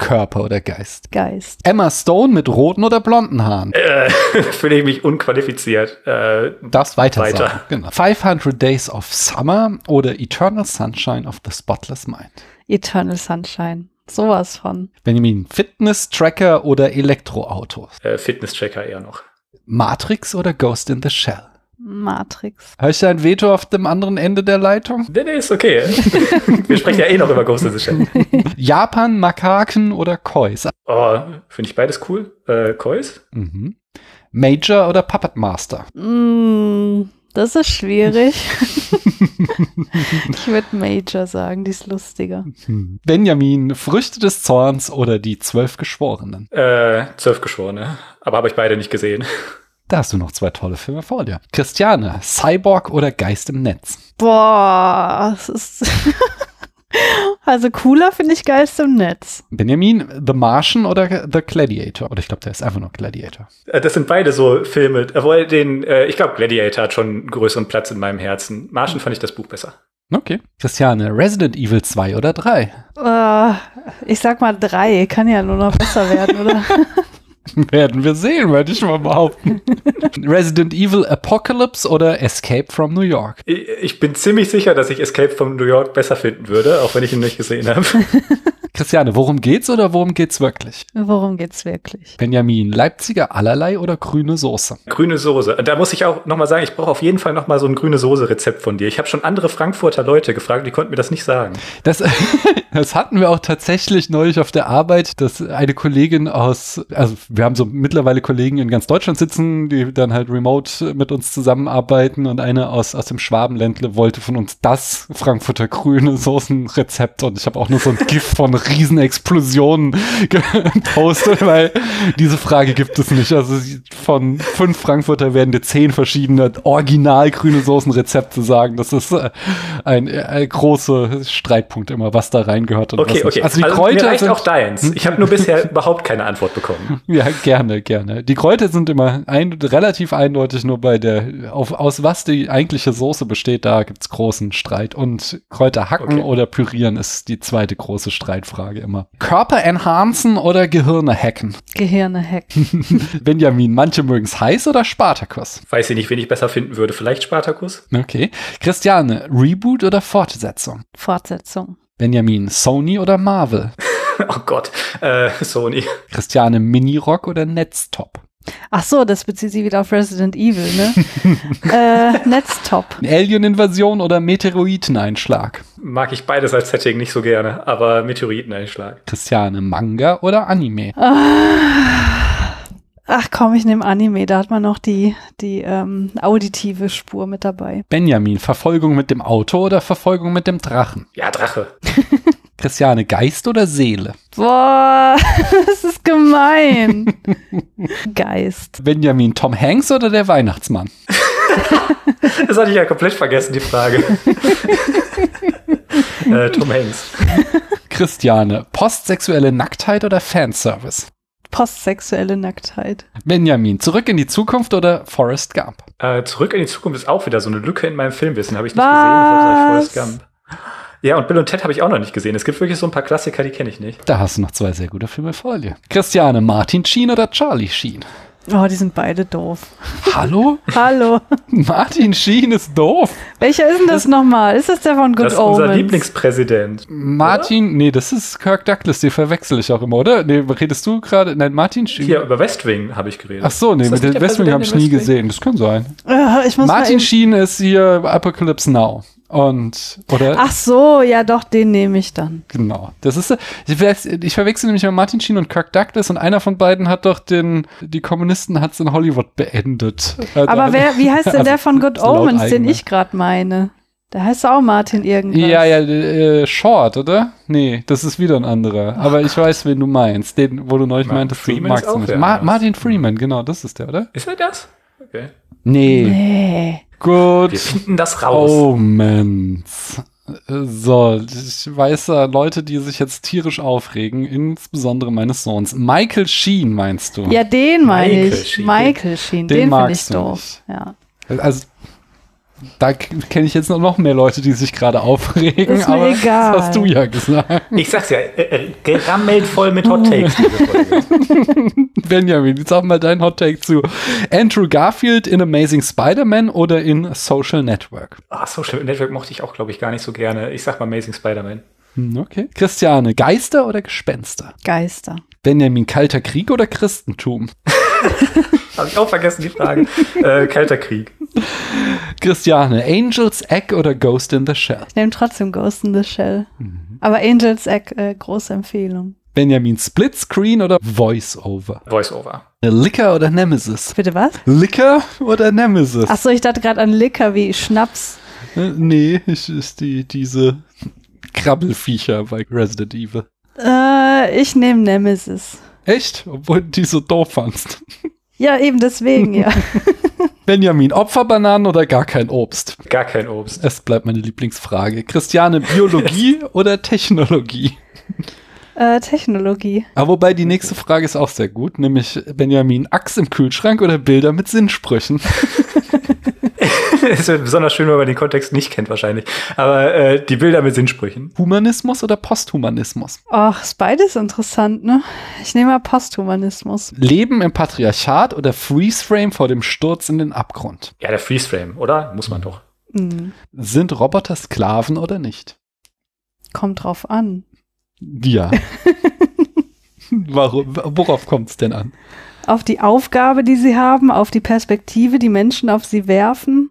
Körper oder Geist? Geist. Emma Stone mit roten oder blonden Haaren? Äh, [LAUGHS] Fühle ich mich unqualifiziert. Äh, Darfst weiter, Weiter. sagen. Genau. 500 Days of Summer oder Eternal Sunshine of the Spotless Mind? Eternal Sunshine. Sowas von. Benjamin. Fitness-Tracker oder Elektroautos? äh, Fitness-Checker eher noch. Matrix oder Ghost in the Shell? Matrix. Habe ich da ein Veto auf dem anderen Ende der Leitung? Nee, nee, ist okay. [LAUGHS] Wir sprechen ja eh noch über Ghost in the Shell. Japan, Makaken oder Kois? Oh, finde ich beides cool. Äh, Kois? Mhm. Major oder Puppet Master? Mm, das ist schwierig. [LAUGHS] ich würde Major sagen, die ist lustiger. Hm. Benjamin, Früchte des Zorns oder die Zwölf Geschworenen? Äh, Zwölf Geschworene. Aber habe ich beide nicht gesehen. Da hast du noch zwei tolle Filme vor dir. Christiane, Cyborg oder Geist im Netz? Boah, es ist. [LAUGHS] also cooler finde ich Geist im Netz. Benjamin, The Martian oder The Gladiator? Oder ich glaube, der ist einfach nur Gladiator. Äh, Das sind beide so Filme. Obwohl den, äh, ich glaube, Gladiator hat schon einen größeren Platz in meinem Herzen. Martian fand ich das Buch besser. Okay. Christiane, Resident Evil 2 oder 3? Äh, ich sag mal drei, kann ja nur noch besser werden, oder? [LAUGHS] [LAUGHS] Werden wir sehen, würde ich mal behaupten. [LAUGHS] Resident Evil Apocalypse oder Escape from New York? Ich, ich bin ziemlich sicher, dass ich Escape from New York besser finden würde, auch wenn ich ihn nicht gesehen habe. [LAUGHS] Christiane, worum geht's oder worum geht's wirklich? Worum geht's wirklich? Benjamin, Leipziger allerlei oder grüne Soße? Grüne Soße. Da muss ich auch nochmal sagen, ich brauche auf jeden Fall nochmal so ein grüne Soße-Rezept von dir. Ich habe schon andere Frankfurter Leute gefragt, die konnten mir das nicht sagen. Das, das hatten wir auch tatsächlich neulich auf der Arbeit, dass eine Kollegin aus, also wir haben so mittlerweile Kollegen in ganz Deutschland sitzen, die dann halt remote mit uns zusammenarbeiten und eine aus, aus dem Schwabenländle wollte von uns das Frankfurter grüne Soßenrezept und ich habe auch nur so ein GIF von Riesenexplosionen [LAUGHS] gepostet, weil diese Frage gibt es nicht. Also von fünf Frankfurter werden dir zehn verschiedene original grüne Soßenrezepte sagen. Das ist äh, ein, ein großer Streitpunkt immer, was da reingehört und Okay, was nicht. okay. Also die mir Kräuter reicht auch deins. Ich habe nur [LAUGHS] bisher überhaupt keine Antwort bekommen. ja, gerne, gerne. Die Kräuter sind immer ein, relativ eindeutig nur bei der, auf, aus was die eigentliche Soße besteht, da gibt's großen Streit. Und Kräuter hacken Okay. oder pürieren ist die zweite große Streitfrage immer. Körper enhancen oder Gehirne hacken? Gehirne hacken. [LAUGHS] Benjamin, manche mögen's heiß oder Spartakus? Weiß ich nicht, wen ich besser finden würde. Vielleicht Spartacus? Okay. Christiane, Reboot oder Fortsetzung? Fortsetzung. Benjamin, Sony oder Marvel? [LAUGHS] Oh Gott. Äh, Sony. Christiane, Minirock oder Netztop? Ach so, das bezieht sich wieder auf Resident Evil, ne? [LAUGHS] äh, Netztop. Alien-Invasion oder Meteoriteneinschlag? Mag ich beides als Setting nicht so gerne, aber Meteoriteneinschlag. Christiane, Manga oder Anime? Ach komm, ich nehme Anime, da hat man noch die, die ähm, auditive Spur mit dabei. Benjamin, Verfolgung mit dem Auto oder Verfolgung mit dem Drachen? Ja, Drache. [LAUGHS] Christiane, Geist oder Seele? Boah, [LAUGHS] das ist gemein. [LAUGHS] Geist. Benjamin, Tom Hanks oder der Weihnachtsmann? [LAUGHS] Das hatte ich ja komplett vergessen, die Frage. äh, Tom Hanks. Christiane, postsexuelle Nacktheit oder Fanservice? Postsexuelle Nacktheit. Benjamin, zurück in die Zukunft oder Forrest Gump? Äh, Zurück in die Zukunft ist auch wieder so eine Lücke in meinem Filmwissen. Habe ich nicht Was? gesehen. War Forrest Gump. Ja, und Bill und Ted habe ich auch noch nicht gesehen. Es gibt wirklich so ein paar Klassiker, die kenne ich nicht. Da hast du noch zwei sehr gute Filme vor dir. Christiane, Martin Sheen oder Charlie Sheen? Oh, die sind beide doof. Hallo? [LAUGHS] Hallo. [LAUGHS] Martin Sheen ist doof. Welcher ist denn das nochmal? Ist das der von Good das ist unser Omens? Lieblingspräsident. Martin, nee, das ist Kirk Douglas, den verwechsel ich auch immer, oder? Nee, redest du gerade? Nein, Martin Sheen. Hier über West Wing habe ich geredet. Ach so, nee, das mit der Westwing habe ich nie West Wing? gesehen. Das kann sein. Äh, ich muss mal Martin Sheen ist hier Apocalypse Now. Und, oder? Ach so, ja doch, den nehme ich dann. Genau. Das ist, ich, verwechsel- ich verwechsel nämlich mal Martin Sheen und Kirk Douglas und einer von beiden hat doch den, die Kommunisten hat's in Hollywood beendet. Also- Aber wer, wie heißt denn [LAUGHS] Also, der von Good Omens, den ich gerade meine? Der heißt auch Martin irgendwas. Ja, ja, äh, Short, oder? Nee, das ist wieder ein anderer. Aber ich weiß, wen du meinst. Den, wo du neulich Martin meintest, du Freeman magst ist ihn nicht. Ma anders. Martin Freeman, genau, das ist der, oder? Ist er das? Okay. Nee. Nee. Gut. Wir finden das raus. Oh, Omens. So, ich weiß ja Leute, die sich jetzt tierisch aufregen, insbesondere meines Sohns. Michael Sheen meinst du? Ja, den meine ich. Sheen. Michael Sheen. Den Den, finde magst ich du doof. Ja. Also, da kenne ich jetzt noch- noch mehr Leute, die sich gerade aufregen, Ist mir aber egal. das hast du ja gesagt. Ich sag's ja, äh, äh, gerammelt voll mit Hot Takes. [LAUGHS] Benjamin, jetzt sag mal dein Hot Take zu Andrew Garfield in Amazing Spider-Man oder in Social Network. Ah, Social Network mochte ich auch, glaube ich, gar nicht so gerne. Ich sag mal Amazing Spider-Man. Hm, Okay. Christiane, Geister oder Gespenster? Geister. Benjamin, Kalter Krieg oder Christentum? [LAUGHS] [LAUGHS] Habe ich auch vergessen, die Frage. äh, Kalter Krieg. Christiane, Angels Egg oder Ghost in the Shell? Ich nehme trotzdem Ghost in the Shell. Mhm. Aber Angels Egg, äh, große Empfehlung. Benjamin, Splitscreen oder Voice-Over? Voice-Over. Liquor oder Nemesis? Bitte was? Liquor oder Nemesis? Ach so, ich dachte gerade an Liquor wie Schnaps. Äh, nee, ich ist die, diese Krabbelfiecher bei Resident Evil. Äh, ich nehme Nemesis. Echt? Obwohl du die so doof fandst. [LAUGHS] Ja, eben deswegen, ja. [LAUGHS] Benjamin, Opferbananen oder gar kein Obst? Gar kein Obst. Es bleibt meine Lieblingsfrage. Christiane, Biologie [LAUGHS] oder Technologie? äh, Technologie. Aber wobei die nächste Frage ist auch sehr gut, nämlich Benjamin, Axt im Kühlschrank oder Bilder mit Sinnsprüchen? [LAUGHS] ist besonders schön, wenn man den Kontext nicht kennt, wahrscheinlich. Aber äh, die Bilder mit Sinnsprüchen. Humanismus oder Posthumanismus? Ach, ist beides interessant, ne? Ich nehme mal Posthumanismus. Leben im Patriarchat oder Freeze Frame vor dem Sturz in den Abgrund? Ja, der Freeze-Frame, oder? Muss man doch. Hm, Sind Roboter Sklaven oder nicht? kommt drauf an. Ja. [LAUGHS] Warum, worauf kommt es denn an? Auf die Aufgabe, die sie haben, auf die Perspektive, die Menschen auf sie werfen,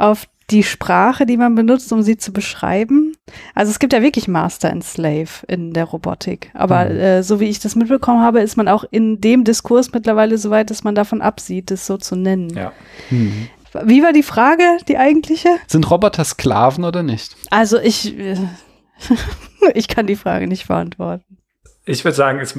auf die Sprache, die man benutzt, um sie zu beschreiben. Also es gibt ja wirklich Master and Slave in der Robotik. Aber Mhm. äh, so wie ich das mitbekommen habe, ist man auch in dem Diskurs mittlerweile so weit, dass man davon absieht, es so zu nennen. Ja. Hm. Wie war die Frage, die eigentliche? Sind Roboter Sklaven oder nicht? Also ich, äh, [LAUGHS] ich kann die Frage nicht beantworten. Ich würde sagen, es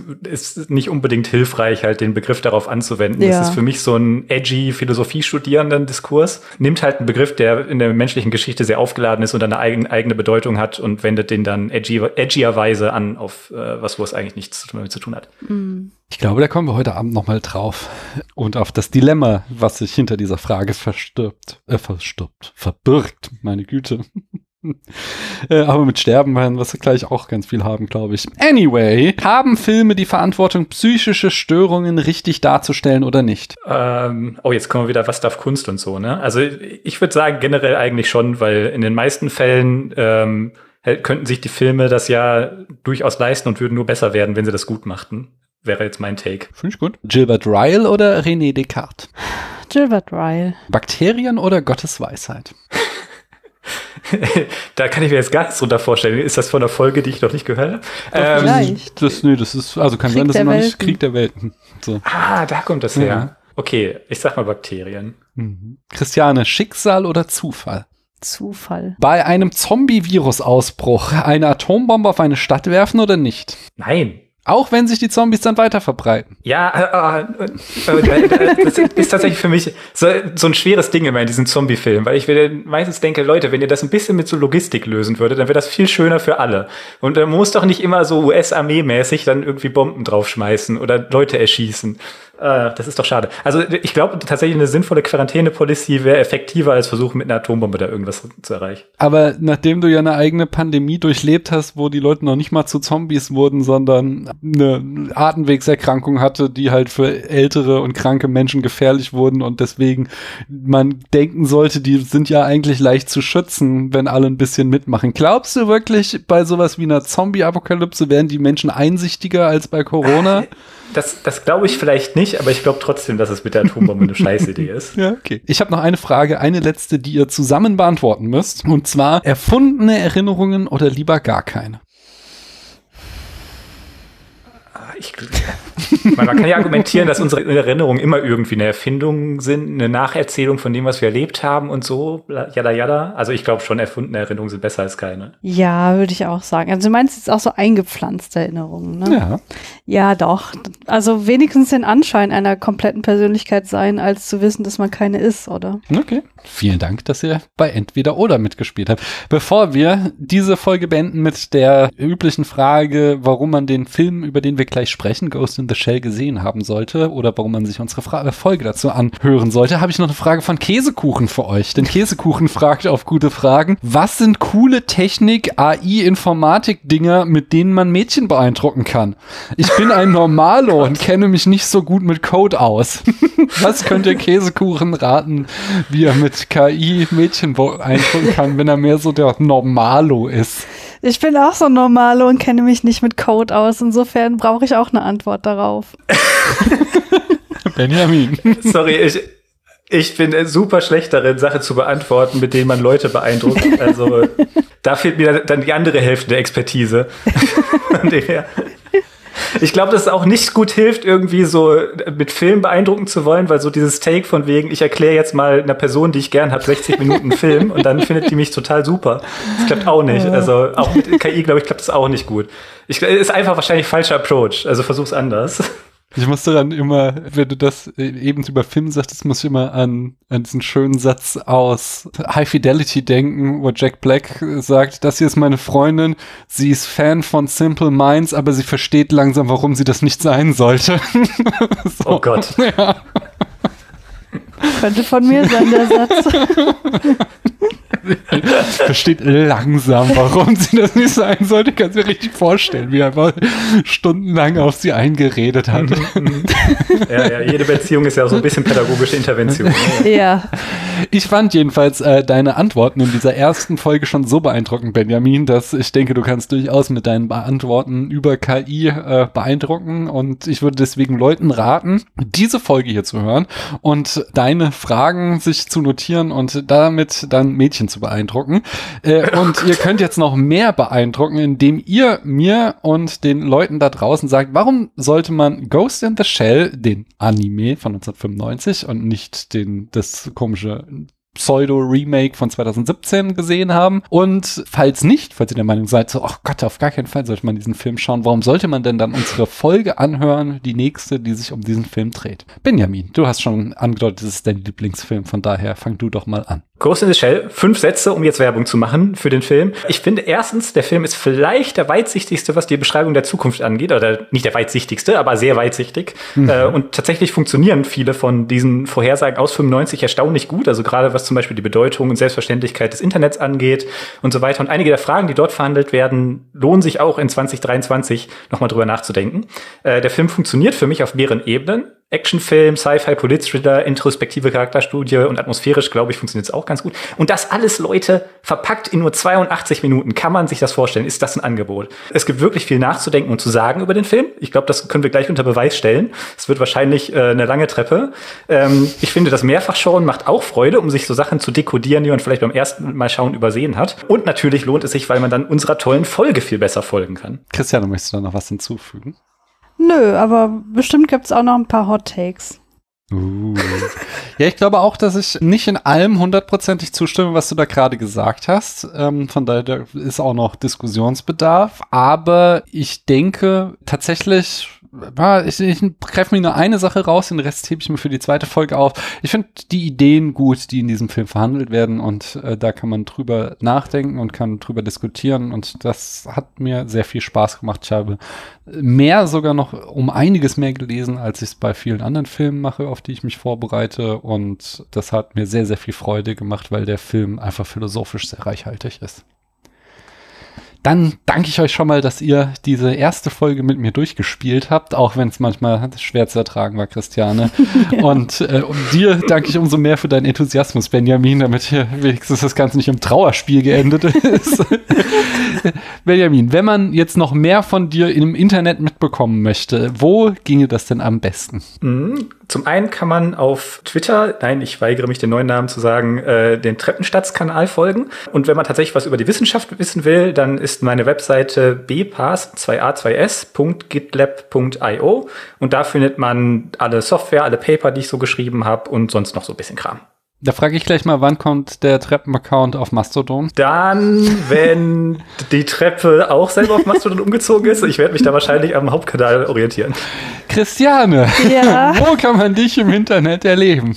ist nicht unbedingt hilfreich, halt den Begriff darauf anzuwenden. Ja. Das ist für mich so ein edgy Philosophie-studierenden Diskurs. Nimmt halt einen Begriff, der in der menschlichen Geschichte sehr aufgeladen ist und eine eigene, eigene Bedeutung hat und wendet den dann edgy, edgierweise an auf äh, was, wo es eigentlich nichts damit zu tun hat. Ich glaube, da kommen wir heute Abend nochmal drauf. Und auf das Dilemma, was sich hinter dieser Frage verstirbt, äh, verstirbt, verbirgt, meine Güte. Äh, aber mit Sterben werden wir gleich auch ganz viel haben, glaube ich. Anyway, haben Filme die Verantwortung, psychische Störungen richtig darzustellen oder nicht? Ähm, oh, jetzt kommen wir wieder, was darf Kunst und so, ne? Also ich würde sagen, generell eigentlich schon, weil in den meisten Fällen ähm, könnten sich die Filme das ja durchaus leisten und würden nur besser werden, wenn sie das gut machten. Wäre jetzt mein Take. Finde ich gut. Gilbert Ryle oder René Descartes? Gilbert Ryle. Bakterien oder Gottes Weisheit? [LAUGHS] da kann ich mir jetzt gar nichts drunter vorstellen. Ist das von einer Folge, die ich noch nicht gehört habe? Ähm, vielleicht. Das, nee, das ist, also kann Krieg sein, dass du noch nicht. Krieg der Welten. So. ah, da kommt das Ja. her. Okay, ich sag mal Bakterien. Mhm. Christiane, Schicksal oder Zufall? Zufall. Bei einem Zombie-Virus-Ausbruch eine Atombombe auf eine Stadt werfen oder nicht? Nein. Auch wenn sich die Zombies dann weiter verbreiten. Ja, äh, äh, äh, äh, das ist tatsächlich für mich so, so ein schweres Ding immer in diesen Zombie-Filmen, weil ich wieder meistens denke, Leute, wenn ihr das ein bisschen mit so Logistik lösen würdet, dann wäre das viel schöner für alle. Und man muss doch nicht immer so US-Armee-mäßig dann irgendwie Bomben draufschmeißen oder Leute erschießen. Äh, das ist doch schade. Also ich glaube tatsächlich eine sinnvolle Quarantäne-Policy wäre effektiver als versuchen mit einer Atombombe da irgendwas zu erreichen. Aber nachdem du ja eine eigene Pandemie durchlebt hast, wo die Leute noch nicht mal zu Zombies wurden, sondern eine Atemwegserkrankung hatte, die halt für ältere und kranke Menschen gefährlich wurden und deswegen man denken sollte, die sind ja eigentlich leicht zu schützen, wenn alle ein bisschen mitmachen. Glaubst du wirklich, bei sowas wie einer Zombie-Apokalypse werden die Menschen einsichtiger als bei Corona? [LAUGHS] Das, das glaube ich vielleicht nicht, aber ich glaube trotzdem, dass es mit der Atombombe eine [LAUGHS] Scheißidee ist. Ja, okay. Ich habe noch eine Frage, eine letzte, die ihr zusammen beantworten müsst. Und zwar erfundene Erinnerungen oder lieber gar keine? Ich, man, man kann ja argumentieren, dass unsere Erinnerungen immer irgendwie eine Erfindung sind, eine Nacherzählung von dem, was wir erlebt haben und so, jada jada. Also ich glaube schon, erfundene Erinnerungen sind besser als keine. Ja, würde ich auch sagen. Also du meinst jetzt auch so eingepflanzte Erinnerungen, ne? Ja. Ja, doch. Also wenigstens den Anschein einer kompletten Persönlichkeit sein, als zu wissen, dass man keine ist, oder? Okay. Vielen Dank, dass ihr bei Entweder oder mitgespielt habt. Bevor wir diese Folge beenden mit der üblichen Frage, warum man den Film, über den wir gleich sprechen, Ghost in the Shell gesehen haben sollte oder warum man sich unsere Fra äh, Folge dazu anhören sollte, habe ich noch eine Frage von Käsekuchen für euch. Denn Käsekuchen [LAUGHS] fragt auf gute Fragen, was sind coole Technik, AI, Informatik-Dinger, mit denen man Mädchen beeindrucken kann? Ich bin ein [LAUGHS] Normalo und kenne mich nicht so gut mit Code aus. [LAUGHS] was könnt ihr Käsekuchen raten, wie er mit KI Mädchen beeindrucken kann, wenn er mehr so der Normalo ist? Ich bin auch so Normalo und kenne mich nicht mit Code aus. Insofern brauche ich auch eine Antwort darauf. [LAUGHS] Benjamin. Sorry, ich, ich bin super schlecht darin, Sachen zu beantworten, mit denen man Leute beeindruckt. Also da fehlt mir dann die andere Hälfte der Expertise. [LAUGHS] Ich glaube, dass es auch nicht gut hilft, irgendwie so mit Film beeindrucken zu wollen, weil so dieses Take von wegen, ich erkläre jetzt mal einer Person, die ich gern habe, 60 Minuten [LAUGHS] Film und dann findet die mich total super. Das klappt auch nicht. Also auch mit KI, glaube ich, klappt das auch nicht gut. Ich, ist einfach wahrscheinlich falscher Approach. Also versuch's anders. Ich musste dann immer, wenn du das eben über Film sagtest, muss ich immer an, an diesen schönen Satz aus High Fidelity denken, wo Jack Black sagt, das hier ist meine Freundin, sie ist Fan von Simple Minds, aber sie versteht langsam, warum sie das nicht sein sollte. [LAUGHS] so. Oh Gott. [LAUGHS] Ja. Könnte von mir sein, der Satz. [LAUGHS] Versteht langsam, warum sie das nicht sein sollte. Ich kann mir richtig vorstellen, wie er einfach stundenlang auf sie eingeredet hat. ja, ja, jede Beziehung ist ja so ein bisschen pädagogische Intervention. [LAUGHS] Ja. Ich fand jedenfalls äh, deine Antworten in dieser ersten Folge schon so beeindruckend, Benjamin, dass ich denke, du kannst durchaus mit deinen Antworten über KI äh, beeindrucken und ich würde deswegen Leuten raten, diese Folge hier zu hören und deine Fragen sich zu notieren und damit dann Mädchen zu beeindrucken. Äh, und ihr könnt jetzt noch mehr beeindrucken, indem ihr mir und den Leuten da draußen sagt, warum sollte man Ghost in the Shell, den Anime von 1995 und nicht den das komische Pseudo-Remake von 2017 gesehen haben. Und falls nicht, falls ihr der Meinung seid, so, ach Gott, auf gar keinen Fall sollte man diesen Film schauen, warum sollte man denn dann unsere Folge anhören, die nächste, die sich um diesen Film dreht? Benjamin, du hast schon angedeutet, das ist dein Lieblingsfilm, von daher fang du doch mal an. Ghost in the Shell, fünf Sätze, um jetzt Werbung zu machen für den Film. Ich finde erstens, der Film ist vielleicht der weitsichtigste, was die Beschreibung der Zukunft angeht, oder nicht der weitsichtigste, aber sehr weitsichtig. Mhm. Äh, und tatsächlich funktionieren viele von diesen Vorhersagen aus 95 erstaunlich gut, also gerade was zum Beispiel die Bedeutung und Selbstverständlichkeit des Internets angeht und so weiter. Und einige der Fragen, die dort verhandelt werden, lohnen sich auch in 2023 nochmal drüber nachzudenken. Äh, der Film funktioniert für mich auf mehreren Ebenen. Actionfilm, Sci-Fi, Polit-Thriller, introspektive Charakterstudie und atmosphärisch, glaube ich, funktioniert es auch ganz gut. Und das alles, Leute, verpackt in nur 82 Minuten. Kann man sich das vorstellen? Ist das ein Angebot? Es gibt wirklich viel nachzudenken und zu sagen über den Film. Ich glaube, das können wir gleich unter Beweis stellen. Es wird wahrscheinlich äh, eine lange Treppe. Ähm, ich finde, das Mehrfachschauen macht auch Freude, um sich so Sachen zu dekodieren, die man vielleicht beim ersten Mal schauen übersehen hat. Und natürlich lohnt es sich, weil man dann unserer tollen Folge viel besser folgen kann. Christiane, möchtest du da noch was hinzufügen? Nö, aber bestimmt gibt es auch noch ein paar Hot Takes. Uh. Ja, ich glaube auch, dass ich nicht in allem hundertprozentig zustimme, was du da gerade gesagt hast. Ähm, von daher ist auch noch Diskussionsbedarf. Aber ich denke tatsächlich, ich, ich greife mir nur eine Sache raus, den Rest hebe ich mir für die zweite Folge auf. Ich finde die Ideen gut, die in diesem Film verhandelt werden und äh, da kann man drüber nachdenken und kann drüber diskutieren und das hat mir sehr viel Spaß gemacht. Ich habe mehr sogar noch um einiges mehr gelesen, als ich es bei vielen anderen Filmen mache, auf die ich mich vorbereite und das hat mir sehr, sehr viel Freude gemacht, weil der Film einfach philosophisch sehr reichhaltig ist. Dann danke ich euch schon mal, dass ihr diese erste Folge mit mir durchgespielt habt, auch wenn es manchmal schwer zu ertragen war, Christiane. [LAUGHS] ja. Und äh, um dir danke ich umso mehr für deinen Enthusiasmus, Benjamin, damit hier wenigstens das Ganze nicht im Trauerspiel geendet ist. [LAUGHS] Benjamin, wenn man jetzt noch mehr von dir im Internet mitbekommen möchte, wo ginge das denn am besten? Mhm. Zum einen kann man auf Twitter, nein, ich weigere mich den neuen Namen zu sagen, äh, den Treppenstadtskanal folgen. Und wenn man tatsächlich was über die Wissenschaft wissen will, dann ist meine Webseite bpass2a2s.gitlab.io und da findet man alle Software, alle Paper, die ich so geschrieben habe und sonst noch so ein bisschen Kram. Da frage ich gleich mal, wann kommt der Treppen-Account auf Mastodon? Dann, wenn die Treppe auch selber auf Mastodon umgezogen ist. Ich werde mich da wahrscheinlich am Hauptkanal orientieren. Christiane, ja. [LAUGHS] wo kann man dich im Internet erleben?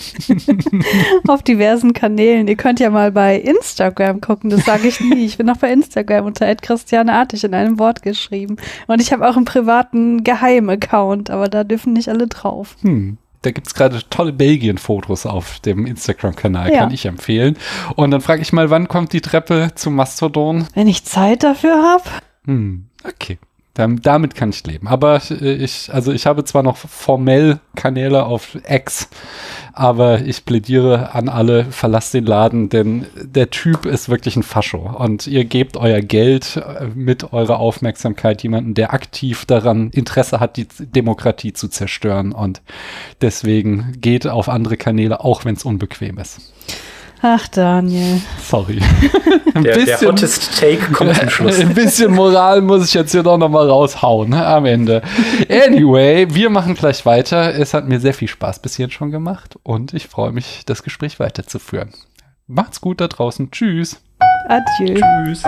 [LAUGHS] auf diversen Kanälen. Ihr könnt ja mal bei Instagram gucken, das sage ich nie. Ich bin noch bei Instagram unter Christianeartig in einem Wort geschrieben. Und ich habe auch einen privaten Geheim-Account, aber da dürfen nicht alle drauf. Hm da gibt es gerade tolle Belgien-Fotos auf dem Instagram-Kanal, ja. kann ich empfehlen. Und dann frage ich mal, wann kommt die Treppe zum Mastodon? Wenn ich Zeit dafür habe. Hm, okay. Damit kann ich leben. Aber ich, also ich habe zwar noch formell Kanäle auf X, aber ich plädiere an alle, verlasst den Laden, denn der Typ ist wirklich ein Fascho. Und ihr gebt euer Geld äh, mit eurer Aufmerksamkeit jemanden, der aktiv daran Interesse hat, die Demokratie zu zerstören. Und deswegen geht auf andere Kanäle, auch wenn es unbequem ist. Ach, Daniel. Sorry. Ein der, bisschen, der hottest Take kommt zum Schluss. Ein bisschen Moral muss ich jetzt hier doch noch mal raushauen ne, am Ende. Anyway, wir machen gleich weiter. Es hat mir sehr viel Spaß bis jetzt schon gemacht und ich freue mich, das Gespräch weiterzuführen. Macht's gut da draußen. Tschüss. Adieu. Tschüss.